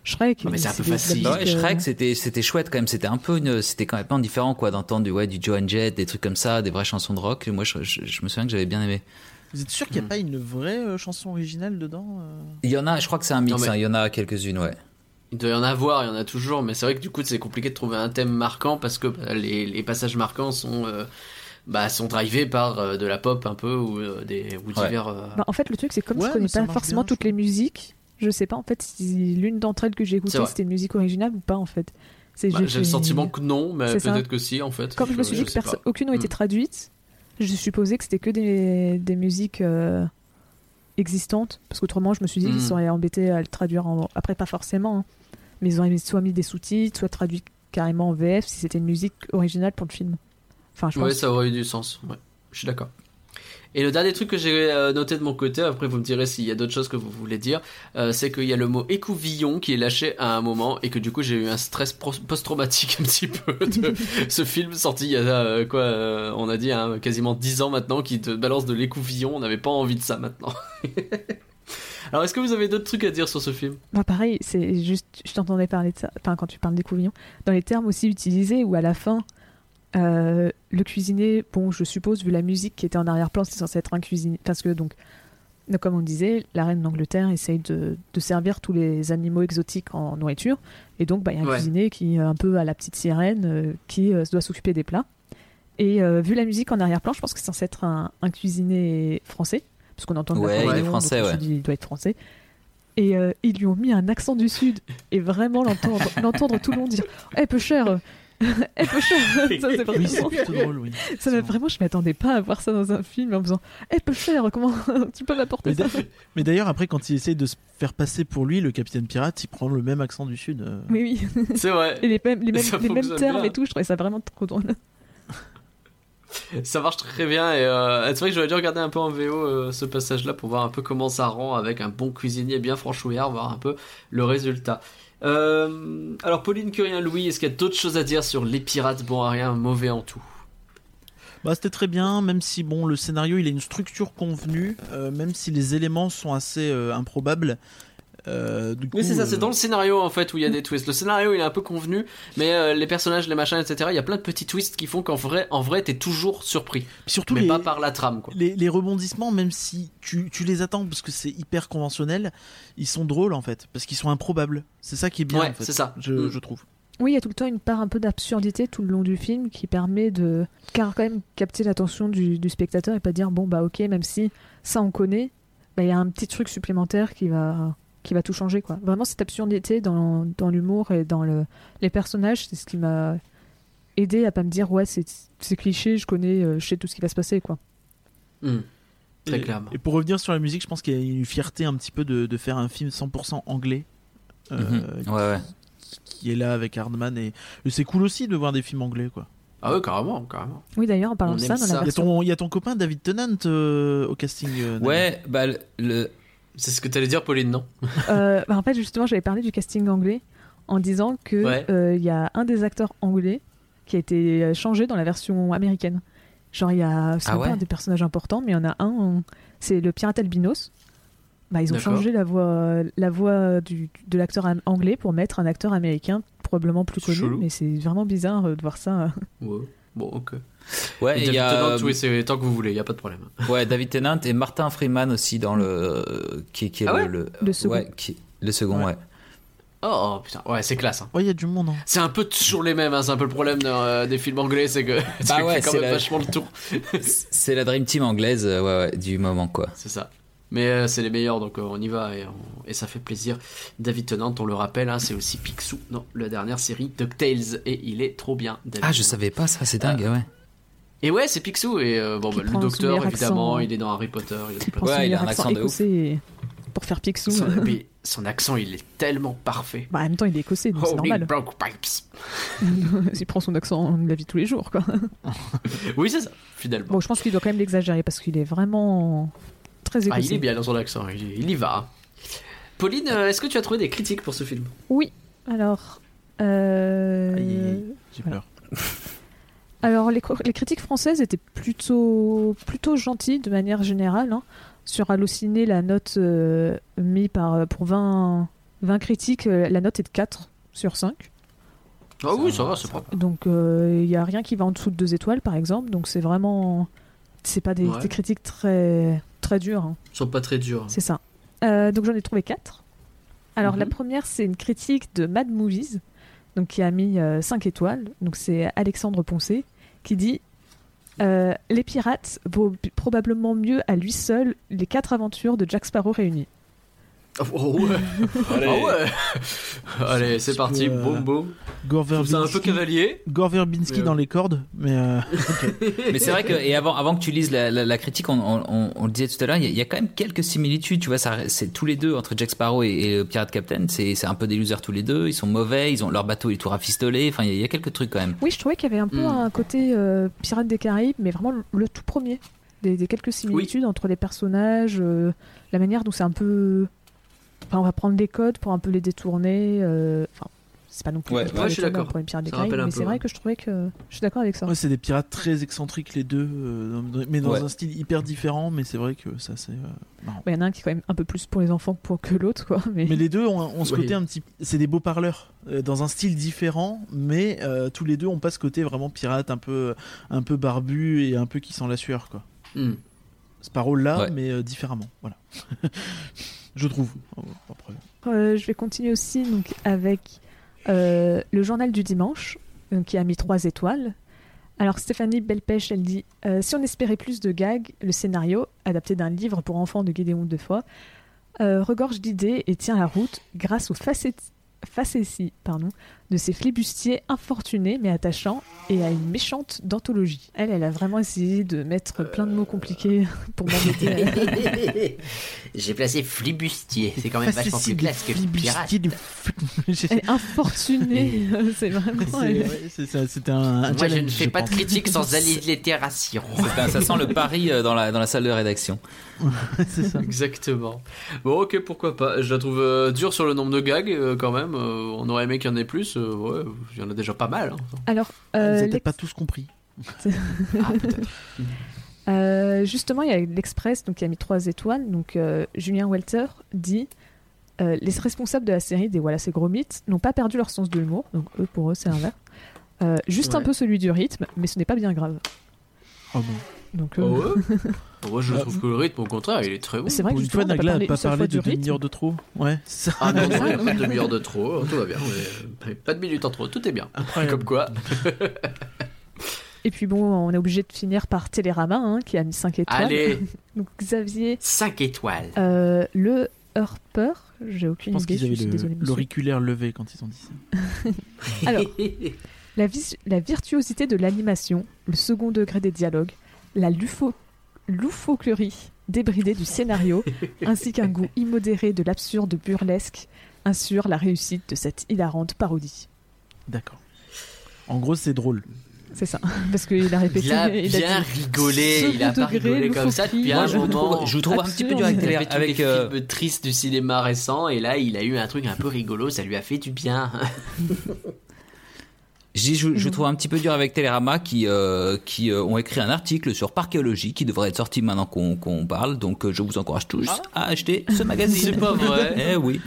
Shrek. Mais c'est un peu facile. Bah ouais, euh, Shrek, c'était, c'était chouette quand même. C'était un peu une, c'était quand même pas différent quoi d'entendre du, ouais, du Joan Jett, des trucs comme ça, des vraies chansons de rock. Moi, je, je, je me souviens que j'avais bien aimé. Vous êtes sûr qu'il n'y a Hmm. pas une vraie euh, chanson originale dedans euh? Il y en a, je crois que c'est un mix. Non, mais- hein, il y en a quelques-unes, ouais. Il doit y en avoir, il y en a toujours, mais c'est vrai que du coup c'est compliqué de trouver un thème marquant parce que bah, les, les passages marquants sont euh, bah, sont drivés par euh, de la pop un peu ou euh, des ou Ouais. divers. euh, bah, en fait, le truc, c'est comme Ouais, je connais pas forcément bien, toutes je les musiques, je sais pas en fait si l'une d'entre elles que j'ai écoutée c'était une musique originale ou pas en fait. Bah, j'ai le sentiment que non, mais peut-être que si en fait. Comme je me suis dit que aucune n'a été Mm. traduite, je supposais que c'était que des, des musiques euh, existantes, parce qu'autrement je me suis dit qu'ils seraient embêtés à le traduire en... Après pas forcément, hein. mais ils auraient soit mis des sous-titres, soit traduit carrément en VF si c'était une musique originale pour le film. Enfin je Ouais, pense. ça aurait eu du sens. Ouais, je suis d'accord. Et le dernier truc que j'ai euh, noté de mon côté, après vous me direz s'il y a d'autres choses que vous voulez dire, euh, c'est qu'il y a le mot écouvillon qui est lâché à un moment et que du coup j'ai eu un stress post-traumatique *laughs* un petit peu de *laughs* ce film sorti il y a euh, quoi, euh, on a dit hein, quasiment 10 ans maintenant qui te balance de l'écouvillon, on n'avait pas envie de ça maintenant. *laughs* Alors est-ce que vous avez d'autres trucs à dire sur ce film? Bah, pareil, c'est juste, je t'entendais parler de ça, enfin quand tu parles des couvillons, dans les termes aussi utilisés où à la fin, euh, le cuisinier, bon, je suppose, vu la musique qui était en arrière-plan, c'est censé être un cuisinier, parce que donc, comme on disait, la reine d'Angleterre essaye de, de servir tous les animaux exotiques en nourriture, et donc bah, il y a un Ouais. cuisinier qui, euh, un peu à la petite sirène, euh, qui euh, doit s'occuper des plats. Et vu la musique en arrière-plan, je pense que c'est censé être un, un cuisinier français, parce qu'on entend Ouais, il est français, ouais. il doit être français. Et euh, ils lui ont mis un accent du sud, et vraiment l'entendre, *laughs* l'entendre tout le long dire Eh, peu cher Eh, peu cher Ça, c'est Oui, vraiment- plutôt drôle, oui. ça m'a vraiment, je m'attendais pas à voir ça dans un film en faisant Eh, peu cher, comment *laughs* tu peux m'apporter Mais ça? Mais d'ailleurs, après, quand il essaye de se faire passer pour lui, le capitaine pirate, il prend le même accent du sud. euh. Mais oui, C'est vrai. et les mêmes, les mêmes, les termes bien. et tout, je trouvais ça vraiment trop drôle. Ça marche très bien et euh, c'est vrai que j'aurais dû regarder un peu en VO euh, ce passage-là pour voir un peu comment ça rend avec un bon cuisinier bien franchouillard, voir un peu le résultat. Euh, alors Pauline Curien Louis, est-ce qu'il y a d'autres choses à dire sur les pirates bon à rien, mauvais en tout? Bah, c'était très bien, même si bon, le scénario il a une structure convenue, euh, même si les éléments sont assez euh, improbables. Euh, du Oui coup, c'est ça, c'est euh, dans le scénario en fait où il y a des twists. Le scénario il est un peu convenu, mais euh, les personnages, les machins, etc. Il y a plein de petits twists qui font qu'en vrai, en vrai, t'es toujours surpris, puis surtout mais les, pas par la trame quoi. les, les rebondissements, même si tu, tu les attends parce que c'est hyper conventionnel, ils sont drôles en fait, parce qu'ils sont improbables. C'est ça qui est bien Ouais, en fait, c'est ça. Je, Mm. je trouve. Oui, il y a tout le temps une part un peu d'absurdité tout le long du film qui permet de car quand même capter l'attention du, du spectateur et pas dire bon bah ok même si ça on connaît, bah il y a un petit truc supplémentaire qui va qui va tout changer quoi. Vraiment cette absurdité dans, dans l'humour et dans le, les personnages, c'est ce qui m'a aidé à pas me dire ouais c'est c'est cliché, je connais, euh, je sais tout ce qui va se passer quoi. Hmm. Très Et- clairement. Et pour revenir sur la musique, je pense qu'il y a une fierté un petit peu de, de faire un film 100% anglais. euh, Mhm. Ouais, ouais. qui est là avec Hardman et, et c'est cool aussi de voir des films anglais quoi. Ah ouais, carrément, carrément. Oui, d'ailleurs, en parlant On de ça, dans ça. la Il y, a ton, il y a ton copain David Tennant euh, au casting. euh. Ouais, bah le, C'est ce que t'allais dire, Pauline, non Euh, bah, en fait, justement, j'avais parlé du casting anglais en disant que Ouais. euh, il y a un des acteurs anglais qui a été euh, changé dans la version américaine. Genre, il y a, c'est Ah pas un des personnages importants, mais il y en a un, c'est le pirate albinos. Bah, ils ont changé la voix, la voix du, de l'acteur anglais pour mettre un acteur américain probablement plus connu, Chelou. mais c'est vraiment bizarre de voir ça. Ouais. Bon, ok. Ouais, Et il David y a Tennant, euh, oui, c'est tant que vous voulez, y a pas de problème. ouais, David Tennant et Martin Freeman aussi dans le qui, qui est Ah le, ouais le, Le second. ouais, qui- le second, Ouais. ouais. Oh putain, ouais, c'est classe. hein. Ouais, il y a du monde. hein. C'est un peu toujours les mêmes, hein, c'est un peu le problème de- euh, des films anglais, c'est que *laughs* Bah ouais, fait quand c'est même la- vachement le tour. *laughs* C'est la Dream Team anglaise, euh, ouais, ouais, du moment quoi. C'est ça. Mais euh, c'est les meilleurs, donc euh, on y va et, on- et ça fait plaisir. David Tennant, on le rappelle, hein, c'est aussi Picsou dans la dernière série DuckTales et il est trop bien. David Ah, je savais pas ça, c'est dingue, ouais. Et ouais, c'est Picsou et euh, bon, bah, le docteur évidemment, accent. il est dans Harry Potter. Il son Ouais, il a un accent accent de ouf. écossais pour faire Picsou. Son, *laughs* mais son accent, il est tellement parfait. Bah, en même temps, il est écossais, donc c'est normal. broke pipes. *laughs* il prend son accent de la vie tous les jours, quoi. *laughs* Oui, c'est ça, finalement. Bon, je pense qu'il doit quand même l'exagérer parce qu'il est vraiment très ah, écossais. il est bien dans son accent, il, il y va. Pauline, euh, est-ce que tu as trouvé des critiques pour ce film? Oui, alors. euh. J'ai voilà. peur. Alors, les, critiques françaises étaient plutôt, plutôt gentilles de manière générale. hein. Sur Allociné, la note euh, mise par, pour 20, 20 critiques, euh, la note est de 4 sur 5. Ah oui, ça va, c'est propre. Donc, il n'y a rien qui va en dessous de 2 étoiles, par exemple. Donc, c'est vraiment. C'est pas des, Ouais. des critiques très, très dures. hein. Ils sont pas très durs. C'est ça. Euh, donc j'en ai trouvé quatre. Alors Mhm. la première, c'est une critique de Mad Movies, donc qui a mis 5 étoiles. Donc c'est Alexandre Poncé qui dit euh, Les pirates vaut probablement mieux à lui seul les quatre aventures de Jack Sparrow réunies. Oh ouais *laughs* Allez. Ah ouais *laughs* Allez, c'est parti, peu, euh, boum trouve ça un peu Verbinski, cavalier. Gore Verbinski Mais, dans euh, les cordes, mais euh, *laughs* Mais c'est vrai que, et avant, avant que tu lises la, la, la critique, on, on, on- on le disait tout à l'heure, il y, a- il y a quand même quelques similitudes, tu vois, c'est tous les deux, entre Jack Sparrow et, et le Pirate Captain, c'est, c'est un peu des losers tous les deux, ils sont mauvais, ils ont, leur bateau est tout rafistolé, enfin, il y, a- il y a quelques trucs quand même. Oui, je trouvais qu'il y avait un peu Mhm. un côté euh, Pirates des Caraïbes, mais vraiment le, le tout premier. Des, des quelques similitudes entre les personnages, euh, la manière dont c'est un peu. Enfin, on va prendre les codes pour un peu les détourner. euh, Enfin, c'est pas non plus Ouais, ouais, je suis d'accord. pour les Pirates des Ça Caraïbes, rappelle un mais peu, c'est vrai que je trouvais que. Je suis d'accord avec ça. ouais, c'est des pirates très excentriques les deux, euh, mais dans Ouais. un style hyper différent. Mais c'est vrai que ça c'est euh, marrant. Il y en a un qui est quand même un peu plus pour les enfants pour que l'autre, quoi. Mais... Mais les deux ont, ont ce Oui. côté un petit. C'est des beaux parleurs euh, dans un style différent, mais euh, tous les deux ont pas ce côté vraiment pirate, un peu, un peu barbu et un peu qui sent la sueur quoi. Hmm. Sparrow là, Ouais. mais euh, différemment. Voilà. *laughs* Je trouve. Euh, je vais continuer aussi donc, avec euh, le journal du dimanche, qui a mis 3 étoiles. Alors Stéphanie Belpêche, elle dit euh, Si on espérait plus de gags, le scénario, adapté d'un livre pour enfants de Gédéon Defoe, euh, regorge d'idées et tient la route grâce aux facéties pardon, de ces flibustiers infortunés mais attachants et à une méchante d'anthologie. Elle, elle a vraiment essayé de mettre plein de mots compliqués *laughs* pour m'embêter. *laughs* J'ai placé flibustier, c'est quand même vachement plus classe que pirate. *laughs* Infortunée, c'est vraiment... C'était un, Moi, je ne fais pas de critique sans allitération. Ça sent le pari euh, dans la, dans la salle de rédaction. c'est ça. Exactement. Bon, ok, pourquoi pas. Je la trouve euh, dure sur le nombre de gags euh, quand même. Euh, on aurait aimé qu'il y en ait plus. Euh, ouais, il y en a déjà pas mal. hein. Alors, Vous euh, pas tous compris. *laughs* Ah, peut-être. *laughs* euh, justement, il y a l'Express donc, qui a mis 3 étoiles. Donc, euh, Julien Welter dit euh, Les responsables de la série des Voilà, ces gros mythes n'ont pas perdu leur sens de l'humour. Donc, eux, pour eux, c'est. Euh, juste un peu celui du rythme, mais ce n'est pas bien grave. Oh bon. Donc, euh, Oh, ouais *laughs* Moi, je trouve que le rythme, au contraire, il est très bon. c'est vrai que n'a Nagla n'a pas parlé de demi-heure de trop. Ouais. Ah *laughs* non, non, il n'y a pas de demi-heure de trop, tout va bien. mais- Pas de minutes en trop, tout est bien. Comme quoi. Et puis bon, on est obligé de finir par Télérama, hein, qui a mis 5 étoiles. Allez, *laughs* Donc, Xavier, 5 étoiles. euh, le Harper, j'ai Je aucune pense idée, qu'ils je avaient le- monsieur. l'auriculaire levé quand ils ont dit ça. *laughs* Alors, la, vis- la virtuosité de l'animation, le second degré des dialogues, la lufo- loufoquerie débridée du scénario, *laughs* ainsi qu'un goût immodéré de l'absurde burlesque, assurent la réussite de cette hilarante parodie. D'accord. En gros, c'est drôle. C'est ça. Parce qu'il a répété. Il a il bien dit, rigolé, il a pas rigolé comme ça depuis un je vous moment. trouve, je vous trouve un petit peu dur avec, avec les euh, films tristes du cinéma récent et là il a eu un truc un peu rigolo, ça lui a fait du bien. *laughs* Je, je trouve un petit peu dur avec Télérama qui, euh, qui euh, ont écrit un article sur Parchéologie qui devrait être sorti maintenant qu'on qu'on parle. Donc euh, je vous encourage tous à acheter ce magazine. C'est pas vrai. *laughs* Eh oui.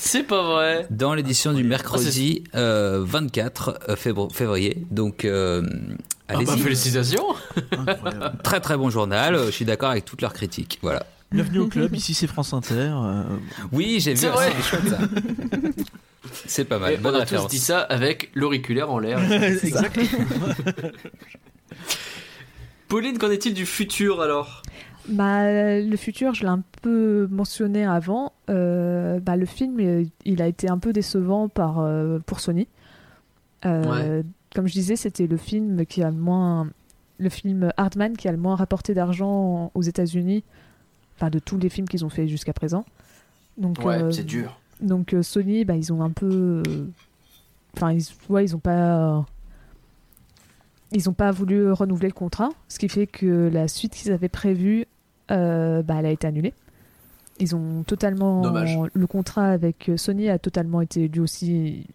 C'est pas vrai. Dans l'édition du mercredi euh, 24 février. février. Donc euh, Ah allez-y. bah, félicitations Incroyable. *laughs* Très très bon journal. Je suis d'accord avec toutes leurs critiques. Voilà. Bienvenue au club, ici c'est France Inter. euh, Oui, j'ai vu. C'est vrai. C'est chouette ça. *laughs* C'est pas mal. Et Bonne on a tous dit ça avec l'auriculaire en l'air. *laughs* Exactement. *laughs* Pauline, qu'en est-il du futur alors? Bah, le futur, je l'ai un peu mentionné avant. Euh, bah, le film, il a été un peu décevant par, euh, pour Sony. Euh, Comme je disais, c'était le film qui a le moins. Le film Hardman qui a le moins rapporté d'argent aux États-Unis, enfin de tous les films qu'ils ont fait jusqu'à présent. Donc, Ouais, euh, c'est dur. Donc euh, Sony, bah, ils ont un peu, euh, enfin ils, ouais, ils ont pas, ils ont pas voulu renouveler le contrat, ce qui fait que la suite qu'ils avaient prévue, euh, bah, elle a été annulée. Ils ont totalement, Dommage. le contrat avec Sony a totalement été lui aussi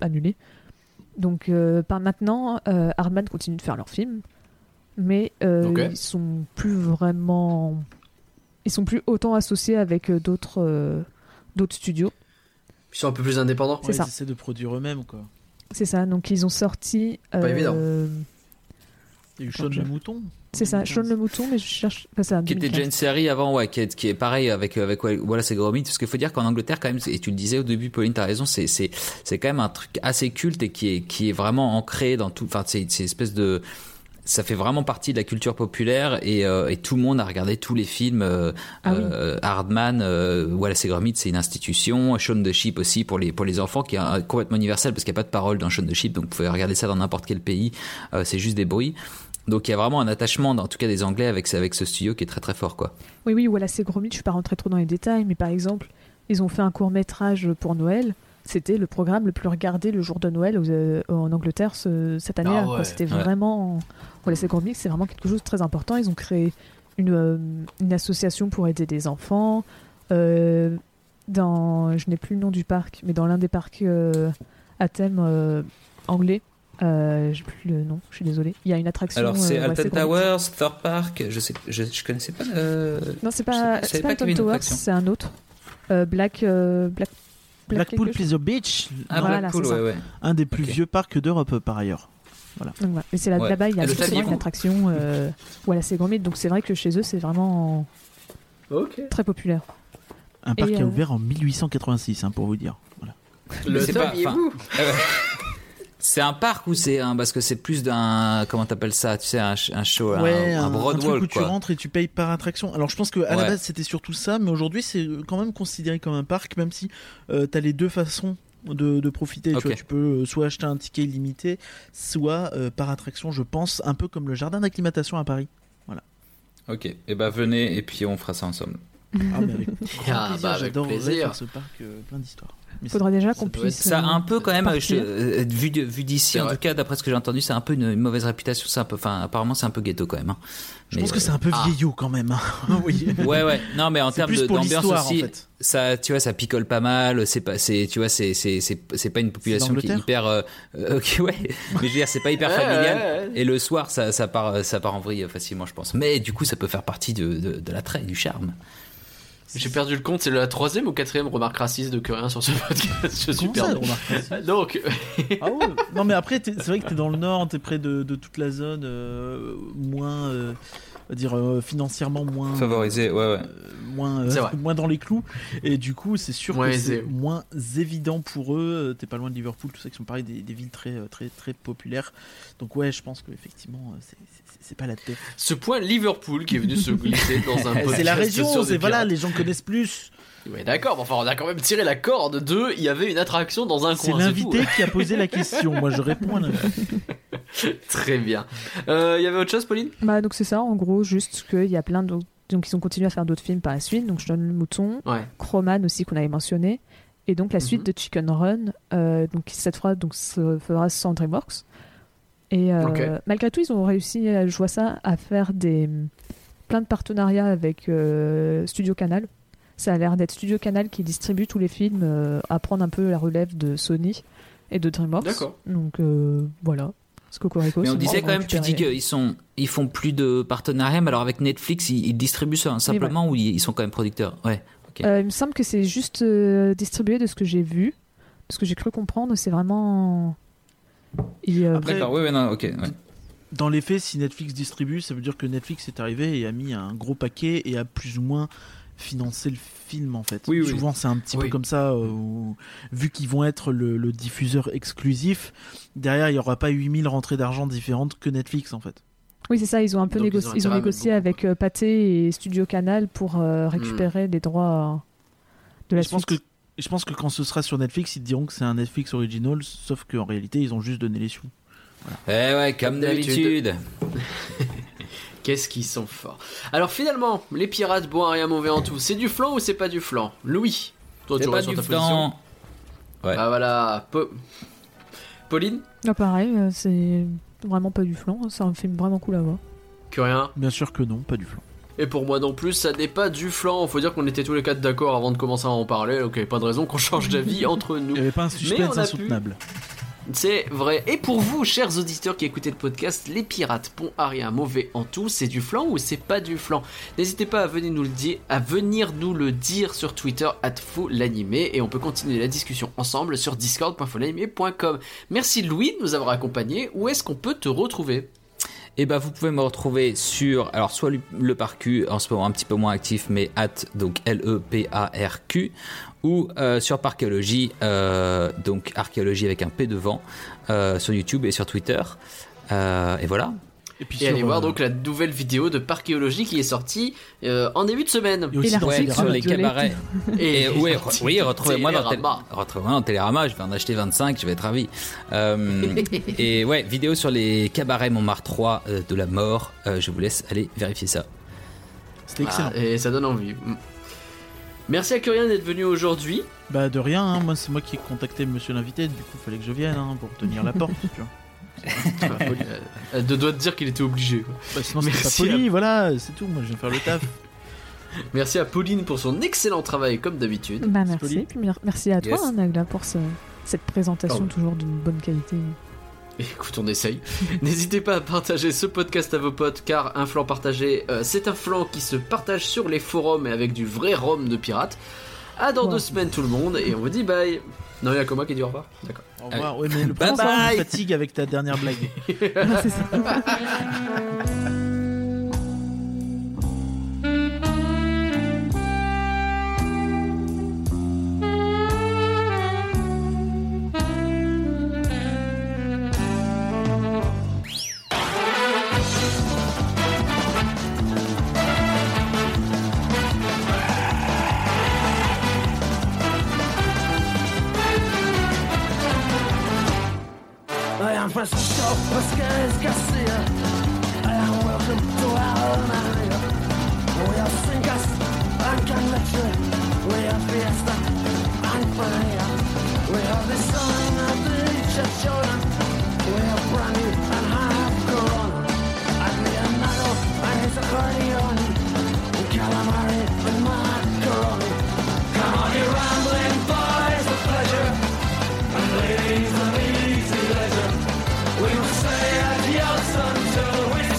annulé. Donc euh, par maintenant, euh, Hardman continue de faire leurs films, mais euh, ils sont plus vraiment, ils sont plus autant associés avec d'autres, d'autres studios. Ils sont un peu plus indépendants. C'est ouais, ça. Ils essaient de produire eux-mêmes quoi. C'est ça, donc ils ont sorti. Pas évident. Il y a eu Sean le Mouton. C'est ça, Sean le Mouton, mais je cherche. Enfin, un qui était 2015. déjà une série avant, ouais, qui est, qui est pareil avec avec voilà c'est Gromit, parce qu'il faut dire qu'en Angleterre quand même, et tu le disais au début, Pauline, t'as raison, c'est c'est c'est quand même un truc assez culte et qui est qui est vraiment ancré dans tout, enfin c'est c'est une espèce de ça fait vraiment partie de la culture populaire et, euh, et tout le monde a regardé tous les films. Euh, Ah oui. euh, Hardman, voilà, c'est Gromit, c'est une institution. Shaun the Sheep aussi pour les pour les enfants, qui est un- complètement universel parce qu'il n'y a pas de parole dans Shaun the Sheep, donc vous pouvez regarder ça dans n'importe quel pays. C'est juste des bruits. Donc il y a vraiment un attachement, en tout cas des Anglais, avec avec ce studio qui est très très fort, quoi. Oui, oui, voilà, c'est gros mythe, je suis pas rentrée trop dans les détails, mais par exemple, ils ont fait un court métrage pour Noël. C'était le programme le plus regardé le jour de Noël aux- euh, en Angleterre ce- cette année-là. Ah ouais. C'était Ouais. vraiment. C'est gros mythe, c'est vraiment quelque chose de très important. Ils ont créé une, euh, une association pour aider des enfants. Euh, dans, je n'ai plus le nom du parc, mais dans l'un des parcs euh, à thème euh, anglais, euh, j'ai plus le nom, je suis désolée. Il y a une attraction. Alors c'est euh, ouais. Towers, Thor Park, je sais, je, je connaissais pas. euh, Non, c'est pas, pas pas Alton une Towers, c'est un autre. Black Blackpool. Pleasure Beach, Ah, Voilà, Blackpool, c'est ça. ouais, ouais. un des plus vieux parcs d'Europe par ailleurs. Donc, voilà. Et c'est là, Ouais. là-bas, il y a le justement une attraction. Euh, voilà, c'est grand mythe. Donc c'est vrai que chez eux, c'est vraiment très populaire. Un parc qui euh, a ouvert en 1886, hein, pour vous dire. Voilà. Le c'est pas- saviez-vous *laughs* Euh, C'est un parc ou c'est un parce que c'est plus d'un comment t'appelles ça tu sais un, show un- ouais, un, un, broad un truc où tu rentres et tu payes par attraction. Alors je pense que à la base c'était surtout ça, mais aujourd'hui c'est quand même considéré comme un parc, même si euh, t'as les deux façons de, de profiter. Tu, vois, tu peux euh, soit acheter un ticket illimité, soit euh, par attraction, je pense, un peu comme le jardin d'acclimatation à Paris. Ok, et ben venez et puis on fera ça ensemble. Ah, mais *laughs* avec grand Ah, bah, avec plaisir. faire ce parc, euh, plein d'histoires. Mais Faudra déjà qu'on puisse. Ça a un euh, peu quand même je- euh, vu d'ici en vrai. tout cas d'après ce que j'ai entendu c'est un peu une, une mauvaise réputation c'est un peu enfin apparemment c'est un peu ghetto quand même. hein. Je Mais, pense que c'est un peu ah. vieillot quand même. hein. *laughs* oui. Ouais ouais non mais en termes d'ambiance en aussi fait. ça tu vois ça picole pas mal c'est pas c'est tu vois c'est c'est c'est c'est pas une population qui est hyper euh, euh, *laughs* ok ouais mais je veux dire c'est pas hyper *laughs* familial ouais, ouais. et le soir ça ça part ça part en vrille euh, facilement je pense mais du coup ça peut faire partie de de, de l'attrait du charme J'ai perdu le compte, c'est la troisième ou quatrième remarque raciste de Curien sur ce podcast. Je suis perdu. Donc, Ah ouais. Non mais après c'est vrai que t'es dans le nord, t'es près de, de toute la zone euh, moins, euh, on va dire euh, financièrement moins Favorisé, ouais, ouais. euh, moins euh, moins dans les clous et du coup c'est sûr Moins que c'est moins évident pour eux. Euh, T'es pas loin de Liverpool, tout ça qui sont pareil des, des villes très euh, très très populaires. Donc ouais, je pense que effectivement euh, c'est- c'est c'est pas la tête. ce point Liverpool qui est venu se glisser dans un *laughs* podcast C'est la région, c'est voilà, les gens connaissent plus. Ouais, d'accord, mais enfin, on a quand même tiré la corde de. Il y avait une attraction dans un C'est coin. l'invité tout. qui a posé la question. Moi je réponds à l'invité. *laughs* Très bien. Euh, Il y avait autre chose, Pauline? Bah, donc c'est ça, en gros, juste qu'il y a plein d'autres. Donc ils ont continué à faire d'autres films par la suite. Donc je donne le mouton, Ouais. Chroman aussi qu'on avait mentionné, et donc la suite Mhm. de Chicken Run, euh, donc qui cette fois donc se fera sans DreamWorks. Et euh, Ok. malgré tout, ils ont réussi, euh, je vois ça, à faire des plein de partenariats avec euh, Studio Canal. Ça a l'air d'être Studio Canal qui distribue tous les films, euh, à prendre un peu la relève de Sony et de DreamWorks. D'accord. Donc euh, voilà. Ce Cocorico, Mais on disait quand même, tu dis qu'ils sont, ils font plus de partenariats, mais alors avec Netflix, ils, ils distribuent ça simplement ou ils, ils sont quand même producteurs? Ouais. Euh, il me semble que c'est juste euh, distribué de ce que j'ai vu, de ce que j'ai cru comprendre. C'est vraiment. Euh, Après, D'accord, oui, oui, non, ok. ouais. Dans les faits, si Netflix distribue, ça veut dire que Netflix est arrivé et a mis un gros paquet et a plus ou moins financé le film en fait. Oui, oui. Souvent c'est un petit Oui. peu comme ça, euh, où, vu qu'ils vont être le, le diffuseur exclusif, derrière il n'y aura pas 8000 rentrées d'argent différentes que Netflix en fait. Oui, c'est ça. Ils ont un peu Donc, ils ont négocié, ils ont beaucoup. avec euh, Pathé et Studio Canal pour euh, récupérer les droits de la je pense suite. Je pense que quand ce sera sur Netflix, ils te diront que c'est un Netflix original, sauf qu'en réalité ils ont juste donné les sous. Eh ouais, comme d'habitude. *laughs* Qu'est-ce qu'ils sont forts. Alors finalement, les pirates boivent rien mauvais en tout. C'est du flan ou c'est pas du flan Louis, toi tu C'est pas du sur ta position. flan. Ouais. Bah voilà. Po- Pauline? Ah, pareil, euh, c'est vraiment pas du flan. C'est un film vraiment cool à voir. Que rien? Bien sûr que non, pas du flan. Et pour moi non plus, ça n'est pas du flan. Faut dire qu'on était tous les quatre d'accord avant de commencer à en parler. Donc il n'y avait pas de raison qu'on change d'avis entre nous. Il n'y avait pas un suspense. C'est vrai. Et pour vous, chers auditeurs qui écoutez le podcast, les pirates pont à rien mauvais en tout, c'est du flan ou c'est pas du flan N'hésitez pas à venir nous le dire, à venir nous le dire sur Twitter @folanimé et on peut continuer la discussion ensemble sur discord.folanimé.com. Merci Louis de nous avoir accompagnés. Où est-ce qu'on peut te retrouver? Et ben vous pouvez me retrouver sur alors soit le, parcu en ce moment un petit peu moins actif mais at donc L E P A R Q ou euh, sur Parchéologie euh, donc archéologie avec un P devant euh, sur YouTube et sur Twitter et voilà. Et puis Et sur, allez voir euh, donc la nouvelle vidéo de Parchéologie qui est sortie euh, en début de semaine. et aussi Et sur les Violette. cabarets. *laughs* Et, oui, re- oui retrouvez-moi dans, Tél- Télérama. retrouvez-moi dans Télérama, je vais en acheter 25, je vais être ravi. Euh, *laughs* et ouais, vidéo sur les cabarets Montmartre 3 euh, de la mort, Euh, je vous laisse aller vérifier ça. C'était excellent. Ah, et ça donne envie. Mm. Merci à Curien d'être venu aujourd'hui. Bah de rien, hein. moi c'est moi qui ai contacté monsieur l'invité, du coup fallait que je vienne hein, pour tenir la porte. *laughs* tu vois. De doigt de dire qu'il était obligé. quoi. Bah, sinon c'était pas Merci poli, voilà, c'est tout, moi je viens faire le taf. *laughs* Merci à Pauline pour son excellent travail comme d'habitude. Bah, merci. Puis à toi, Yes. hein, Nagla, pour ce- cette présentation Oh. toujours d'une bonne qualité. Écoute, on essaye. *laughs* N'hésitez pas à partager ce podcast à vos potes car un flanc partagé, euh, c'est un flanc qui se partage sur les forums et avec du vrai rhum de pirate. À dans Ouais. deux semaines tout le monde et on vous dit bye. Non, il y a que moi qui dit au revoir. D'accord. Au revoir, ouais, mais le Bye tu bye. me fatigues avec ta dernière blague. *laughs* *laughs* C'est ça. *laughs* We will stay at the Elton we